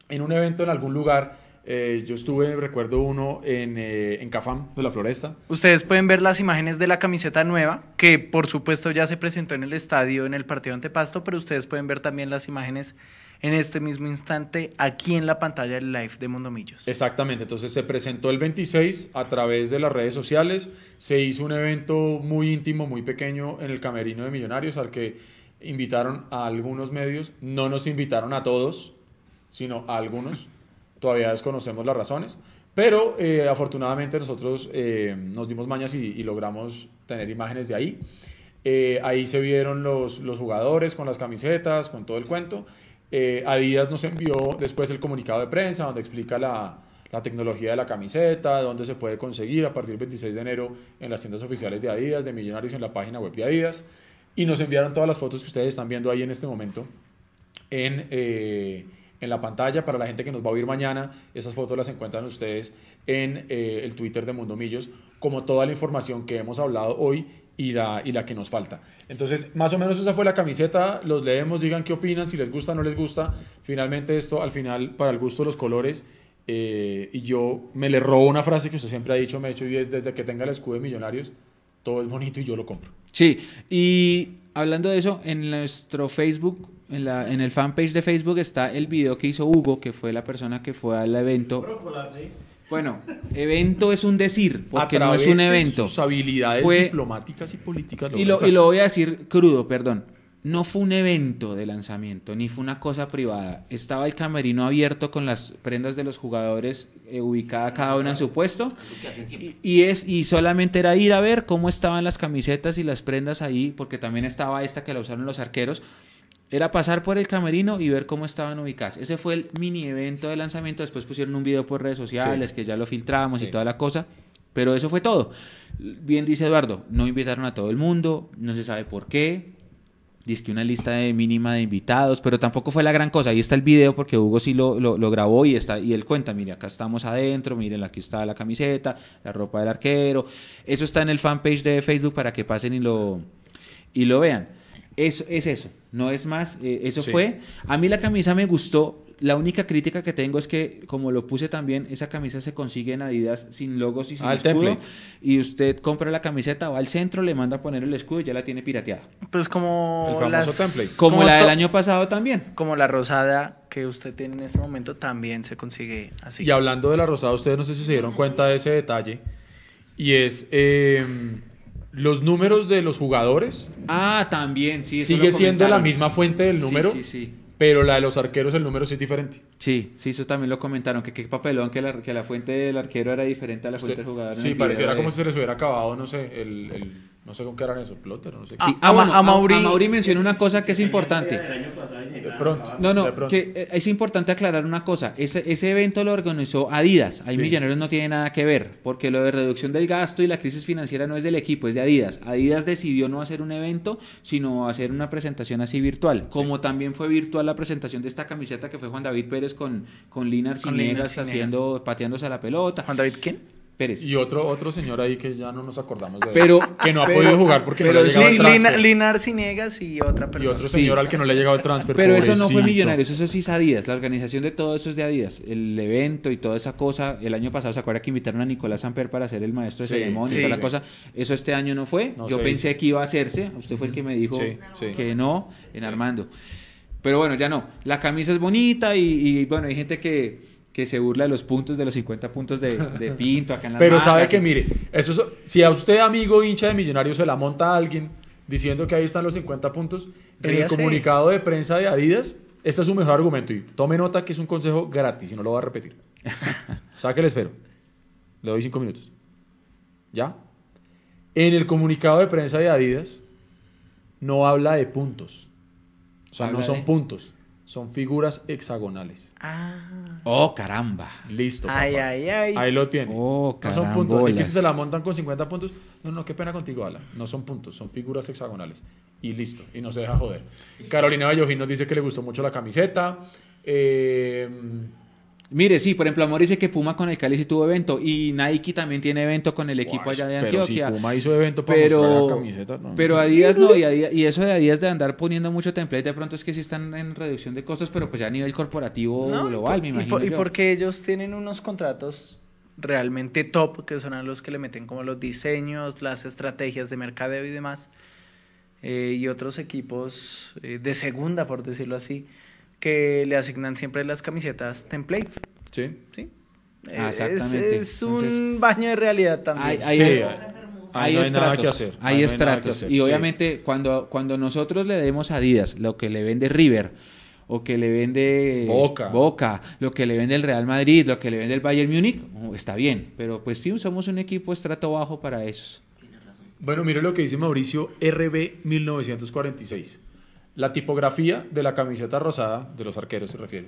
[SPEAKER 1] en un evento en algún lugar. eh, yo estuve, recuerdo uno, en, eh, en Cafam de la Floresta.
[SPEAKER 3] Ustedes pueden ver las imágenes de la camiseta nueva, que por supuesto ya se presentó en el estadio en el partido ante Pasto, pero ustedes pueden ver también las imágenes en este mismo instante aquí en la pantalla del live de Mondomillos.
[SPEAKER 1] Exactamente, entonces se presentó el 26 a través de las redes sociales, se hizo un evento muy íntimo, muy pequeño en el Camerino de Millonarios al que invitaron a algunos medios, no nos invitaron a todos, sino a algunos, todavía desconocemos las razones, pero eh, afortunadamente nosotros eh, nos dimos mañas y, y logramos tener imágenes de ahí. Eh, ahí se vieron los, los jugadores con las camisetas, con todo el cuento. Eh, Adidas nos envió después el comunicado de prensa donde explica la, tecnología de la camiseta, dónde se puede conseguir a partir del 26 de enero en las tiendas oficiales de Adidas, de Millonarios en la página web de Adidas. Y nos enviaron todas las fotos que ustedes están viendo ahí en este momento en, eh, en la pantalla. Para la gente que nos va a oír mañana, esas fotos las encuentran ustedes en eh, el Twitter de Mundo Millos, como toda la información que hemos hablado hoy y la, y la que nos falta. Entonces, más o menos esa fue la camiseta. Los leemos, digan qué opinan, si les gusta o no les gusta. Finalmente, esto al final, para el gusto de los colores. eh, y yo me le robo una frase que usted siempre ha dicho, me ha hecho, y es desde que tenga el escudo de Millonarios, todo es bonito y yo lo compro.
[SPEAKER 2] Sí, y hablando de eso, en nuestro Facebook, en, la, en el fanpage de Facebook está el video que hizo Hugo, que fue la persona que fue al evento.
[SPEAKER 6] Pero colarse.
[SPEAKER 2] Bueno, evento es un decir, porque
[SPEAKER 1] a
[SPEAKER 2] no es un
[SPEAKER 1] de
[SPEAKER 2] evento.
[SPEAKER 1] sus habilidades
[SPEAKER 2] Fue-
[SPEAKER 1] diplomáticas y políticas.
[SPEAKER 2] Y
[SPEAKER 1] logró
[SPEAKER 2] lo, y lo voy a decir crudo, perdón. No fue un evento de lanzamiento, ni fue una cosa privada. Estaba el camerino abierto con las prendas de los jugadores eh, ubicada cada una en su puesto. Y, y es, y solamente era ir a ver cómo estaban las camisetas y las prendas ahí, porque también estaba esta que la usaron los arqueros. Era pasar por el camerino y ver cómo estaban ubicadas. Ese fue el mini evento de lanzamiento. Después pusieron un video por redes sociales
[SPEAKER 1] Sí.
[SPEAKER 2] que ya lo filtramos
[SPEAKER 1] Sí.
[SPEAKER 2] y toda la cosa. Pero eso fue todo. Bien dice Eduardo, no invitaron a todo el mundo, no se sabe por qué. Dice que una lista de mínima de invitados, pero tampoco fue la gran cosa. Ahí está el video porque Hugo sí lo, lo, lo grabó y, está, y él cuenta, mire, acá estamos adentro, miren, aquí está la camiseta, la ropa del arquero. Eso está en el fanpage de Facebook para que pasen y lo, y lo vean. Eso, es eso, no es más, eh, eso
[SPEAKER 1] Sí.
[SPEAKER 2] fue. A mí la camisa me gustó, la única crítica que tengo es que, como lo puse también, esa camisa se consigue en Adidas sin logos y sin
[SPEAKER 1] Ah,
[SPEAKER 2] escudo.
[SPEAKER 1] template.
[SPEAKER 2] Y usted compra la camiseta, va al centro, le manda a poner el escudo y ya la tiene pirateada.
[SPEAKER 3] Pues como
[SPEAKER 1] El famoso
[SPEAKER 3] las-
[SPEAKER 1] template.
[SPEAKER 2] Como,
[SPEAKER 3] como
[SPEAKER 2] la del año pasado también.
[SPEAKER 3] Como la rosada que usted tiene en este momento también se consigue así.
[SPEAKER 1] Y hablando de la rosada, ustedes no sé si se dieron cuenta de ese detalle. Y es eh, los números de los jugadores.
[SPEAKER 2] Ah, también, sí. eso
[SPEAKER 1] sigue
[SPEAKER 2] lo
[SPEAKER 1] siendo la misma fuente del número.
[SPEAKER 2] Sí, sí.
[SPEAKER 1] Pero la de los arqueros, el número sí es diferente.
[SPEAKER 2] Sí, sí, eso también lo comentaron, que qué papelón que la, que la fuente del arquero era diferente a la fuente del jugador.
[SPEAKER 1] sí, pareciera como
[SPEAKER 2] de-
[SPEAKER 1] si se les hubiera acabado, no sé, el, el- no sé con qué eran eso, plotter, no sé qué.
[SPEAKER 2] Sí,
[SPEAKER 3] Ah,
[SPEAKER 2] ah, bueno,
[SPEAKER 3] a Mauri-
[SPEAKER 2] a Mauri mencionó una cosa que es importante.
[SPEAKER 6] El año pasado y se
[SPEAKER 1] De pronto.
[SPEAKER 2] No,
[SPEAKER 1] De
[SPEAKER 2] no,
[SPEAKER 1] pronto.
[SPEAKER 2] que eh, es importante aclarar una cosa. Ese, ese evento lo organizó Adidas. Ahí
[SPEAKER 1] Sí.
[SPEAKER 2] Millonarios no tiene nada que ver, porque lo de reducción del gasto y la crisis financiera no es del equipo, es de Adidas. Adidas decidió no hacer un evento, sino hacer una presentación así virtual. Como también fue virtual la presentación de esta camiseta que fue Juan David Pérez con, con Linar
[SPEAKER 3] Con Linar
[SPEAKER 2] Cinegas
[SPEAKER 3] Cinegas.
[SPEAKER 2] haciendo, pateándose a la pelota.
[SPEAKER 3] Juan David, ¿quién?
[SPEAKER 2] Pérez.
[SPEAKER 1] Y otro, otro señor ahí que ya no nos acordamos de él,
[SPEAKER 2] Pero-
[SPEAKER 1] que no ha
[SPEAKER 2] pero-
[SPEAKER 1] podido jugar porque
[SPEAKER 2] pero
[SPEAKER 1] no le ha llegado el
[SPEAKER 3] Lina-
[SPEAKER 1] transfer.
[SPEAKER 3] Linar Cinegas y otra
[SPEAKER 1] y
[SPEAKER 3] persona.
[SPEAKER 1] otro
[SPEAKER 2] Sí.
[SPEAKER 1] señor al que no le ha llegado el transfer.
[SPEAKER 2] Pero eso no fue
[SPEAKER 1] pobrecito.
[SPEAKER 2] Millonarios, eso sí es Adidas. La organización de todo eso es de Adidas. El evento y toda esa cosa. El año pasado se acuerda que invitaron a Nicolás Samper para ser el maestro de
[SPEAKER 1] Sí,
[SPEAKER 2] ceremonia y toda la cosa. Eso este año no fue.
[SPEAKER 1] No
[SPEAKER 2] Yo pensé que iba a hacerse. Usted fue el que me dijo que no, en Armando. Pero bueno, ya no. La camisa es bonita y, y, bueno, hay gente que, que se burla de los puntos, de los 50 puntos de, de [laughs] Pinto acá en las
[SPEAKER 1] Pero sabe que,
[SPEAKER 2] y-
[SPEAKER 1] mire, eso es- si a usted, amigo hincha de Millonarios, se la monta a alguien diciendo que ahí están los 50 puntos, en el comunicado de prensa de Adidas, este es su mejor argumento. Y tome nota que es un consejo gratis y no lo va a repetir. [laughs] ¿Sabe qué le espero? Le doy 5 minutos. ¿Ya? En el comunicado de prensa de Adidas no habla de puntos. O sea, no son
[SPEAKER 2] de-
[SPEAKER 1] puntos, son figuras hexagonales.
[SPEAKER 3] Ah.
[SPEAKER 2] Oh, caramba.
[SPEAKER 1] Listo. papá.
[SPEAKER 3] Ay, ay, ay.
[SPEAKER 1] Ahí lo tiene.
[SPEAKER 2] Oh,
[SPEAKER 1] no son puntos. Así que si se la montan con 50 puntos, no, no, qué pena contigo, Ala. No son puntos, son figuras hexagonales. Y listo. Y no se deja joder. Carolina Vallojín nos dice que le gustó mucho la camiseta. Eh,
[SPEAKER 2] Mire, sí, por ejemplo, Amor dice que Puma con el Cali sí tuvo evento y Nike también tiene evento con el equipo allá de
[SPEAKER 1] pero
[SPEAKER 2] Antioquia.
[SPEAKER 1] si Puma hizo evento para mostrar
[SPEAKER 2] pero,
[SPEAKER 1] la camiseta. no.
[SPEAKER 2] pero Adidas no, y, Adidas- y eso de Adidas de andar poniendo mucho template, de pronto es que sí están en reducción de costos, pero pues ya a nivel corporativo
[SPEAKER 3] No,
[SPEAKER 2] global, me imagino.
[SPEAKER 3] Y, por- y
[SPEAKER 2] yo.
[SPEAKER 3] porque ellos tienen unos contratos realmente top, que son a los que le meten como los diseños, las estrategias de mercadeo y demás. eh, y otros equipos eh, de segunda, por decirlo así, que le asignan siempre las camisetas template.
[SPEAKER 1] Sí.
[SPEAKER 3] ¿sí?
[SPEAKER 2] Ah,
[SPEAKER 3] Es-
[SPEAKER 2] exactamente.
[SPEAKER 3] Es, un
[SPEAKER 2] Entonces-
[SPEAKER 3] baño de realidad también.
[SPEAKER 2] Hay- hay-
[SPEAKER 1] Sí,
[SPEAKER 2] hay-
[SPEAKER 1] ahí
[SPEAKER 2] hay
[SPEAKER 1] no hay nada
[SPEAKER 2] estratos,
[SPEAKER 1] que hacer.
[SPEAKER 2] hay
[SPEAKER 1] Ahí no hay nada que
[SPEAKER 2] estratos.
[SPEAKER 1] hacer,
[SPEAKER 2] y
[SPEAKER 1] sí.
[SPEAKER 2] obviamente cuando, cuando nosotros le demos a Adidas lo que le vende River, o que le vende
[SPEAKER 1] Boca.
[SPEAKER 2] Boca, lo que le vende el Real Madrid, lo que le vende el Bayern Múnich, oh, está bien. Pero pues sí, somos un equipo estrato bajo para esos.
[SPEAKER 1] Bueno, mire lo que dice Mauricio RB 1946. La tipografía de la camiseta rosada, de los arqueros se refiere,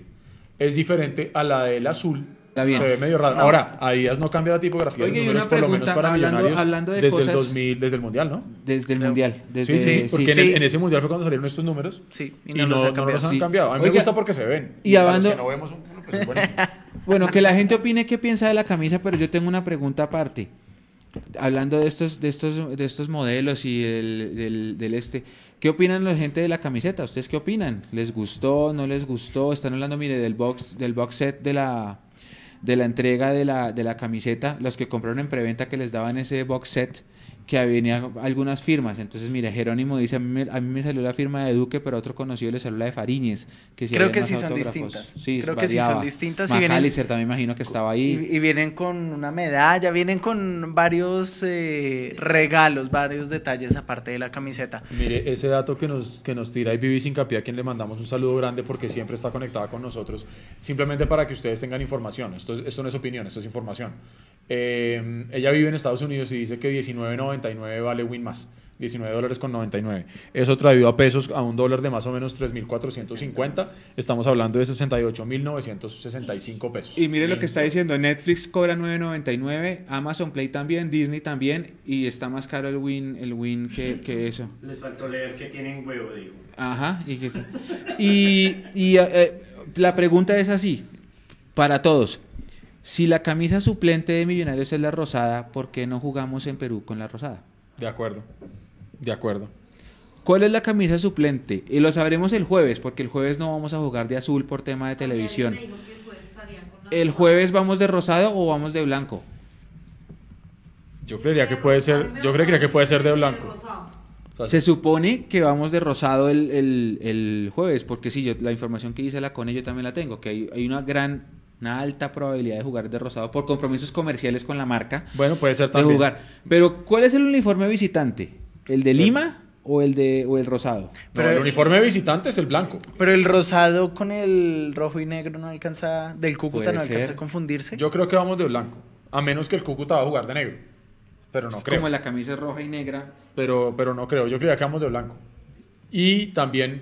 [SPEAKER 1] es diferente a la del azul.
[SPEAKER 2] Está bien.
[SPEAKER 1] Se ve medio raro. Ahora, Adidas no cambia la tipografía
[SPEAKER 2] Oiga,
[SPEAKER 1] de
[SPEAKER 2] y
[SPEAKER 1] números por lo menos para
[SPEAKER 2] hablando-
[SPEAKER 1] millonarios
[SPEAKER 2] hablando de
[SPEAKER 1] desde el
[SPEAKER 2] cosas-
[SPEAKER 1] 2000, desde el Mundial, ¿no?
[SPEAKER 2] Desde el
[SPEAKER 3] Creo.
[SPEAKER 2] Mundial. Desde,
[SPEAKER 1] Sí, sí, sí, porque en,
[SPEAKER 2] sí.
[SPEAKER 1] el- en ese Mundial fue cuando salieron estos números
[SPEAKER 3] Sí,
[SPEAKER 1] y,
[SPEAKER 3] y
[SPEAKER 1] no,
[SPEAKER 3] no, los
[SPEAKER 1] no han
[SPEAKER 2] Sí.
[SPEAKER 1] cambiado. A mí me gusta porque se ven.
[SPEAKER 2] y
[SPEAKER 1] los
[SPEAKER 2] hablando-
[SPEAKER 1] que no vemos, bueno, pues es buenísimo.
[SPEAKER 2] Bueno, que la gente opine qué piensa de la camisa, pero yo tengo una pregunta aparte. Hablando de estos, de estos, de estos modelos y del, del, del este, ¿qué opinan la gente de la camiseta? ¿Ustedes qué opinan? ¿Les gustó? ¿No les gustó? Están hablando, mire, del box, del box set de la, de la entrega de la, de la camiseta. Los que compraron en preventa que les daban ese box set que venía algunas firmas. Entonces, mire, Jerónimo dice, a mí, me, a mí me salió la firma de Duque, pero a otro conocido le salió la de Fariñez. Que si
[SPEAKER 3] Creo que sí son distintas.
[SPEAKER 2] Sí,
[SPEAKER 3] Creo que sí son
[SPEAKER 2] variaba.
[SPEAKER 3] distintas y vienen-
[SPEAKER 2] McAllister también imagino que estaba ahí.
[SPEAKER 3] Y, y vienen con una medalla, vienen con varios eh, regalos, varios detalles aparte de la camiseta.
[SPEAKER 1] Mire, ese dato que nos, que nos tira Vivi Sincapié, a quien le mandamos un saludo grande porque siempre está conectada con nosotros, simplemente para que ustedes tengan información. Esto, es- esto no es opinión, esto es información. Eh, ella vive en Estados Unidos y dice que 19.99 vale Win más. 19 dólares con 99. Eso traído a pesos a un dólar de más o menos 3.450. Estamos hablando de 68.965 pesos.
[SPEAKER 2] Y mire lo que está diciendo, Netflix cobra 9.99, Amazon Play también, Disney también, y está más caro el Win, el Win que, que [laughs] eso.
[SPEAKER 6] Les faltó leer que tienen huevo, dijo.
[SPEAKER 2] Ajá. Y, que- y, y, eh, la pregunta es así, para todos. Si la camisa suplente de Millonarios es la rosada, ¿por qué no jugamos en Perú con la rosada?
[SPEAKER 1] De acuerdo. De acuerdo.
[SPEAKER 2] ¿Cuál es la camisa suplente? Y lo sabremos el jueves, porque el jueves no vamos a jugar de azul por tema de televisión.
[SPEAKER 4] El jueves estarían con la-
[SPEAKER 2] ¿El jueves vamos de rosado o vamos de blanco?
[SPEAKER 1] Yo creería que puede ser, yo creería que puede ser de blanco.
[SPEAKER 2] Se supone que vamos de rosado el, el- el jueves, porque sí, yo, la información que dice la Cone yo también la tengo, que hay, hay una gran, una alta probabilidad de jugar de rosado por compromisos comerciales con la marca
[SPEAKER 1] bueno, puede ser
[SPEAKER 2] de
[SPEAKER 1] también.
[SPEAKER 2] jugar. Pero, ¿cuál es el uniforme visitante? ¿El de Lima o el de o el rosado?
[SPEAKER 1] Pero el uniforme de visitante es el blanco.
[SPEAKER 3] Pero el rosado con el rojo y negro no alcanza, del Cúcuta no alcanza
[SPEAKER 2] ser.
[SPEAKER 3] a confundirse.
[SPEAKER 1] Yo creo que vamos de blanco. A menos que el Cúcuta va a jugar de negro. Pero no creo.
[SPEAKER 2] Como la camisa es roja y negra.
[SPEAKER 1] pero, pero no creo. Yo creía que vamos de blanco. Y también,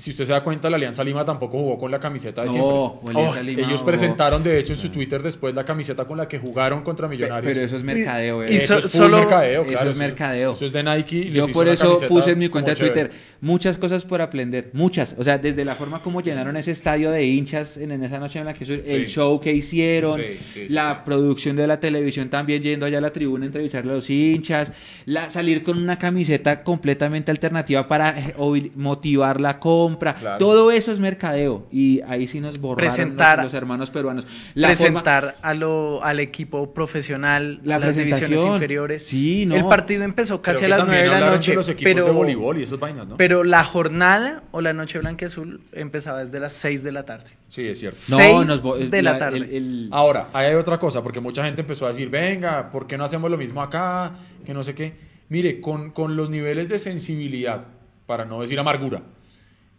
[SPEAKER 1] si usted se da cuenta, la Alianza Lima tampoco jugó con la camiseta de
[SPEAKER 2] No,
[SPEAKER 1] siempre.
[SPEAKER 2] Alianza Lima
[SPEAKER 1] ellos
[SPEAKER 2] jugó.
[SPEAKER 1] presentaron, de hecho, en su Twitter después la camiseta con la que jugaron contra Millonarios.
[SPEAKER 2] Pero eso es mercadeo,
[SPEAKER 3] y
[SPEAKER 2] eh.
[SPEAKER 1] eso
[SPEAKER 3] so-
[SPEAKER 1] es
[SPEAKER 3] solo-
[SPEAKER 1] mercadeo,
[SPEAKER 2] eso
[SPEAKER 1] claro.
[SPEAKER 2] es mercadeo.
[SPEAKER 1] Eso es de Nike. y les
[SPEAKER 2] Yo por eso puse en mi cuenta de Twitter
[SPEAKER 1] chévere.
[SPEAKER 2] muchas cosas por aprender, muchas, o sea, desde la forma como llenaron ese estadio de hinchas en, en esa noche en la que su- el
[SPEAKER 1] Sí.
[SPEAKER 2] show que hicieron,
[SPEAKER 1] Sí, sí, sí,
[SPEAKER 2] la producción de la televisión también yendo allá a la tribuna a entrevistar a los hinchas, la salir con una camiseta completamente alternativa para eh, motivar la compra,
[SPEAKER 1] Claro.
[SPEAKER 2] todo eso es mercadeo y ahí sí nos borraron los-
[SPEAKER 3] Presentar-
[SPEAKER 2] los, hermanos peruanos. La forma-
[SPEAKER 3] presentar a lo, al equipo profesional,
[SPEAKER 2] La
[SPEAKER 3] a las divisiones inferiores.
[SPEAKER 2] Sí, no.
[SPEAKER 3] El partido empezó casi a las
[SPEAKER 1] también
[SPEAKER 3] 9 de la noche,
[SPEAKER 1] de los equipos
[SPEAKER 3] pero,
[SPEAKER 1] de voleibol y esas vainas, ¿no?
[SPEAKER 3] pero la jornada o la noche blanca y azul empezaba desde las 6 de la tarde.
[SPEAKER 1] sí, es cierto.
[SPEAKER 2] No,
[SPEAKER 3] 6
[SPEAKER 2] nos
[SPEAKER 3] de la,
[SPEAKER 2] la-
[SPEAKER 3] tarde.
[SPEAKER 2] el- el-
[SPEAKER 1] Ahora, ahí hay otra cosa, porque mucha gente empezó a decir, venga, ¿por qué no hacemos lo mismo acá? Que no sé qué. Mire, con, con los niveles de sensibilidad, para no decir amargura,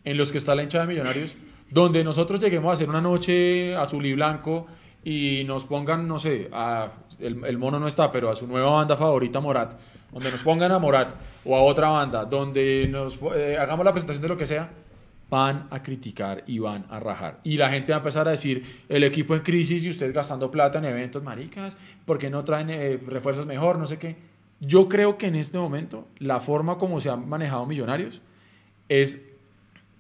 [SPEAKER 1] en los que está la hinchada de Millonarios, donde nosotros lleguemos a hacer una noche azul y blanco y nos pongan, no sé, el, el mono no está, pero a su nueva banda favorita, Morat, donde nos pongan a Morat o a otra banda, donde nos eh, hagamos la presentación de lo que sea, van a criticar y van a rajar. Y la gente va a empezar a decir, el equipo en crisis y ustedes gastando plata en eventos, maricas, ¿por qué no traen eh, refuerzos mejor? No sé qué. Yo creo que en este momento la forma como se han manejado Millonarios es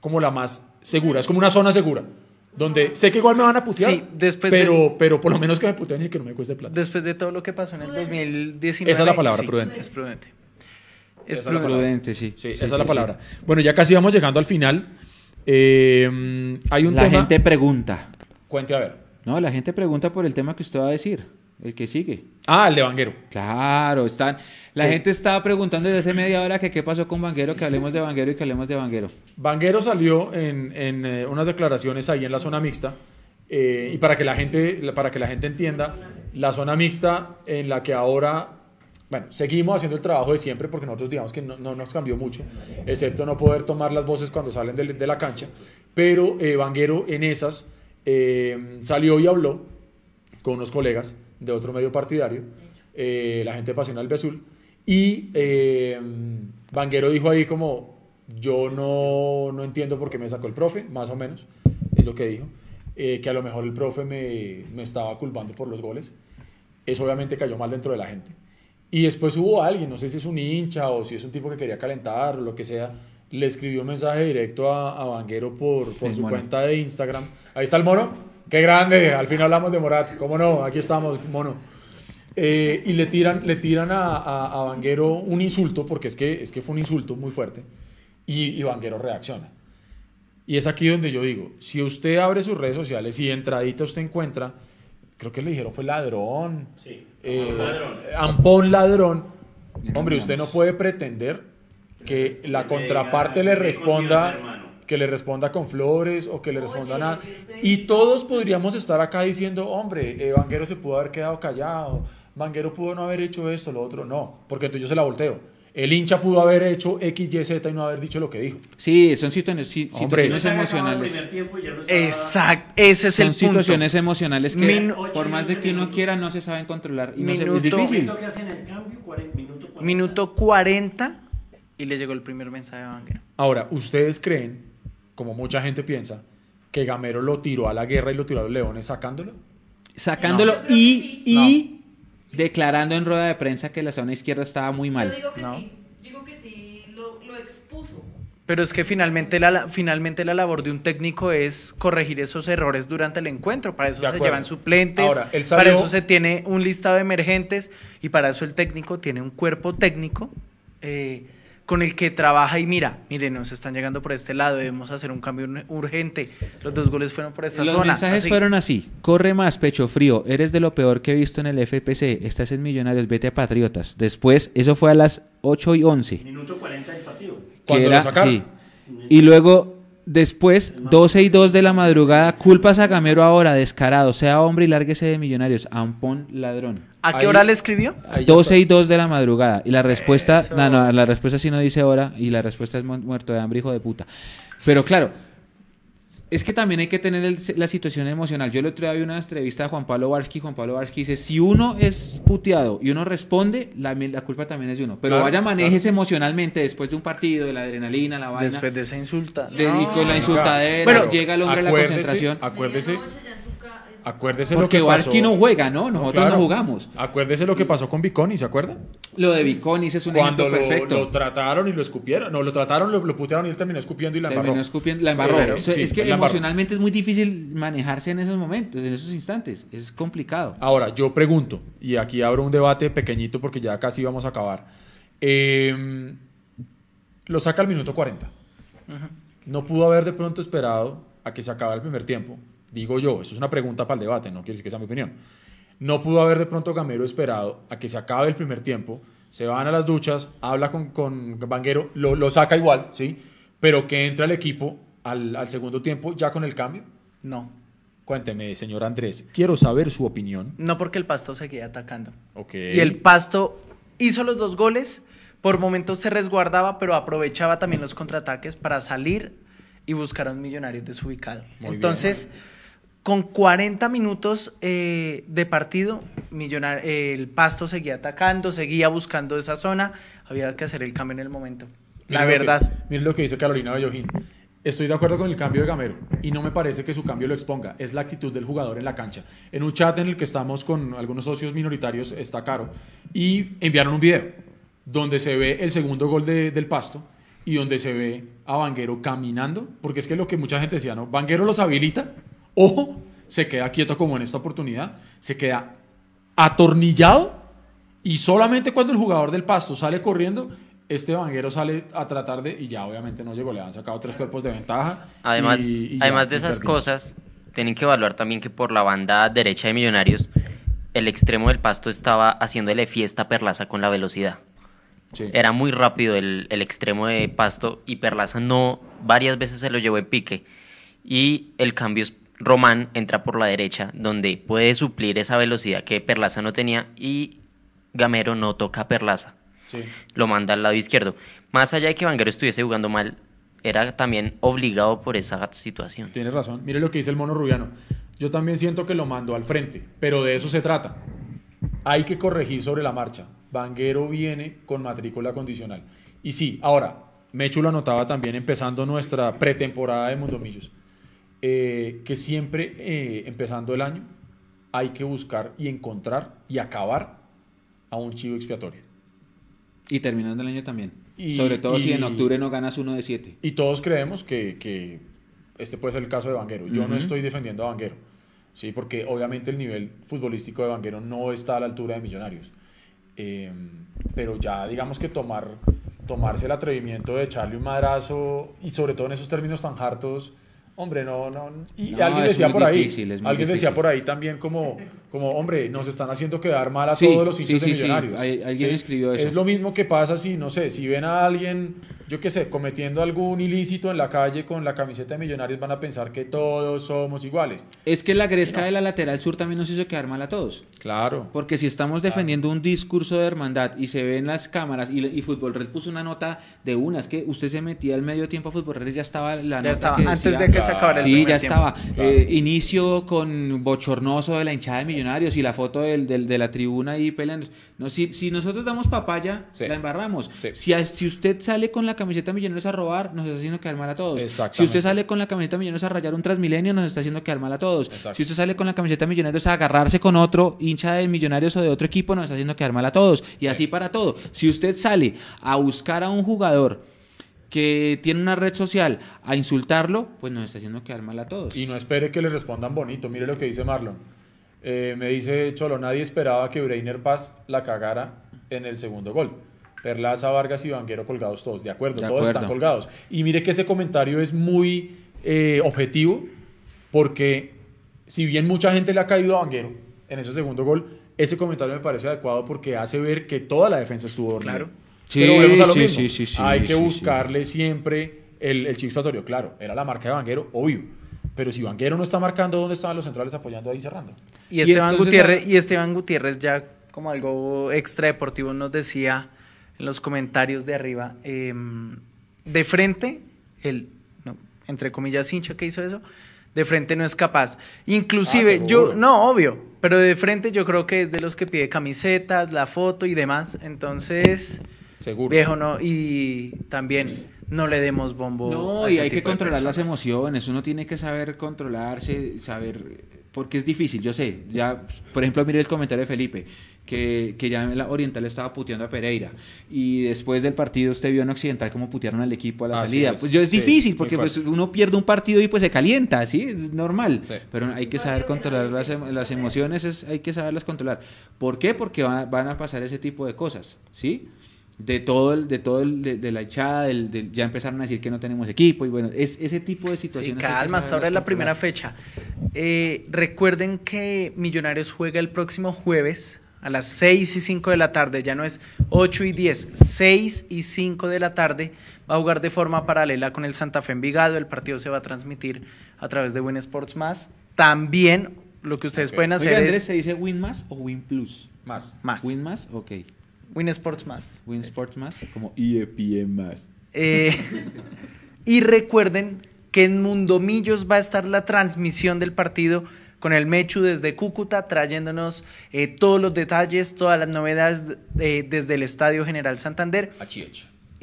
[SPEAKER 1] como la más segura, es como una zona segura, donde sé que igual me van a putear,
[SPEAKER 3] Sí, después
[SPEAKER 1] pero,
[SPEAKER 3] de-
[SPEAKER 1] pero por lo menos que me puteen y que no me cueste plata.
[SPEAKER 3] Después de todo lo que pasó en el 2019.
[SPEAKER 1] Esa es la palabra,
[SPEAKER 3] sí,
[SPEAKER 1] prudente.
[SPEAKER 3] Es prudente. Es
[SPEAKER 2] prudente, sí.
[SPEAKER 1] Sí,
[SPEAKER 2] Sí,
[SPEAKER 1] esa
[SPEAKER 2] sí,
[SPEAKER 1] es la
[SPEAKER 2] sí.
[SPEAKER 1] palabra. Bueno, ya casi vamos llegando al final. Eh, hay un
[SPEAKER 2] La
[SPEAKER 1] tema...
[SPEAKER 2] gente pregunta.
[SPEAKER 1] Cuente a ver.
[SPEAKER 2] No, la gente pregunta por el tema que usted va a decir, el que sigue.
[SPEAKER 1] Ah, el de Vanguero.
[SPEAKER 2] Claro, están. La
[SPEAKER 1] Sí.
[SPEAKER 2] gente estaba preguntando desde hace media hora que qué pasó con Vanguero, que hablemos de Vanguero y que hablemos de Vanguero.
[SPEAKER 1] Vanguero salió en, en, eh, unas declaraciones ahí en la zona mixta. eh, y para que, la gente, para que la gente entienda, la zona mixta en la que ahora, bueno, seguimos haciendo el trabajo de siempre porque nosotros digamos que no, no nos cambió mucho, excepto no poder tomar las voces cuando salen de, de la cancha. Pero eh, Vanguero en esas eh, salió y habló con unos colegas de otro medio partidario, eh, la gente Pasional Azul, y eh, Vanguero dijo ahí como, yo no, no entiendo por qué me sacó el profe, más o menos, es lo que dijo, eh, que a lo mejor el profe me, me estaba culpando por los goles. Eso obviamente cayó mal dentro de la gente. Y después hubo alguien, no sé si es un hincha o si es un tipo que quería calentar o lo que sea, le escribió un mensaje directo a, a Vanguero por, por su
[SPEAKER 2] mono.
[SPEAKER 1] cuenta de Instagram. Ahí está el mono. Qué grande, al fin hablamos de Morat. ¿Cómo no? Aquí estamos, mono. Eh, y le tiran, le tiran a, a, a Vanguero un insulto, porque es que, es que fue un insulto muy fuerte, y, y Vanguero reacciona. Y es aquí donde yo digo, si usted abre sus redes sociales y de entradita usted encuentra, creo que le dijeron fue ladrón,
[SPEAKER 6] Sí.
[SPEAKER 1] eh,
[SPEAKER 6] Ladrón.
[SPEAKER 1] ampón ladrón, hombre, usted no puede pretender que la contraparte le
[SPEAKER 6] "Ve conmigo,
[SPEAKER 1] responda
[SPEAKER 6] hermano".
[SPEAKER 1] Que le responda con flores o que le responda
[SPEAKER 4] Oye,
[SPEAKER 1] nada.
[SPEAKER 4] usted-
[SPEAKER 1] Y todos podríamos estar acá diciendo, hombre, eh, Vanguero se pudo haber quedado callado, Vanguero pudo no haber hecho esto, lo otro. No, porque entonces yo se la volteo. El hincha pudo haber hecho X, Y, Z y no haber dicho lo que dijo.
[SPEAKER 2] Sí, son situaciones,
[SPEAKER 1] Hombre.
[SPEAKER 2] Emocionales.
[SPEAKER 6] no
[SPEAKER 3] Exacto, ese es
[SPEAKER 2] Son
[SPEAKER 3] el punto.
[SPEAKER 2] situaciones emocionales que por más de que uno
[SPEAKER 6] minutos.
[SPEAKER 2] quiera no se saben controlar y no se- es
[SPEAKER 3] Minuto-
[SPEAKER 2] difícil.
[SPEAKER 6] Momento que hacen el cambio, 40, minuto 40.
[SPEAKER 3] Minuto 40 y le llegó el primer mensaje a Vanguero.
[SPEAKER 1] Ahora, ¿ustedes creen, como mucha gente piensa, que Gamero lo tiró a la guerra y lo tiró a los leones sacándolo?
[SPEAKER 2] Sacándolo
[SPEAKER 4] No, yo
[SPEAKER 2] y, y declarando en rueda de prensa que la zona izquierda estaba muy
[SPEAKER 4] Yo
[SPEAKER 2] mal.
[SPEAKER 4] digo que
[SPEAKER 3] No.
[SPEAKER 4] sí, digo que sí, lo, lo expuso.
[SPEAKER 3] Pero es que finalmente la, finalmente la labor de un técnico es corregir esos errores durante el encuentro. Para eso
[SPEAKER 1] De
[SPEAKER 3] se
[SPEAKER 1] acuerdo.
[SPEAKER 3] llevan suplentes,
[SPEAKER 1] Ahora, él
[SPEAKER 3] para eso se tiene un listado de emergentes y para eso el técnico tiene un cuerpo técnico eh, con el que trabaja y mira, miren, nos están llegando por este lado, debemos hacer un cambio ur- urgente. Los dos goles fueron por esta
[SPEAKER 2] Los
[SPEAKER 3] zona.
[SPEAKER 2] mensajes
[SPEAKER 3] así.
[SPEAKER 2] fueron así. Corre más, pecho frío. Eres de lo peor que he visto en el FPC. Estás en Millonarios, vete a Patriotas. Después, eso fue a las 8 y 11.
[SPEAKER 6] Minuto 40 del partido.
[SPEAKER 1] lo
[SPEAKER 2] era-
[SPEAKER 1] sacaron.
[SPEAKER 2] sí. Y luego, después, 12 y 2 de la madrugada, culpas a Gamero ahora, descarado. Sea hombre y lárguese de Millonarios. Ampón ladrón.
[SPEAKER 3] ¿A qué
[SPEAKER 1] Ahí-
[SPEAKER 3] hora le escribió?
[SPEAKER 1] Ahí ya
[SPEAKER 2] 12
[SPEAKER 1] está.
[SPEAKER 2] y 2 de la madrugada. Y la respuesta, no, no, la respuesta sí no dice hora. Y la respuesta es mu- muerto de hambre, hijo de puta. Pero claro, es que también hay que tener el- la situación emocional. Yo el otro día vi una entrevista a Juan Pablo Varsky. Juan Pablo Varsky dice: Si uno es puteado y uno responde, la, la culpa también es de uno. Pero
[SPEAKER 1] Claro,
[SPEAKER 2] vaya, manejes emocionalmente después de un partido, de la adrenalina, la vaina.
[SPEAKER 3] Después de esa insulta.
[SPEAKER 2] de- y con la insultadera,
[SPEAKER 3] Bueno,
[SPEAKER 2] llega el hombre a la
[SPEAKER 1] acuérdese-
[SPEAKER 2] concentración.
[SPEAKER 1] Acuérdese, Acuérdese lo
[SPEAKER 2] Porque
[SPEAKER 1] que pasó.
[SPEAKER 2] Varsky no juega, ¿no? Nosotros
[SPEAKER 1] claro.
[SPEAKER 2] no jugamos.
[SPEAKER 1] Acuérdese lo que pasó con Viconi, ¿se acuerda?
[SPEAKER 2] Lo de Viconis es un
[SPEAKER 1] Cuando
[SPEAKER 2] ejemplo
[SPEAKER 1] lo,
[SPEAKER 2] perfecto.
[SPEAKER 1] lo trataron y lo escupieron. No, lo trataron, lo, lo putearon y él terminó escupiendo y la
[SPEAKER 2] Terminó
[SPEAKER 1] embarró.
[SPEAKER 2] escupiendo, la embarró.
[SPEAKER 1] Pero,
[SPEAKER 2] O sea,
[SPEAKER 1] sí,
[SPEAKER 2] es que
[SPEAKER 1] la embarró.
[SPEAKER 2] emocionalmente es muy difícil manejarse en esos momentos, en esos instantes. Es complicado.
[SPEAKER 1] Ahora, yo pregunto, y aquí abro un debate pequeñito porque ya casi vamos a acabar. Eh, lo saca al minuto 40. No pudo haber de pronto esperado a que se acabara el primer tiempo. Digo yo, eso es una pregunta para el debate, no quiere decir que sea mi opinión. No pudo haber de pronto Gamero esperado a que se acabe el primer tiempo, se van a las duchas, habla con, con Vanguero, lo, lo saca igual, ¿sí? Pero que entra el equipo al, al segundo tiempo ya con el cambio.
[SPEAKER 3] No.
[SPEAKER 1] Cuénteme, señor Andrés, quiero saber su opinión.
[SPEAKER 3] No porque el Pasto seguía atacando.
[SPEAKER 1] Ok.
[SPEAKER 3] Y el Pasto hizo los dos goles, por momentos se resguardaba, pero aprovechaba también los contraataques para salir y buscar a un millonario desubicado.
[SPEAKER 1] Muy
[SPEAKER 3] Entonces, con 40 minutos eh, de partido, Millonar- eh, el Pasto seguía atacando, seguía buscando esa zona, había que hacer el cambio en el momento. La verdad.
[SPEAKER 1] que- mire lo que dice Carolina Bellojín. Estoy de acuerdo con el cambio de Gamero y no me parece que su cambio lo exponga. Es la actitud del jugador en la cancha. En un chat en el que estamos con algunos socios minoritarios está Caro y enviaron un video donde se ve el segundo gol de- del Pasto y donde se ve a Vanguero caminando, porque es que lo que mucha gente decía, ¿no? Vanguero los habilita, ojo, se queda quieto como en esta oportunidad, se queda atornillado y solamente cuando el jugador del Pasto sale corriendo, este Vanguero sale a tratar de, y ya obviamente no llegó, le han sacado tres cuerpos de ventaja.
[SPEAKER 5] Además,
[SPEAKER 1] y- y ya,
[SPEAKER 5] además de esas cosas, tienen que evaluar también que por la banda derecha de Millonarios, el extremo del pasto estaba haciéndole fiesta a Perlaza con la velocidad.
[SPEAKER 1] Sí.
[SPEAKER 5] Era muy rápido el, el extremo de pasto y Perlaza no, varias veces se lo llevó en pique. Y el cambio es Román entra por la derecha, donde puede suplir esa velocidad que Perlaza no tenía y Gamero no toca a Perlaza
[SPEAKER 1] Sí.
[SPEAKER 5] lo manda al lado izquierdo. Más allá de que Vanguero estuviese jugando mal, era también obligado por esa situación.
[SPEAKER 1] Tienes razón. Mire lo que dice el mono Rubiano. Yo también siento que lo mando al frente, pero de eso se trata. Hay que corregir sobre la marcha. Vanguero viene con matrícula condicional. Y sí, ahora, Mechu lo anotaba también empezando nuestra pretemporada de Mundomillos. Eh, que siempre eh, empezando el año hay que buscar y encontrar y acabar a un chivo expiatorio.
[SPEAKER 2] Y terminando el año también.
[SPEAKER 1] Y-
[SPEAKER 2] Sobre todo si en octubre no ganas uno de siete.
[SPEAKER 1] Y todos creemos que, que este puede ser el caso de Vanguero. Yo no estoy defendiendo a Vanguero, ¿sí? porque obviamente el nivel futbolístico de Vanguero no está a la altura de Millonarios. Eh, pero ya digamos que tomar, tomarse el atrevimiento de echarle un madrazo y sobre todo en esos términos tan hartos, hombre, no, no. Y
[SPEAKER 2] No,
[SPEAKER 1] alguien decía por ahí,
[SPEAKER 2] difícil, muy
[SPEAKER 1] alguien decía
[SPEAKER 2] difícil.
[SPEAKER 1] por ahí también como, como, hombre, nos están haciendo quedar mal a
[SPEAKER 2] Sí,
[SPEAKER 1] todos los hinchas
[SPEAKER 2] sí,
[SPEAKER 1] de
[SPEAKER 2] sí.
[SPEAKER 1] Millonarios.
[SPEAKER 2] Hay- alguien escribió eso.
[SPEAKER 1] Es lo mismo que pasa si, no sé, si ven a alguien, yo qué sé, cometiendo algún ilícito en la calle con la camiseta de Millonarios, van a pensar que todos somos iguales.
[SPEAKER 2] Es que la gresca de la lateral sur también nos hizo quedar mal a todos.
[SPEAKER 1] Claro.
[SPEAKER 2] Porque si estamos defendiendo un discurso de hermandad y se ven las cámaras y, y Fútbol Red puso una nota de una, es que usted se metía al medio tiempo a Fútbol Red y ya estaba la nota
[SPEAKER 3] Ya estaba,
[SPEAKER 2] que
[SPEAKER 3] antes
[SPEAKER 2] decía-
[SPEAKER 3] de que se acabara el
[SPEAKER 2] Sí, ya
[SPEAKER 3] tiempo.
[SPEAKER 2] estaba.
[SPEAKER 1] Claro.
[SPEAKER 2] Eh, inicio con bochornoso de la hinchada de Millonarios y la foto del- del- de la tribuna ahí peleando. No, si, si nosotros damos papaya,
[SPEAKER 1] Sí.
[SPEAKER 2] la embarramos.
[SPEAKER 1] Sí.
[SPEAKER 2] Si, a- si usted sale con la camiseta Millonarios a robar, nos está haciendo quedar mal a todos. Si usted sale con la camiseta Millonarios a rayar un Transmilenio, nos está haciendo quedar mal a todos.
[SPEAKER 1] Exacto.
[SPEAKER 2] Si usted sale con la camiseta Millonarios a agarrarse con otro hincha de Millonarios o de otro equipo, nos está haciendo quedar mal a todos. Y así para todo. Si usted sale a buscar a un jugador que tiene una red social a insultarlo, pues nos está haciendo quedar mal a todos.
[SPEAKER 1] Y no espere que le respondan bonito. Mire lo que dice Marlon. Eh, me dice Cholo, nadie esperaba que Breiner Paz la cagara en el segundo gol. Perlaza, Vargas y Vanguero colgados todos. De acuerdo,
[SPEAKER 2] De
[SPEAKER 1] todos están
[SPEAKER 2] acuerdo.
[SPEAKER 1] colgados. Y mire que ese comentario es muy eh, objetivo porque si bien mucha gente le ha caído a Vanguero en ese segundo gol, ese comentario me parece adecuado porque hace ver que toda la defensa estuvo dormida.
[SPEAKER 3] Claro.
[SPEAKER 2] Sí,
[SPEAKER 1] Pero volvemos a lo
[SPEAKER 2] sí,
[SPEAKER 1] mismo.
[SPEAKER 2] sí, sí, sí,
[SPEAKER 1] Hay que
[SPEAKER 2] sí, sí.
[SPEAKER 1] buscarle siempre el, el. Claro, era la marca de Vanguero, obvio. Pero si Vanguero no está marcando, ¿dónde estaban los centrales apoyando ahí cerrando?
[SPEAKER 3] Y
[SPEAKER 2] Y
[SPEAKER 3] Esteban,
[SPEAKER 2] entonces,
[SPEAKER 3] Gutiérrez, y Esteban Gutiérrez ya como algo extra deportivo nos decía en los comentarios de arriba, em, de frente, el, no, entre comillas, hincha que hizo eso, de frente no es capaz. Inclusive,
[SPEAKER 1] Ah,
[SPEAKER 3] yo, no, obvio, pero de frente yo creo que es de los que pide camisetas, la foto y demás. Entonces,
[SPEAKER 1] Seguro.
[SPEAKER 3] viejo, no, y también no le demos bombo.
[SPEAKER 2] No, y hay que controlar las emociones. Uno tiene que saber controlarse, saber. Porque es difícil, yo sé. Ya, por ejemplo, mire el comentario de Felipe, que, que ya en la Oriental estaba puteando a Pereira. Y después del partido usted vio en Occidental cómo putearon al equipo a la
[SPEAKER 1] Así
[SPEAKER 2] salida.
[SPEAKER 1] es.
[SPEAKER 2] Pues yo es
[SPEAKER 1] Sí,
[SPEAKER 2] difícil, porque pues, uno pierde un partido y pues se calienta, ¿sí? Es normal.
[SPEAKER 1] Sí.
[SPEAKER 2] Pero hay que saber controlar las, em- las emociones, es, hay que saberlas controlar. ¿Por qué? Porque va- van a pasar ese tipo de cosas, ¿sí? De todo el, de todo el, de, de la echada del, del- ya empezaron a decir que no tenemos equipo y bueno es ese tipo de
[SPEAKER 3] Sí,
[SPEAKER 2] situaciones que
[SPEAKER 3] calma, hasta ahora es la primera fecha. Eh, recuerden que Millonarios juega el próximo jueves a las 6 y 5 de la tarde, ya no es 8 y 10, 6 y 5 de la tarde. Va a jugar de forma paralela con el Santa Fe Envigado. El partido se va a transmitir a través de Win Sports Más. También lo que ustedes
[SPEAKER 1] Ok.
[SPEAKER 3] pueden hacer
[SPEAKER 2] Andrés
[SPEAKER 3] es
[SPEAKER 2] se dice win más o win plus
[SPEAKER 1] Más.
[SPEAKER 3] más.
[SPEAKER 2] win más ok
[SPEAKER 3] Win Sports Más.
[SPEAKER 2] win sports más como ESPN más
[SPEAKER 3] Eh, y recuerden que en Mundomillos va a estar la transmisión del partido con el Mechu desde Cúcuta, trayéndonos eh, todos los detalles, todas las novedades de- desde el Estadio General Santander.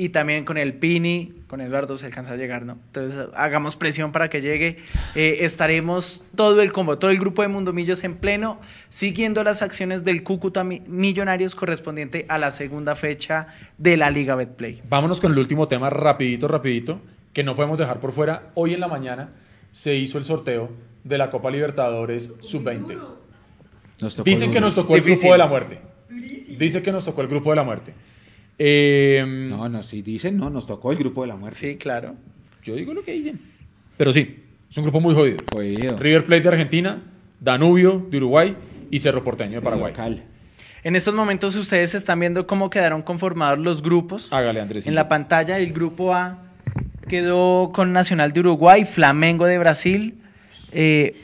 [SPEAKER 3] Y también con el Pini, con Eduardo se alcanza a llegar, ¿no? Entonces hagamos presión para que llegue. Eh, estaremos todo el combo, todo el grupo de Mundomillos en pleno, siguiendo las acciones del Cúcuta Mi- Millonarios correspondiente a la segunda fecha de la Liga Betplay.
[SPEAKER 1] Vámonos con el último tema, rapidito, rapidito, que no podemos dejar por fuera. Hoy en la mañana se hizo el sorteo de la Copa Libertadores Sub-20.
[SPEAKER 2] Nos tocó
[SPEAKER 1] Dicen que nos tocó el
[SPEAKER 3] Difícil.
[SPEAKER 1] grupo de la muerte. Dice que nos tocó el grupo de la muerte. Eh,
[SPEAKER 2] no no si dicen no nos tocó el grupo de la muerte
[SPEAKER 3] Sí, claro.
[SPEAKER 1] Yo digo lo que dicen. Pero sí, es un grupo muy jodido.
[SPEAKER 2] Jodido.
[SPEAKER 1] River Plate de Argentina, Danubio de Uruguay y Cerro Porteño de Paraguay.
[SPEAKER 2] Local.
[SPEAKER 3] En estos momentos ustedes están viendo cómo quedaron conformados los grupos.
[SPEAKER 1] Hágale, Andrés.
[SPEAKER 3] En la pantalla el grupo A quedó con Nacional de Uruguay, Flamengo de Brasil, eh,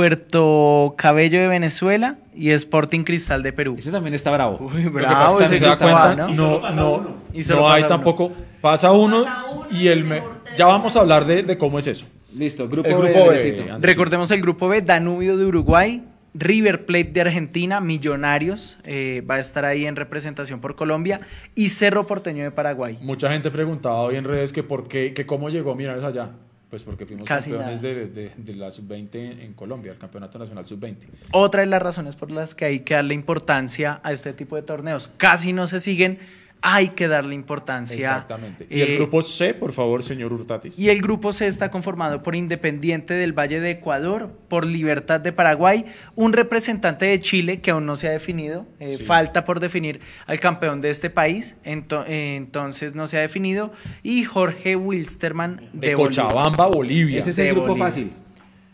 [SPEAKER 3] Puerto Cabello de Venezuela y Sporting Cristal de Perú.
[SPEAKER 2] ese también está bravo
[SPEAKER 3] Uy,
[SPEAKER 1] que
[SPEAKER 3] bravo
[SPEAKER 1] pasa
[SPEAKER 3] ese
[SPEAKER 1] se da
[SPEAKER 3] A,
[SPEAKER 1] cuenta,
[SPEAKER 3] ¿no?
[SPEAKER 1] no, no.
[SPEAKER 3] Y
[SPEAKER 1] hay
[SPEAKER 3] uno.
[SPEAKER 1] tampoco. Pasa uno
[SPEAKER 6] Pasa uno
[SPEAKER 1] y el me- Ya vamos a hablar de, de cómo es eso.
[SPEAKER 2] listo grupo
[SPEAKER 1] El
[SPEAKER 2] B,
[SPEAKER 1] grupo B. Andrés.
[SPEAKER 3] Recordemos el grupo B, Danubio de Uruguay, River Plate de Argentina, Millonarios, eh, va a estar ahí en representación por Colombia, y Cerro Porteño de Paraguay.
[SPEAKER 1] Mucha gente preguntaba hoy en redes que por qué, que cómo llegó Millonarios allá. Pues porque fuimos
[SPEAKER 3] Casi
[SPEAKER 1] campeones de, de- de la sub-20 en, en Colombia, el Campeonato Nacional sub-20.
[SPEAKER 3] Otra de las razones por las que hay que darle importancia a este tipo de torneos. Casi no se siguen, hay que darle importancia.
[SPEAKER 1] Exactamente. Y el
[SPEAKER 3] Eh,
[SPEAKER 1] grupo C, por favor, señor Hurtatis.
[SPEAKER 3] Y el grupo C está conformado por Independiente del Valle de Ecuador, por Libertad de Paraguay, un representante de Chile que aún no se ha definido, eh,
[SPEAKER 1] Sí.
[SPEAKER 3] falta por definir al campeón de este país, ento- eh, entonces no se ha definido, y Jorge Wilstermann de,
[SPEAKER 1] de
[SPEAKER 3] Bolivia.
[SPEAKER 1] Cochabamba, Bolivia.
[SPEAKER 2] ese es
[SPEAKER 3] de
[SPEAKER 2] el grupo
[SPEAKER 3] Bolivia.
[SPEAKER 2] fácil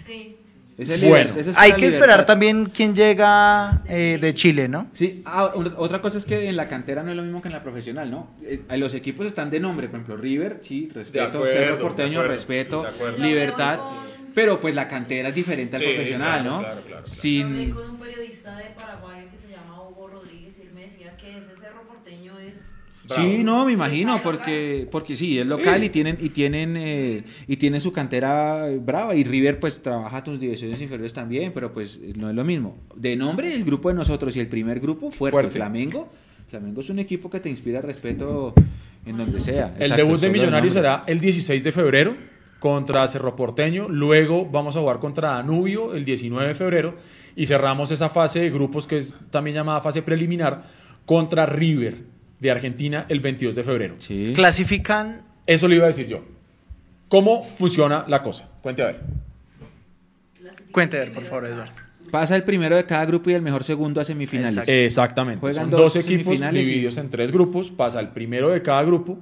[SPEAKER 4] Sí.
[SPEAKER 2] Ese
[SPEAKER 1] Bueno.
[SPEAKER 2] liber- ese es
[SPEAKER 3] Hay que
[SPEAKER 2] Libertad.
[SPEAKER 3] esperar también quién llega eh, de Chile, ¿no?
[SPEAKER 2] Sí, ah, otra cosa es que en la cantera no es lo mismo que en la profesional, ¿no? Eh, los equipos están de nombre, por ejemplo, River, sí, respeto,
[SPEAKER 1] acuerdo,
[SPEAKER 2] Cerro Porteño,
[SPEAKER 1] acuerdo,
[SPEAKER 2] respeto. Libertad, pero pues la cantera es diferente al
[SPEAKER 1] Sí,
[SPEAKER 2] profesional,
[SPEAKER 1] claro,
[SPEAKER 2] ¿no?
[SPEAKER 1] claro, claro,
[SPEAKER 2] Sin
[SPEAKER 4] con un periodista de Paraguay que se llama Hugo Rodríguez y él me decía que ese cerro porteño
[SPEAKER 2] Sí, no, me imagino, porque, porque sí, es local
[SPEAKER 1] Sí.
[SPEAKER 2] y tienen, y tienen, eh, y tienen su cantera brava, y River pues trabaja tus divisiones inferiores también, pero pues no es lo mismo. De nombre, el grupo de nosotros y el primer grupo, fuerte,
[SPEAKER 1] Fuerte.
[SPEAKER 2] Flamengo. Flamengo es un equipo que te inspira respeto en donde sea.
[SPEAKER 1] El
[SPEAKER 2] Exacto,
[SPEAKER 1] debut de Millonarios será el 16 de febrero contra Cerro Porteño. Luego vamos a jugar contra Danubio el 19 de febrero. Y cerramos esa fase de grupos que es también llamada fase preliminar contra River de Argentina el 22 de febrero.
[SPEAKER 2] Sí.
[SPEAKER 3] Clasifican
[SPEAKER 1] Eso le iba a decir yo. ¿Cómo funciona la cosa? Cuente a ver.
[SPEAKER 3] Cuente a ver, por favor, Eduardo.
[SPEAKER 2] Pasa el primero de cada grupo y el mejor segundo a semifinales.
[SPEAKER 3] Exacto.
[SPEAKER 1] Exactamente.
[SPEAKER 2] Juegan
[SPEAKER 1] Son
[SPEAKER 2] dos
[SPEAKER 1] dos equipos
[SPEAKER 2] y-
[SPEAKER 1] divididos en tres grupos. Pasa el primero de cada grupo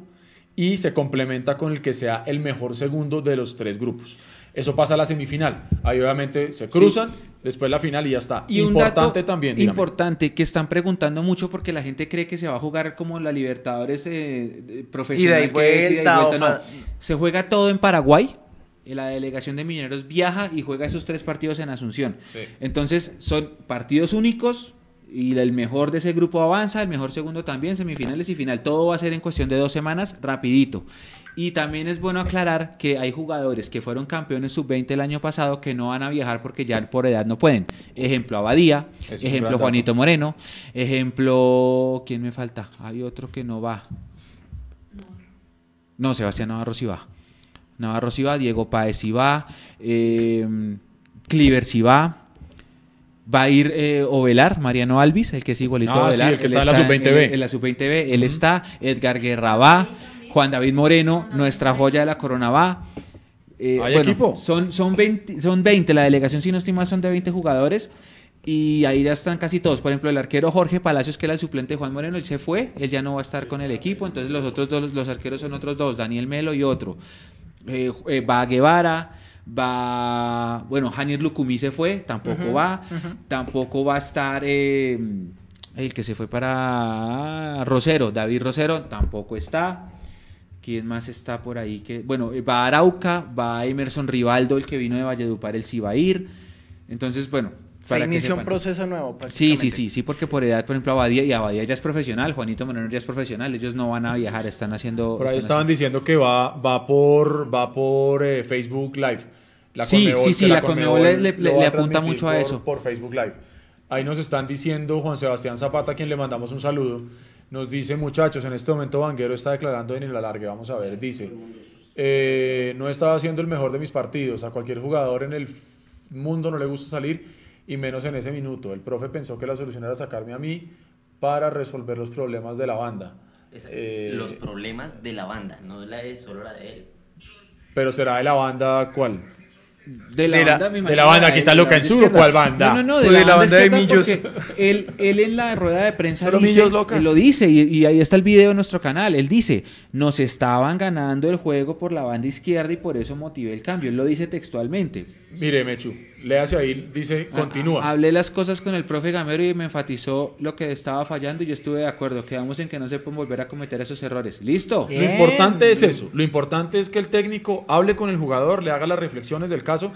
[SPEAKER 1] y se complementa con el que sea el mejor segundo de los tres grupos. Eso pasa a la semifinal. Ahí obviamente se cruzan, después la final y ya está.
[SPEAKER 2] Y un
[SPEAKER 1] importante
[SPEAKER 2] dato
[SPEAKER 1] también. dígame.
[SPEAKER 2] Importante que están preguntando mucho porque la gente cree que se va a jugar como la Libertadores eh, profesional.
[SPEAKER 3] Y
[SPEAKER 2] que es ida y
[SPEAKER 3] vuelta,
[SPEAKER 2] No, se juega todo en Paraguay. La delegación de Mineros viaja y juega esos tres partidos en Asunción.
[SPEAKER 1] Sí.
[SPEAKER 2] Entonces son partidos únicos y el mejor de ese grupo avanza, el mejor segundo también, semifinales y final. Todo va a ser en cuestión de dos semanas, rapidito. Y también es bueno aclarar que hay jugadores que fueron campeones sub-20 el año pasado que no van a viajar porque ya por edad no pueden. Ejemplo, Abadía,
[SPEAKER 1] Es
[SPEAKER 2] ejemplo, Juanito
[SPEAKER 1] dato.
[SPEAKER 2] Moreno, ejemplo, ¿quién me falta? Hay otro que no va. No, Sebastián Navarro sí va. Navarro sí va, Diego Páez sí va, eh, Cliver sí va. Va a ir eh, Ovelar, Mariano Alvis, el que es igualito
[SPEAKER 1] Ah,
[SPEAKER 2] a
[SPEAKER 1] sí,
[SPEAKER 2] Ovelar.
[SPEAKER 1] el que está en la sub-20B.
[SPEAKER 2] En, en la sub-20B, él está. Edgar Guerra va. Juan David Moreno, nuestra joya de la corona va. Eh,
[SPEAKER 1] ¿Hay equipo?
[SPEAKER 2] Son, son, 20, son 20, la delegación, si no estoy mal, son de 20 jugadores. Y ahí ya están casi todos. Por ejemplo, el arquero Jorge Palacios, que era el suplente de Juan Moreno, él se fue, él ya no va a estar con el equipo. Entonces los otros dos, los arqueros son otros dos, Daniel Melo y otro. Eh, eh, va Guevara, va, bueno, Janir Lucumí se fue, tampoco va. Tampoco va a estar el que se fue para Rosero, David Rosero, tampoco está. ¿Quién más está por ahí? Que, bueno, eh, va Arauca, va Emerson Rivaldo, el que vino de Valledupar, él sí va a ir. Entonces, bueno,
[SPEAKER 3] Se
[SPEAKER 2] para que
[SPEAKER 3] inicia un proceso nuevo.
[SPEAKER 2] Sí, sí, sí, sí, porque por edad, por ejemplo, Abadía y Abadía ya es profesional, Juanito Moreno ya es profesional, ellos no van a viajar, están haciendo...
[SPEAKER 1] Por ahí estaban diciendo que va, va por, va por eh, Facebook Live. La
[SPEAKER 2] Sí,
[SPEAKER 1] Conmebol-
[SPEAKER 2] sí, sí,
[SPEAKER 1] que
[SPEAKER 2] la Conmebol le-
[SPEAKER 1] a
[SPEAKER 2] apunta mucho a
[SPEAKER 1] por-
[SPEAKER 2] eso.
[SPEAKER 1] Por Facebook Live. Ahí nos están diciendo Juan Sebastián Zapata, a quien le mandamos un saludo. Nos dice, muchachos, en este momento Vanguero está declarando en el alargue. Vamos a ver, dice, eh, no estaba haciendo el mejor de mis partidos. A cualquier jugador en el mundo no le gusta salir y menos en ese minuto. El profe pensó que la solución era sacarme a mí para resolver los problemas de la banda. Eh,
[SPEAKER 5] Los problemas de la banda, no la de solo la de él.
[SPEAKER 1] Pero será de la banda cuál?
[SPEAKER 2] De la,
[SPEAKER 3] De la-
[SPEAKER 2] banda, me
[SPEAKER 1] de la banda, aquí está Loca en Sur. ¿cuál banda?
[SPEAKER 2] No, no, no, de,
[SPEAKER 3] Pues
[SPEAKER 2] la,
[SPEAKER 3] de la
[SPEAKER 2] banda,
[SPEAKER 3] banda de Millos.
[SPEAKER 2] Él, él en la rueda de prensa
[SPEAKER 1] Solo
[SPEAKER 2] dice-
[SPEAKER 1] Millos locas.
[SPEAKER 2] él lo dice y, y ahí está el video de nuestro canal. Él dice, nos estaban ganando el juego por la banda izquierda y por eso motivé el cambio. Él lo dice textualmente.
[SPEAKER 1] Mire, Mechu, léase ahí, dice, continúa.
[SPEAKER 2] Ha- Hablé las cosas con el profe Gamero y me enfatizó lo que estaba fallando y yo estuve de acuerdo. Quedamos en que no se pueden volver a cometer esos errores. ¿Listo?
[SPEAKER 3] Bien.
[SPEAKER 1] Lo importante es eso. Lo importante es que el técnico hable con el jugador, le haga las reflexiones del caso.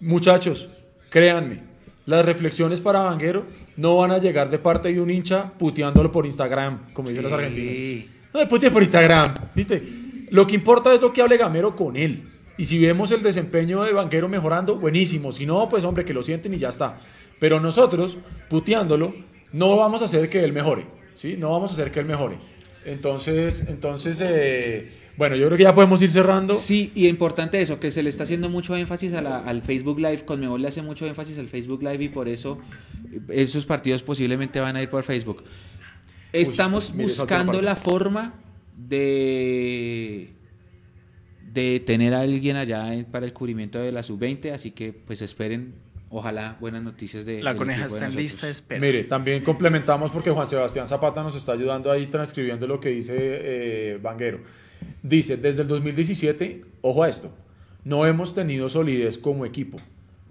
[SPEAKER 1] Muchachos, créanme, las reflexiones para Vanguero no van a llegar de parte de un hincha puteándolo por Instagram, como dicen los argentinos. No me putee por Instagram, ¿viste? Lo que importa es lo que hable Gamero con él. Y si vemos el desempeño de Vanguero mejorando, buenísimo. Si no, pues hombre, que lo sienten y ya está. Pero nosotros, puteándolo, no vamos a hacer que él mejore. ¿sí? No vamos a hacer que él mejore. Entonces, entonces eh, bueno, yo creo que ya podemos ir cerrando.
[SPEAKER 2] Sí, y importante eso, que se le está haciendo mucho énfasis a la- al Facebook Live, Conmebol le hace mucho énfasis al Facebook Live y por eso esos partidos posiblemente van a ir por Facebook. Estamos
[SPEAKER 1] otra
[SPEAKER 2] buscando la forma de de tener a alguien allá en- para el cubrimiento de la sub-20, así que pues esperen, ojalá buenas noticias de
[SPEAKER 3] La coneja está en lista de espera.
[SPEAKER 1] Mire, también complementamos porque Juan Sebastián Zapata nos está ayudando ahí transcribiendo lo que dice eh, Vanguero. Dice, desde el 2017, ojo a esto, no hemos tenido solidez como equipo.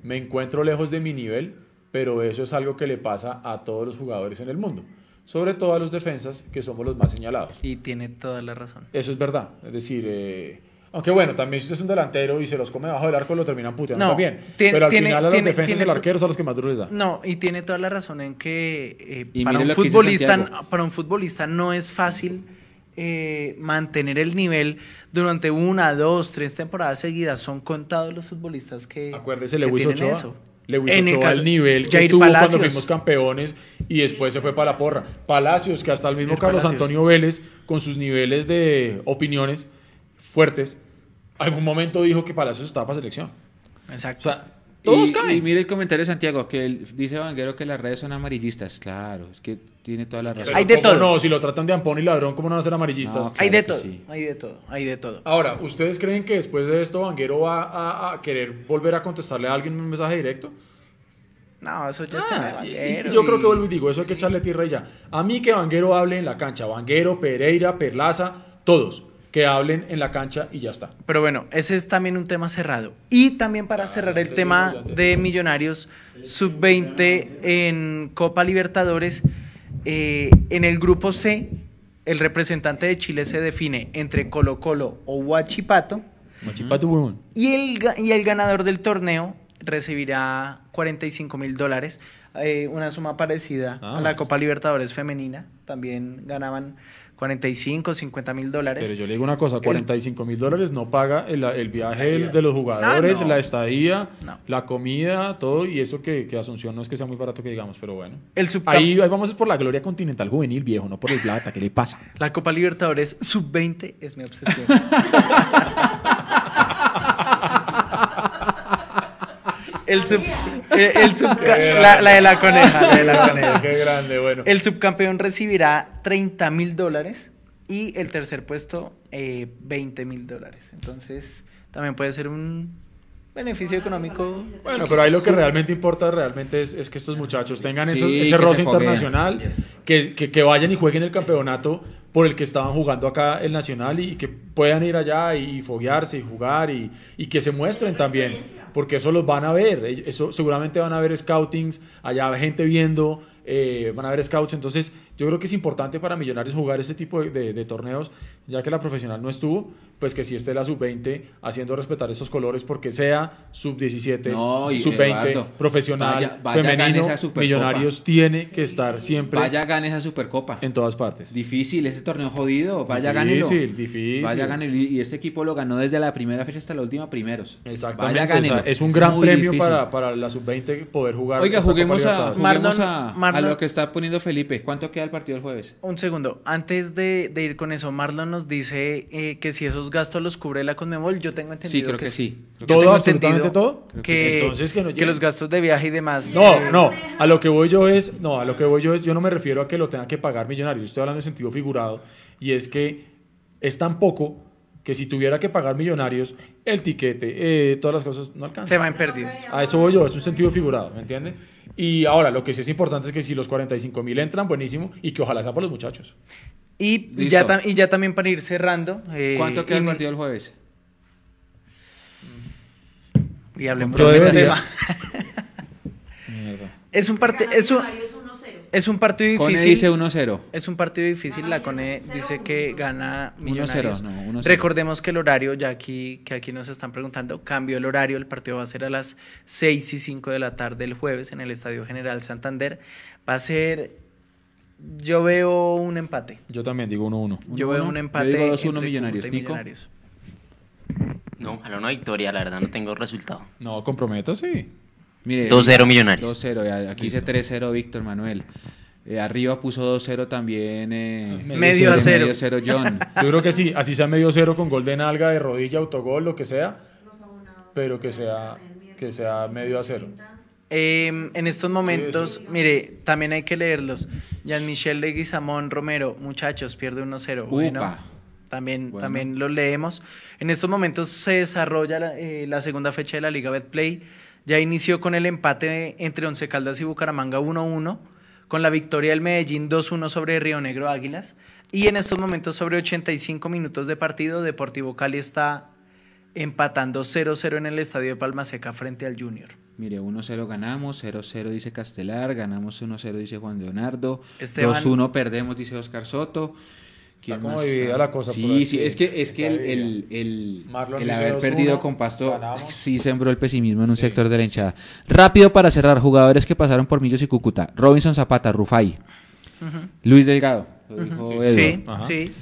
[SPEAKER 1] Me encuentro lejos de mi nivel, pero eso es algo que le pasa a todos los jugadores en el mundo, sobre todo a los defensas, que somos los más señalados.
[SPEAKER 3] Y tiene toda la razón.
[SPEAKER 1] Eso es verdad. Es decir, eh, aunque bueno, también si usted es un delantero y se los come debajo del arco, lo terminan puteando
[SPEAKER 3] No,
[SPEAKER 1] también.
[SPEAKER 3] tiene-
[SPEAKER 1] pero al
[SPEAKER 3] tiene-
[SPEAKER 1] final a los
[SPEAKER 3] tiene-
[SPEAKER 1] defensas y
[SPEAKER 3] tiene
[SPEAKER 1] el
[SPEAKER 3] to-
[SPEAKER 1] arquero son los que más duro les da.
[SPEAKER 3] No, y tiene toda la razón en que eh, para, un
[SPEAKER 2] que
[SPEAKER 3] futbolista, para un futbolista no es fácil eh, mantener el nivel durante una, dos, tres temporadas seguidas. Son contados los futbolistas que,
[SPEAKER 1] Acuérdese,
[SPEAKER 3] que
[SPEAKER 1] Lewis
[SPEAKER 3] tienen
[SPEAKER 1] Ochoa.
[SPEAKER 3] eso.
[SPEAKER 1] Lewis
[SPEAKER 3] En el
[SPEAKER 1] Ochoa, el,
[SPEAKER 3] caso-
[SPEAKER 1] nivel que
[SPEAKER 3] Jair
[SPEAKER 1] tuvo cuando
[SPEAKER 3] Palacios.
[SPEAKER 1] fuimos campeones y después se fue para la porra. Palacios, que hasta el mismo
[SPEAKER 3] Jair
[SPEAKER 1] Carlos
[SPEAKER 3] Palacios.
[SPEAKER 1] Antonio Vélez, con sus niveles de opiniones fuertes, algún momento dijo que Palacios estaba para selección. O
[SPEAKER 3] Exacto.
[SPEAKER 1] sea, todos
[SPEAKER 2] y,
[SPEAKER 1] caen.
[SPEAKER 2] y mire el comentario de Santiago, que él- dice Vanguero que las redes son amarillistas. Claro, es que tiene toda la razón.
[SPEAKER 1] Pero
[SPEAKER 3] Hay de
[SPEAKER 1] ¿cómo
[SPEAKER 3] todo.
[SPEAKER 1] No, si lo tratan de ampón y ladrón, ¿cómo no van a ser amarillistas?
[SPEAKER 2] No,
[SPEAKER 3] hay de todo,
[SPEAKER 2] sí.
[SPEAKER 3] hay de todo, hay de todo.
[SPEAKER 1] Ahora, ¿ustedes creen que después de esto Vanguero va a, a querer volver a contestarle a alguien un mensaje directo?
[SPEAKER 3] No, eso ya está
[SPEAKER 1] Ah, y- y-
[SPEAKER 3] Vanguero
[SPEAKER 1] y yo creo que vuelvo y digo, eso hay que echarle tierra y ya. A mí que Vanguero hable en la cancha, Vanguero, Pereira, Perlaza, todos, que hablen en la cancha y ya está.
[SPEAKER 3] Pero bueno, ese es también un tema cerrado. Y también para cerrar el tema de Millonarios Sub-20 en Copa Libertadores, eh, en el grupo C, el representante de Chile se define entre Colo Colo o Huachipato
[SPEAKER 1] huevón.
[SPEAKER 3] y el, y el ganador del torneo recibirá 45 mil dólares, eh, una suma parecida
[SPEAKER 1] Ah,
[SPEAKER 3] a la
[SPEAKER 1] pues.
[SPEAKER 3] Copa Libertadores femenina. También ganaban 45, 50 mil dólares.
[SPEAKER 1] Pero yo le digo una cosa, 45 mil dólares no paga el, el viaje del- de los jugadores,
[SPEAKER 3] Ah, no.
[SPEAKER 1] la estadía,
[SPEAKER 3] No.
[SPEAKER 1] la comida, todo, y eso que, que Asunción no es que sea muy barato que digamos, pero bueno.
[SPEAKER 3] El
[SPEAKER 1] Ahí, ahí vamos es por la gloria continental juvenil, viejo, no por el plata, ¿qué le pasa?
[SPEAKER 3] La Copa Libertadores sub-20 es mi obsesión. [laughs] el sub, [laughs] eh, el subca- la, la de la coneja, la de la coneja.
[SPEAKER 1] Qué grande, bueno.
[SPEAKER 3] El subcampeón recibirá 30 mil dólares y el tercer puesto eh, 20 mil dólares. Entonces también puede ser un beneficio económico.
[SPEAKER 1] Bueno, pero ahí lo que realmente importa realmente es, es que estos muchachos tengan
[SPEAKER 2] Sí,
[SPEAKER 1] esos- ese
[SPEAKER 2] se
[SPEAKER 1] roce internacional, que, que, que vayan y jueguen el campeonato por el que estaban jugando acá el Nacional y, que puedan ir allá y, y foguearse y jugar y, y que se muestren también, porque eso los van a ver, eso seguramente van a ver scoutings, allá gente viendo, eh, van a ver scouts, entonces yo creo que es importante para Millonarios jugar este tipo de, de- de torneos, ya que la profesional no estuvo, pues que si esté la sub-20 haciendo respetar esos colores, porque sea sub-17,
[SPEAKER 2] No, y
[SPEAKER 1] sub-20,
[SPEAKER 2] Eduardo,
[SPEAKER 1] profesional,
[SPEAKER 2] vaya- vaya, gane
[SPEAKER 1] femenino. Millonarios tiene que estar siempre
[SPEAKER 2] Vaya, gane esa Supercopa.
[SPEAKER 1] en todas partes.
[SPEAKER 2] Difícil, ese torneo jodido. Vaya,
[SPEAKER 1] Difícil,
[SPEAKER 2] gánelo.
[SPEAKER 1] difícil.
[SPEAKER 2] Vaya, gánelo. Y y este equipo lo ganó desde la primera fecha hasta la última primeros.
[SPEAKER 1] Exactamente.
[SPEAKER 2] Vaya,
[SPEAKER 1] o sea,
[SPEAKER 2] gánelo.
[SPEAKER 1] es un gran premio
[SPEAKER 2] difícil.
[SPEAKER 1] para, para la sub-20 poder jugar.
[SPEAKER 2] Oiga, juguemos, a,
[SPEAKER 3] Marlon-
[SPEAKER 2] a, a lo que está poniendo Felipe. ¿Cuánto queda el partido el jueves?
[SPEAKER 3] Un segundo, antes de, de ir con eso, Marlon nos dice eh, que si esos gastos los cubre la Conmebol, yo tengo entendido
[SPEAKER 2] Sí, creo que, sí. Creo que
[SPEAKER 3] Yo
[SPEAKER 1] ¿Todo, absolutamente
[SPEAKER 3] entendido
[SPEAKER 1] todo?
[SPEAKER 3] Que,
[SPEAKER 1] Entonces, que no
[SPEAKER 3] que los gastos de viaje y demás.
[SPEAKER 1] No,
[SPEAKER 3] eh,
[SPEAKER 1] no, a lo que voy yo es, no, a lo que voy yo es, yo no me refiero a que lo tenga que pagar Millonarios, estoy hablando en sentido figurado, y es que es tan poco que si tuviera que pagar Millonarios, el tiquete, eh, todas las cosas no alcanzan.
[SPEAKER 3] Se van perdidos.
[SPEAKER 1] A eso voy yo, es un sentido figurado, ¿me entiende? Y ahora, lo que sí es importante es que si los 45 mil entran, buenísimo, y que ojalá sea para los muchachos.
[SPEAKER 3] Y
[SPEAKER 2] Listo.
[SPEAKER 3] ya, tam- y ya también para ir cerrando. eh,
[SPEAKER 2] ¿Cuánto queda el partido el jueves?
[SPEAKER 3] Y hablemos tema. [laughs] Es un, parte, es, un,
[SPEAKER 4] Millonarios 1-0.
[SPEAKER 3] Es un partido
[SPEAKER 2] Cone
[SPEAKER 3] difícil.
[SPEAKER 2] dice 1-0.
[SPEAKER 3] Es un partido difícil. La Cone dice que gana
[SPEAKER 2] 1-0,
[SPEAKER 3] Millonarios.
[SPEAKER 2] no, 1-0.
[SPEAKER 3] Recordemos que el horario, ya aquí, que aquí nos están preguntando, cambió el horario. El partido va a ser a las 6 y 5 de la tarde el jueves en el Estadio General Santander. Va a ser. Yo veo un empate.
[SPEAKER 1] Yo también digo 1-1.
[SPEAKER 3] Yo veo
[SPEAKER 2] 1-1.
[SPEAKER 3] un empate.
[SPEAKER 2] Yo digo 2-1
[SPEAKER 3] entre
[SPEAKER 2] Millonarios. Nico.
[SPEAKER 3] Millonarios.
[SPEAKER 5] No, ojalá una victoria, la verdad no tengo resultado.
[SPEAKER 1] No, comprometo, sí.
[SPEAKER 2] Mire,
[SPEAKER 5] 2-0 Millonarios.
[SPEAKER 2] 2-0. ya, Aquí dice 3-0 Víctor Manuel. Eh, arriba puso 2-0 también. Eh,
[SPEAKER 3] Medio a cero.
[SPEAKER 2] Medio 0 John.
[SPEAKER 1] Yo creo que sí, así sea medio cero con gol de nalga, de rodilla, autogol, lo que sea, pero que sea, que sea medio a cero.
[SPEAKER 3] Eh, en estos momentos,
[SPEAKER 1] sí.
[SPEAKER 3] mire, también hay que leerlos. Jean-Michel Leguizamón Romero, muchachos, pierde 1-0. Bueno,
[SPEAKER 2] Upa.
[SPEAKER 3] también,
[SPEAKER 2] Bueno.
[SPEAKER 3] también los leemos. En estos momentos se desarrolla la, eh, la segunda fecha de la Liga Betplay. Ya inició con el empate entre Once Caldas y Bucaramanga 1-1, con la victoria del Medellín 2-1 sobre Río Negro Águilas. Y en estos momentos, sobre 85 minutos de partido, Deportivo Cali está empatando 0-0 en el estadio de Palma Seca frente al Junior.
[SPEAKER 2] Mire, 1-0 ganamos, 0-0 dice Castelar, ganamos 1-0 dice Juan Leonardo,
[SPEAKER 3] Esteban.
[SPEAKER 2] 2-1 perdemos dice Oscar Soto.
[SPEAKER 1] Está
[SPEAKER 2] ¿Quién
[SPEAKER 1] como dividida la cosa
[SPEAKER 2] Sí,
[SPEAKER 1] por
[SPEAKER 2] sí, es que, es que el, el, el, haber
[SPEAKER 1] 2-1,
[SPEAKER 2] perdido con Pasto
[SPEAKER 1] ganamos. [laughs]
[SPEAKER 2] sí sembró el pesimismo en un
[SPEAKER 1] Sí,
[SPEAKER 2] sector de la hinchada. Rápido para cerrar, jugadores que pasaron por Millos y Cúcuta. Robinson Zapata, Rufai. Luis Delgado, dijo
[SPEAKER 1] Sí.
[SPEAKER 3] Sí,
[SPEAKER 1] Ajá.
[SPEAKER 3] sí.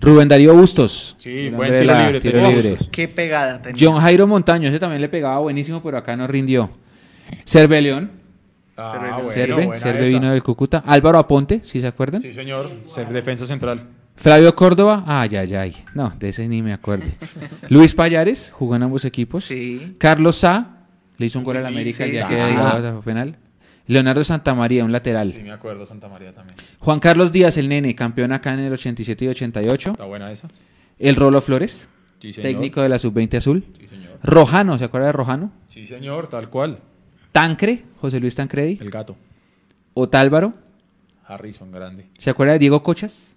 [SPEAKER 2] Rubén Darío Bustos.
[SPEAKER 1] Sí, buen tiro
[SPEAKER 2] la-
[SPEAKER 1] libre,
[SPEAKER 2] tiro.
[SPEAKER 3] Qué pegada tenía.
[SPEAKER 2] John Jairo Montaño, ese también le pegaba buenísimo, pero acá no rindió. Cervelión,
[SPEAKER 1] Ah, bueno,
[SPEAKER 2] Cerve, vino del Cúcuta. Álvaro Aponte, si se acuerdan.
[SPEAKER 1] Sí, señor, ser defensa central.
[SPEAKER 2] Flavio Córdoba, ay, ay, ay. No, de ese ni me acuerdo. [laughs] Luis Payares, jugó en ambos equipos.
[SPEAKER 3] Sí.
[SPEAKER 2] Carlos Sá, le hizo un gol a la
[SPEAKER 1] Sí,
[SPEAKER 2] América,
[SPEAKER 3] sí,
[SPEAKER 2] ya
[SPEAKER 3] sí,
[SPEAKER 2] que
[SPEAKER 3] sí.
[SPEAKER 2] llegaba a penal. Leonardo Santamaría, un lateral.
[SPEAKER 1] Sí, me acuerdo, Santa María también.
[SPEAKER 2] Juan Carlos Díaz, el nene, campeón acá en el 87 y 88.
[SPEAKER 1] Está buena esa.
[SPEAKER 2] El Rolo Flores,
[SPEAKER 1] Sí, señor.
[SPEAKER 2] técnico de la sub-20 azul.
[SPEAKER 1] Sí, señor.
[SPEAKER 2] Rojano, ¿se acuerda de Rojano?
[SPEAKER 1] Sí, señor, tal cual.
[SPEAKER 2] Tancre, José Luis Tancredi.
[SPEAKER 1] El gato.
[SPEAKER 2] Otálvaro.
[SPEAKER 1] Harrison, grande.
[SPEAKER 2] ¿Se acuerda de Diego Cochas?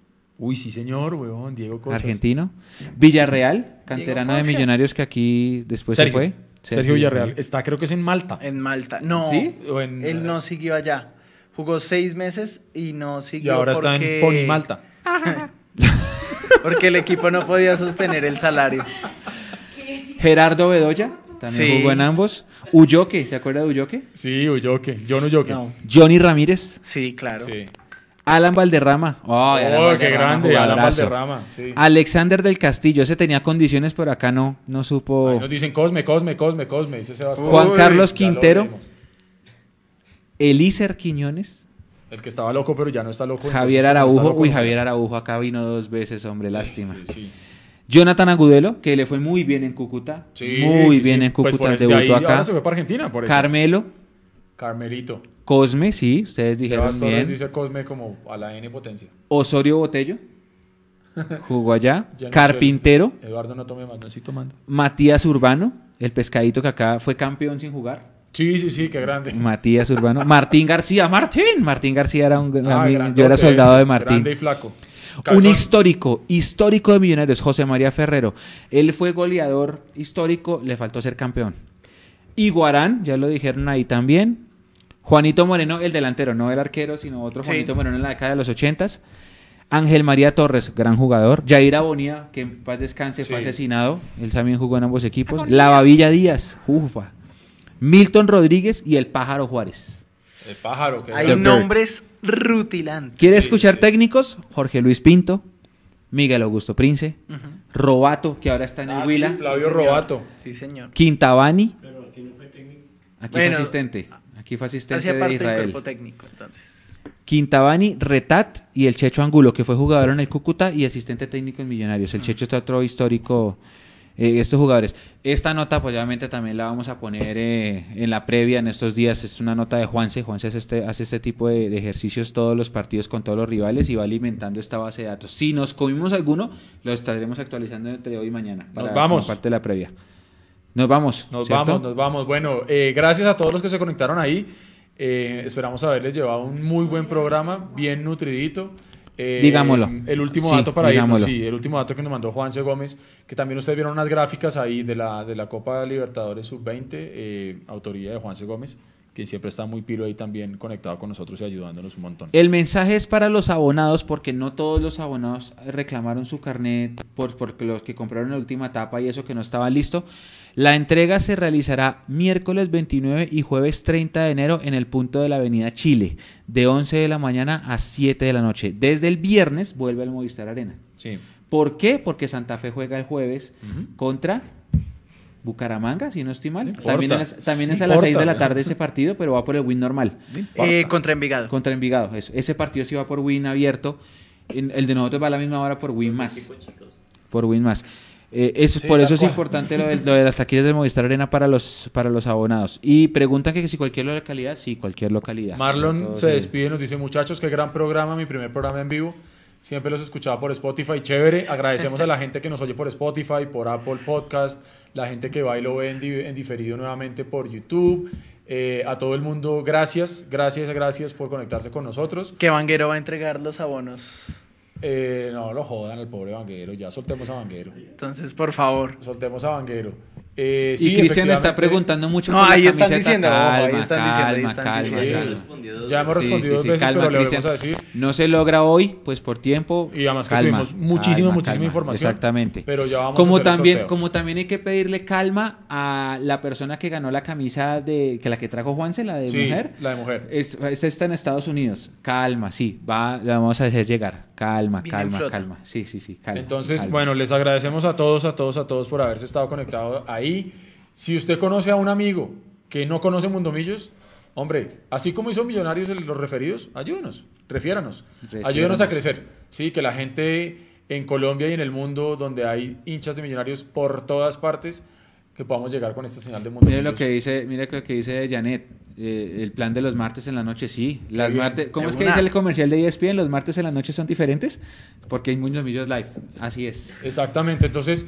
[SPEAKER 1] Uy, sí, señor, weón. Diego Cochas.
[SPEAKER 2] Argentino. Villarreal, canterano de. Millonarios que aquí después
[SPEAKER 1] Sergio.
[SPEAKER 2] se fue.
[SPEAKER 1] Sergio, Villarreal. Está, creo que es en Malta.
[SPEAKER 3] En Malta. No,
[SPEAKER 2] ¿Sí?
[SPEAKER 1] O en-
[SPEAKER 3] él no siguió allá. Jugó seis meses y no
[SPEAKER 1] Y
[SPEAKER 3] siguió
[SPEAKER 1] ahora está en Pony Malta. [laughs]
[SPEAKER 3] Porque el equipo no podía sostener el salario.
[SPEAKER 2] Gerardo Bedoya, también
[SPEAKER 3] Sí.
[SPEAKER 2] jugó en ambos. Ulloque, ¿se acuerda de Ulloque?
[SPEAKER 1] Sí, Uyoque. John Uyoque.
[SPEAKER 3] No.
[SPEAKER 2] Johnny Ramírez.
[SPEAKER 3] Sí, claro.
[SPEAKER 1] Sí.
[SPEAKER 2] Alan Valderrama. Oh,
[SPEAKER 1] Oh, qué grande. Alan. Valderrama. Sí.
[SPEAKER 2] Alexander del Castillo, ese tenía condiciones, pero acá no, no supo.
[SPEAKER 1] Ahí nos dicen Cosme, Cosme, Cosme, Cosme. Dice Sebastián.
[SPEAKER 2] Juan Carlos Quintero. Elícer Quiñones.
[SPEAKER 1] El que estaba loco, pero ya no está loco.
[SPEAKER 2] Javier
[SPEAKER 1] no
[SPEAKER 2] Araujo.
[SPEAKER 1] loco,
[SPEAKER 2] Uy,
[SPEAKER 1] no-
[SPEAKER 2] Javier Araujo acá vino dos veces, hombre, lástima.
[SPEAKER 1] Sí, sí.
[SPEAKER 2] Jonathan Agudelo, que le fue muy bien en Cúcuta.
[SPEAKER 1] Sí,
[SPEAKER 2] muy
[SPEAKER 1] sí,
[SPEAKER 2] bien
[SPEAKER 1] sí.
[SPEAKER 2] en
[SPEAKER 1] Pues
[SPEAKER 2] Cúcuta,
[SPEAKER 1] por el- de ahí
[SPEAKER 2] debutó acá.
[SPEAKER 1] Ahora se fue para Argentina, por eso.
[SPEAKER 2] Carmelo,
[SPEAKER 1] Carmelito.
[SPEAKER 2] Cosme, sí, ustedes dijeron
[SPEAKER 1] Sebas Torres
[SPEAKER 2] bien.
[SPEAKER 1] dice Cosme como a la N potencia.
[SPEAKER 2] Osorio Botello, [laughs] jugó allá.
[SPEAKER 1] Ya no
[SPEAKER 2] Carpintero,
[SPEAKER 1] sé, Eduardo no tome más, no estoy tomando.
[SPEAKER 2] Matías Urbano, el pescadito que acá fue campeón sin jugar.
[SPEAKER 1] Sí, sí, sí, qué grande.
[SPEAKER 2] Matías Urbano. [laughs] Martín García, Martín. Martín García era un
[SPEAKER 1] Ah, grandote
[SPEAKER 2] yo era soldado
[SPEAKER 1] este,
[SPEAKER 2] de Martín.
[SPEAKER 1] Grande y flaco.
[SPEAKER 2] Un histórico, histórico de Millonarios, José María Ferrero. Él fue goleador histórico, le faltó ser campeón. Iguarán, ya lo dijeron ahí también. Juanito Moreno, el delantero, no el arquero, sino otro
[SPEAKER 3] Sí.
[SPEAKER 2] Juanito Moreno en la década de los ochentas. Ángel María Torres, gran jugador. Jair Abonía, que en paz descanse, fue asesinado. Él también jugó en ambos equipos. Lavavilla Díaz, ufa. Milton Rodríguez y el Pájaro Juárez.
[SPEAKER 1] El pájaro. qué
[SPEAKER 3] Hay
[SPEAKER 2] The
[SPEAKER 1] grande.
[SPEAKER 2] Bird.
[SPEAKER 3] nombres rutilantes.
[SPEAKER 2] ¿Quiere
[SPEAKER 1] Sí,
[SPEAKER 2] escuchar
[SPEAKER 1] sí.
[SPEAKER 2] técnicos? Jorge Luis Pinto, Miguel Augusto Prince, Robato, que ahora está en el
[SPEAKER 1] Ah, sí,
[SPEAKER 2] Huila,
[SPEAKER 1] Flavio. Robato.
[SPEAKER 3] Sí, señor.
[SPEAKER 2] Quintabani,
[SPEAKER 6] Pero aquí no fue técnico.
[SPEAKER 2] aquí
[SPEAKER 3] Bueno,
[SPEAKER 2] fue asistente, aquí fue asistente de
[SPEAKER 3] parte del
[SPEAKER 2] Israel.
[SPEAKER 3] cuerpo técnico, entonces.
[SPEAKER 2] Quintabani, Retat y el Checho Angulo, que fue jugador en el Cúcuta y asistente técnico en Millonarios. El Checho está otro histórico, eh, estos jugadores. Esta nota, pues obviamente también la vamos a poner eh, en la previa en estos días. Es una nota de Juanse. Juanse hace este, hace este tipo de, de ejercicios todos los partidos con todos los rivales y va alimentando esta base de datos. Si nos comimos alguno, lo estaremos actualizando entre hoy y mañana.
[SPEAKER 1] Nos vamos.
[SPEAKER 2] como parte de la previa. Nos vamos.
[SPEAKER 1] Nos
[SPEAKER 2] ¿cierto?
[SPEAKER 1] vamos, nos vamos. Bueno, eh, gracias a todos los que se conectaron ahí. Eh, esperamos haberles llevado un muy buen programa, bien nutridito. Eh,
[SPEAKER 2] Digámoslo.
[SPEAKER 1] El último
[SPEAKER 2] Sí,
[SPEAKER 1] dato para
[SPEAKER 2] digámoslo.
[SPEAKER 1] irnos, sí, el último dato que nos mandó Juanse Gómez, que también ustedes vieron unas gráficas ahí de la, de la Copa Libertadores Sub-20, eh, autoría de Juanse Gómez, que siempre está muy pilo ahí también conectado con nosotros y ayudándonos un montón.
[SPEAKER 2] El mensaje es para los abonados porque no todos los abonados reclamaron su carnet por, porque los que compraron la última etapa y eso que no estaba listo. La entrega se realizará miércoles 29 y jueves 30 de enero en el punto de la Avenida Chile, de 11 de la mañana a 7 de la noche. Desde el viernes vuelve al Movistar Arena.
[SPEAKER 1] Sí.
[SPEAKER 2] ¿Por qué? Porque Santa Fe juega el jueves contra Bucaramanga, si no estoy mal. También, es, también
[SPEAKER 1] No
[SPEAKER 2] es a las 6 de la tarde ese partido, pero va por el win normal.
[SPEAKER 3] Eh, contra Envigado.
[SPEAKER 2] Contra Envigado. eso. Ese partido sí va por win abierto. En- el de nosotros va a la misma hora por win más. Por win más. Eh, eso,
[SPEAKER 1] Sí,
[SPEAKER 2] por eso es importante lo de, lo de las taquillas del Movistar Arena para los, para los abonados. Y preguntan que si cualquier localidad, sí, cualquier localidad.
[SPEAKER 1] Marlon
[SPEAKER 2] Todo
[SPEAKER 1] se
[SPEAKER 2] sí.
[SPEAKER 1] despide y nos dice, muchachos, qué gran programa, mi primer programa en vivo. Siempre los escuchaba por Spotify, chévere. Agradecemos a la gente que nos oye por Spotify, por Apple Podcast, la gente que va y lo ve en, di- en diferido nuevamente por YouTube. Eh, a todo el mundo, gracias, gracias, gracias por conectarse con nosotros.
[SPEAKER 3] Que Vanguero va a entregar los abonos.
[SPEAKER 1] Eh, no lo jodan al pobre Vanguero, ya soltemos a Vanguero.
[SPEAKER 3] Entonces, por favor.
[SPEAKER 1] Soltemos a Vanguero. Eh,
[SPEAKER 2] Y
[SPEAKER 1] sí,
[SPEAKER 2] Cristian está preguntando mucho
[SPEAKER 3] No,
[SPEAKER 2] por la
[SPEAKER 3] ahí están
[SPEAKER 2] camiseta.
[SPEAKER 3] diciendo, ojo, ahí
[SPEAKER 2] calma,
[SPEAKER 3] están diciendo, ahí
[SPEAKER 2] calma,
[SPEAKER 3] están
[SPEAKER 2] calma,
[SPEAKER 3] diciendo.
[SPEAKER 2] calma.
[SPEAKER 1] Ya hemos respondido
[SPEAKER 2] sí,
[SPEAKER 1] dos
[SPEAKER 2] sí,
[SPEAKER 1] veces,
[SPEAKER 2] calma,
[SPEAKER 1] pero volvemos a decir.
[SPEAKER 2] No se logra hoy, pues por tiempo.
[SPEAKER 1] Y además que
[SPEAKER 2] calma,
[SPEAKER 1] tuvimos muchísima,
[SPEAKER 2] calma,
[SPEAKER 1] muchísima
[SPEAKER 2] calma.
[SPEAKER 1] información.
[SPEAKER 2] Exactamente.
[SPEAKER 1] Pero ya vamos a
[SPEAKER 2] como
[SPEAKER 1] hacer el
[SPEAKER 2] también, como también hay que pedirle calma a la persona que ganó la camisa de que la que trajo Juanse, la de
[SPEAKER 1] Sí,
[SPEAKER 2] mujer.
[SPEAKER 1] la de mujer.
[SPEAKER 2] Es, esta está en Estados Unidos. Calma, sí, va, la vamos a hacer llegar. Calma, calma, calma. Sí, sí, sí, calma.
[SPEAKER 1] Entonces,
[SPEAKER 2] calma.
[SPEAKER 1] bueno, les agradecemos a todos, a todos, a todos por haberse estado conectados ahí. Si usted conoce a un amigo que no conoce Mundomillos, hombre, así como hizo Millonarios los referidos, ayúdenos, refiéranos,
[SPEAKER 2] Refiéranos.
[SPEAKER 1] ayúdenos a crecer. Sí, que la gente en Colombia y en el mundo donde hay hinchas de Millonarios por todas partes, que podamos llegar con esta señal de
[SPEAKER 2] Mire
[SPEAKER 1] Mundomillos.
[SPEAKER 2] lo que dice, mire lo que dice Janet, eh, el plan de los martes en la noche, sí. Las martes, ¿Cómo es que dice el comercial de ESPN? Los martes en la noche son diferentes porque hay muchos millos live. Así es.
[SPEAKER 1] Exactamente, entonces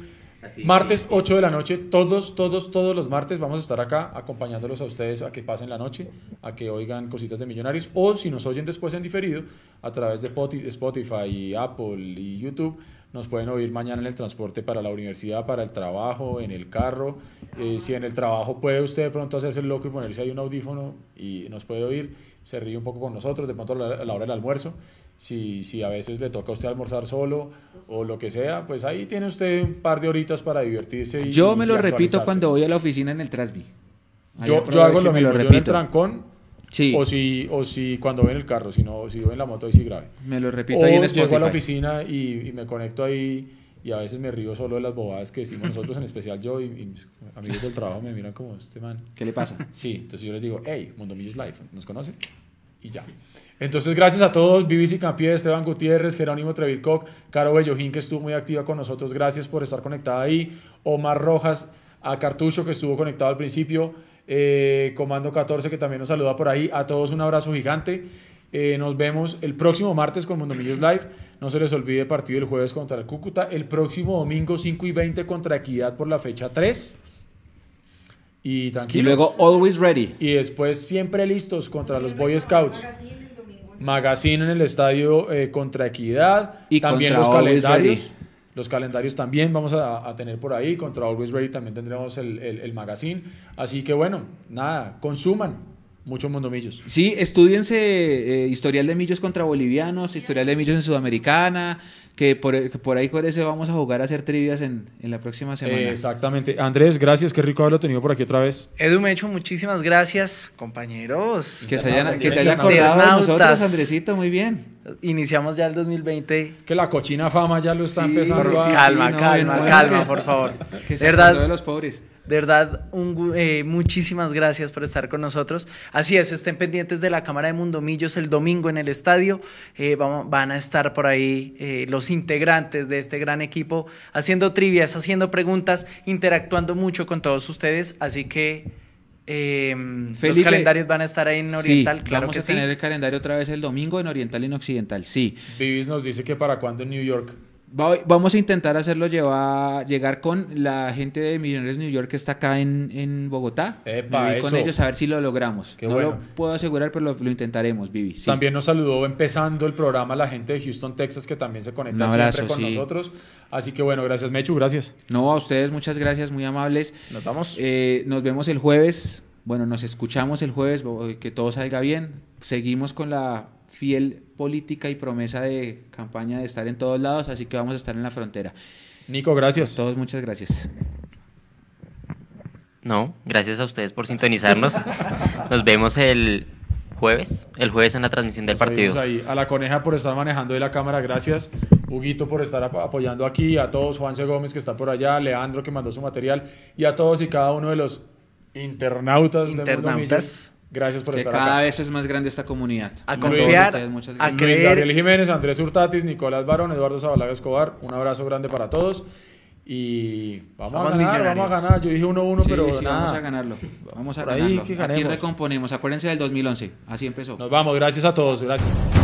[SPEAKER 1] Martes 8 de la noche, todos, todos, todos los martes vamos a estar acá acompañándolos a ustedes a que pasen la noche, a que oigan cositas de millonarios o si nos oyen después en diferido a través de Poti- Spotify, Apple y YouTube. Nos pueden oír mañana en el transporte para la universidad, para el trabajo, en el carro. Eh, si en el trabajo puede usted de pronto hacerse el loco y ponerse ahí un audífono y nos puede oír, se ríe un poco con nosotros, de pronto a la, hora del almuerzo. Si, si a veces le toca a usted almorzar solo o lo que sea, pues ahí tiene usted un par de horitas para divertirse. Y,
[SPEAKER 2] Yo me lo
[SPEAKER 1] y
[SPEAKER 2] repito cuando voy a la oficina en el. Ahí
[SPEAKER 1] Yo, yo hago lo mismo, yo en el trancón
[SPEAKER 2] Sí,
[SPEAKER 1] o si, o si cuando voy en el carro, si, no, si voy en la moto ahí sí grave.
[SPEAKER 2] me lo repito
[SPEAKER 1] O
[SPEAKER 2] ahí en
[SPEAKER 1] llego a la
[SPEAKER 2] Spotify.
[SPEAKER 1] oficina y, y me conecto ahí y a veces me río solo de las bobadas que decimos nosotros, en especial yo y, y mis amigos del trabajo me miran como este man.
[SPEAKER 2] ¿Qué le pasa?
[SPEAKER 1] Sí, entonces yo les digo, hey, Mundo Millos Live, ¿nos conocen? Y ya. Entonces, gracias a todos, Vivi Campié, Esteban Gutiérrez, Jerónimo Trevilcock, Caro Bellojín, que estuvo muy activa con nosotros, gracias por estar conectada ahí, Omar Rojas, a Cartucho, que estuvo conectado al principio, eh, Comando 14, que también nos saluda por ahí, a todos un abrazo gigante. Eh, nos vemos el próximo martes con Mundo Millos Live. No se les olvide el partido el jueves contra el Cúcuta. El próximo domingo 5 y 20 contra Equidad por la fecha 3. Y
[SPEAKER 2] Y
[SPEAKER 1] tranquilos.
[SPEAKER 2] luego Always Ready.
[SPEAKER 1] Y después siempre listos contra los Boy Scouts. Magazine en el estadio eh, contra Equidad.
[SPEAKER 2] Y
[SPEAKER 1] también los calendarios.
[SPEAKER 2] Ready.
[SPEAKER 1] Los calendarios también vamos a, a tener por ahí. Contra Always Ready también tendremos el, el, el magazine. Así que bueno, nada, consuman mucho Mundo Millos.
[SPEAKER 2] Sí, estudiense eh, historial de millos contra bolivianos, historial de millos en Sudamericana, que por, que por ahí con ese vamos a jugar a hacer trivias en, en la próxima semana.
[SPEAKER 1] Eh, exactamente. Andrés, gracias. Qué rico haberlo tenido por aquí otra vez.
[SPEAKER 3] Edu Mecho, muchísimas gracias, compañeros.
[SPEAKER 2] que se, hayan, que se
[SPEAKER 1] Internautas.
[SPEAKER 2] haya acordado de nosotros. Andresito, muy bien.
[SPEAKER 3] Iniciamos ya el 2020.
[SPEAKER 1] Es que la cochina fama ya lo está
[SPEAKER 2] Sí,
[SPEAKER 1] empezando
[SPEAKER 2] sí,
[SPEAKER 1] a...
[SPEAKER 3] calma,
[SPEAKER 2] no,
[SPEAKER 3] calma, calma, por favor. [laughs]
[SPEAKER 2] Que se
[SPEAKER 3] De verdad,
[SPEAKER 2] de los pobres.
[SPEAKER 3] De verdad, un eh, muchísimas gracias por estar con nosotros. Así es, estén pendientes de la Cámara de Mundomillos el domingo en el estadio. Eh, vamos- van a estar por ahí eh, los integrantes de este gran equipo haciendo trivias, haciendo preguntas, interactuando mucho con todos ustedes. Así que eh, los calendarios van a estar ahí en Oriental,
[SPEAKER 2] sí,
[SPEAKER 3] claro
[SPEAKER 2] vamos
[SPEAKER 3] que
[SPEAKER 2] a
[SPEAKER 3] sí.
[SPEAKER 2] tener el calendario otra vez el domingo en Oriental y en Occidental, sí.
[SPEAKER 1] Vivis nos dice que para cuándo en New York.
[SPEAKER 2] Va- Vamos a intentar hacerlo llevar, llegar con la gente de Millonarios New York que está acá en, en Bogotá.
[SPEAKER 1] Epa,
[SPEAKER 2] voy con
[SPEAKER 1] eso.
[SPEAKER 2] ellos a ver si lo logramos.
[SPEAKER 1] Qué
[SPEAKER 2] no
[SPEAKER 1] bueno.
[SPEAKER 2] lo puedo asegurar, pero lo, lo intentaremos, Vivi. sí.
[SPEAKER 1] También nos saludó empezando el programa la gente de Houston, Texas, que también se conecta
[SPEAKER 2] abrazo,
[SPEAKER 1] siempre con
[SPEAKER 2] sí.
[SPEAKER 1] nosotros. Así que bueno, gracias Mechu, gracias.
[SPEAKER 2] No, a ustedes muchas gracias, muy amables.
[SPEAKER 3] Nos vamos.
[SPEAKER 2] Eh, nos vemos el jueves. Bueno, nos escuchamos el jueves, que todo salga bien. Seguimos con la fiel política y promesa de campaña de estar en todos lados, así que vamos a estar en la frontera.
[SPEAKER 1] Nico, gracias.
[SPEAKER 2] Todos muchas gracias.
[SPEAKER 5] No, gracias a ustedes por sintonizarnos. Nos vemos el jueves, el jueves en la transmisión del
[SPEAKER 1] Nos
[SPEAKER 5] partido.
[SPEAKER 1] ahí. A la coneja por estar manejando de la cámara, gracias. Huguito por estar ap- apoyando aquí, a todos, Juanse Gómez que está por allá, Leandro que mandó su material y a todos y cada uno de los internautas, de Mundo
[SPEAKER 3] Internautas.
[SPEAKER 1] Millos. Gracias por
[SPEAKER 2] Que
[SPEAKER 1] estar
[SPEAKER 2] cada
[SPEAKER 1] acá.
[SPEAKER 2] vez es más grande esta comunidad.
[SPEAKER 3] A confiar,
[SPEAKER 2] ustedes,
[SPEAKER 3] a.
[SPEAKER 1] Luis. Gabriel Jiménez, Andrés Hurtatis, Nicolás Barón, Eduardo Zabalaga Escobar, un abrazo grande para todos. Y vamos,
[SPEAKER 3] Vamos
[SPEAKER 1] a ganar, vamos a ganar. Yo dije 1-1,
[SPEAKER 2] Sí,
[SPEAKER 1] pero
[SPEAKER 2] sí,
[SPEAKER 1] nada.
[SPEAKER 2] vamos a ganarlo. Vamos a
[SPEAKER 1] Por ahí
[SPEAKER 2] ganarlo.
[SPEAKER 1] que
[SPEAKER 2] Aquí recomponemos. Acuérdense del 2011. Así empezó.
[SPEAKER 1] Nos vamos, gracias a todos, gracias.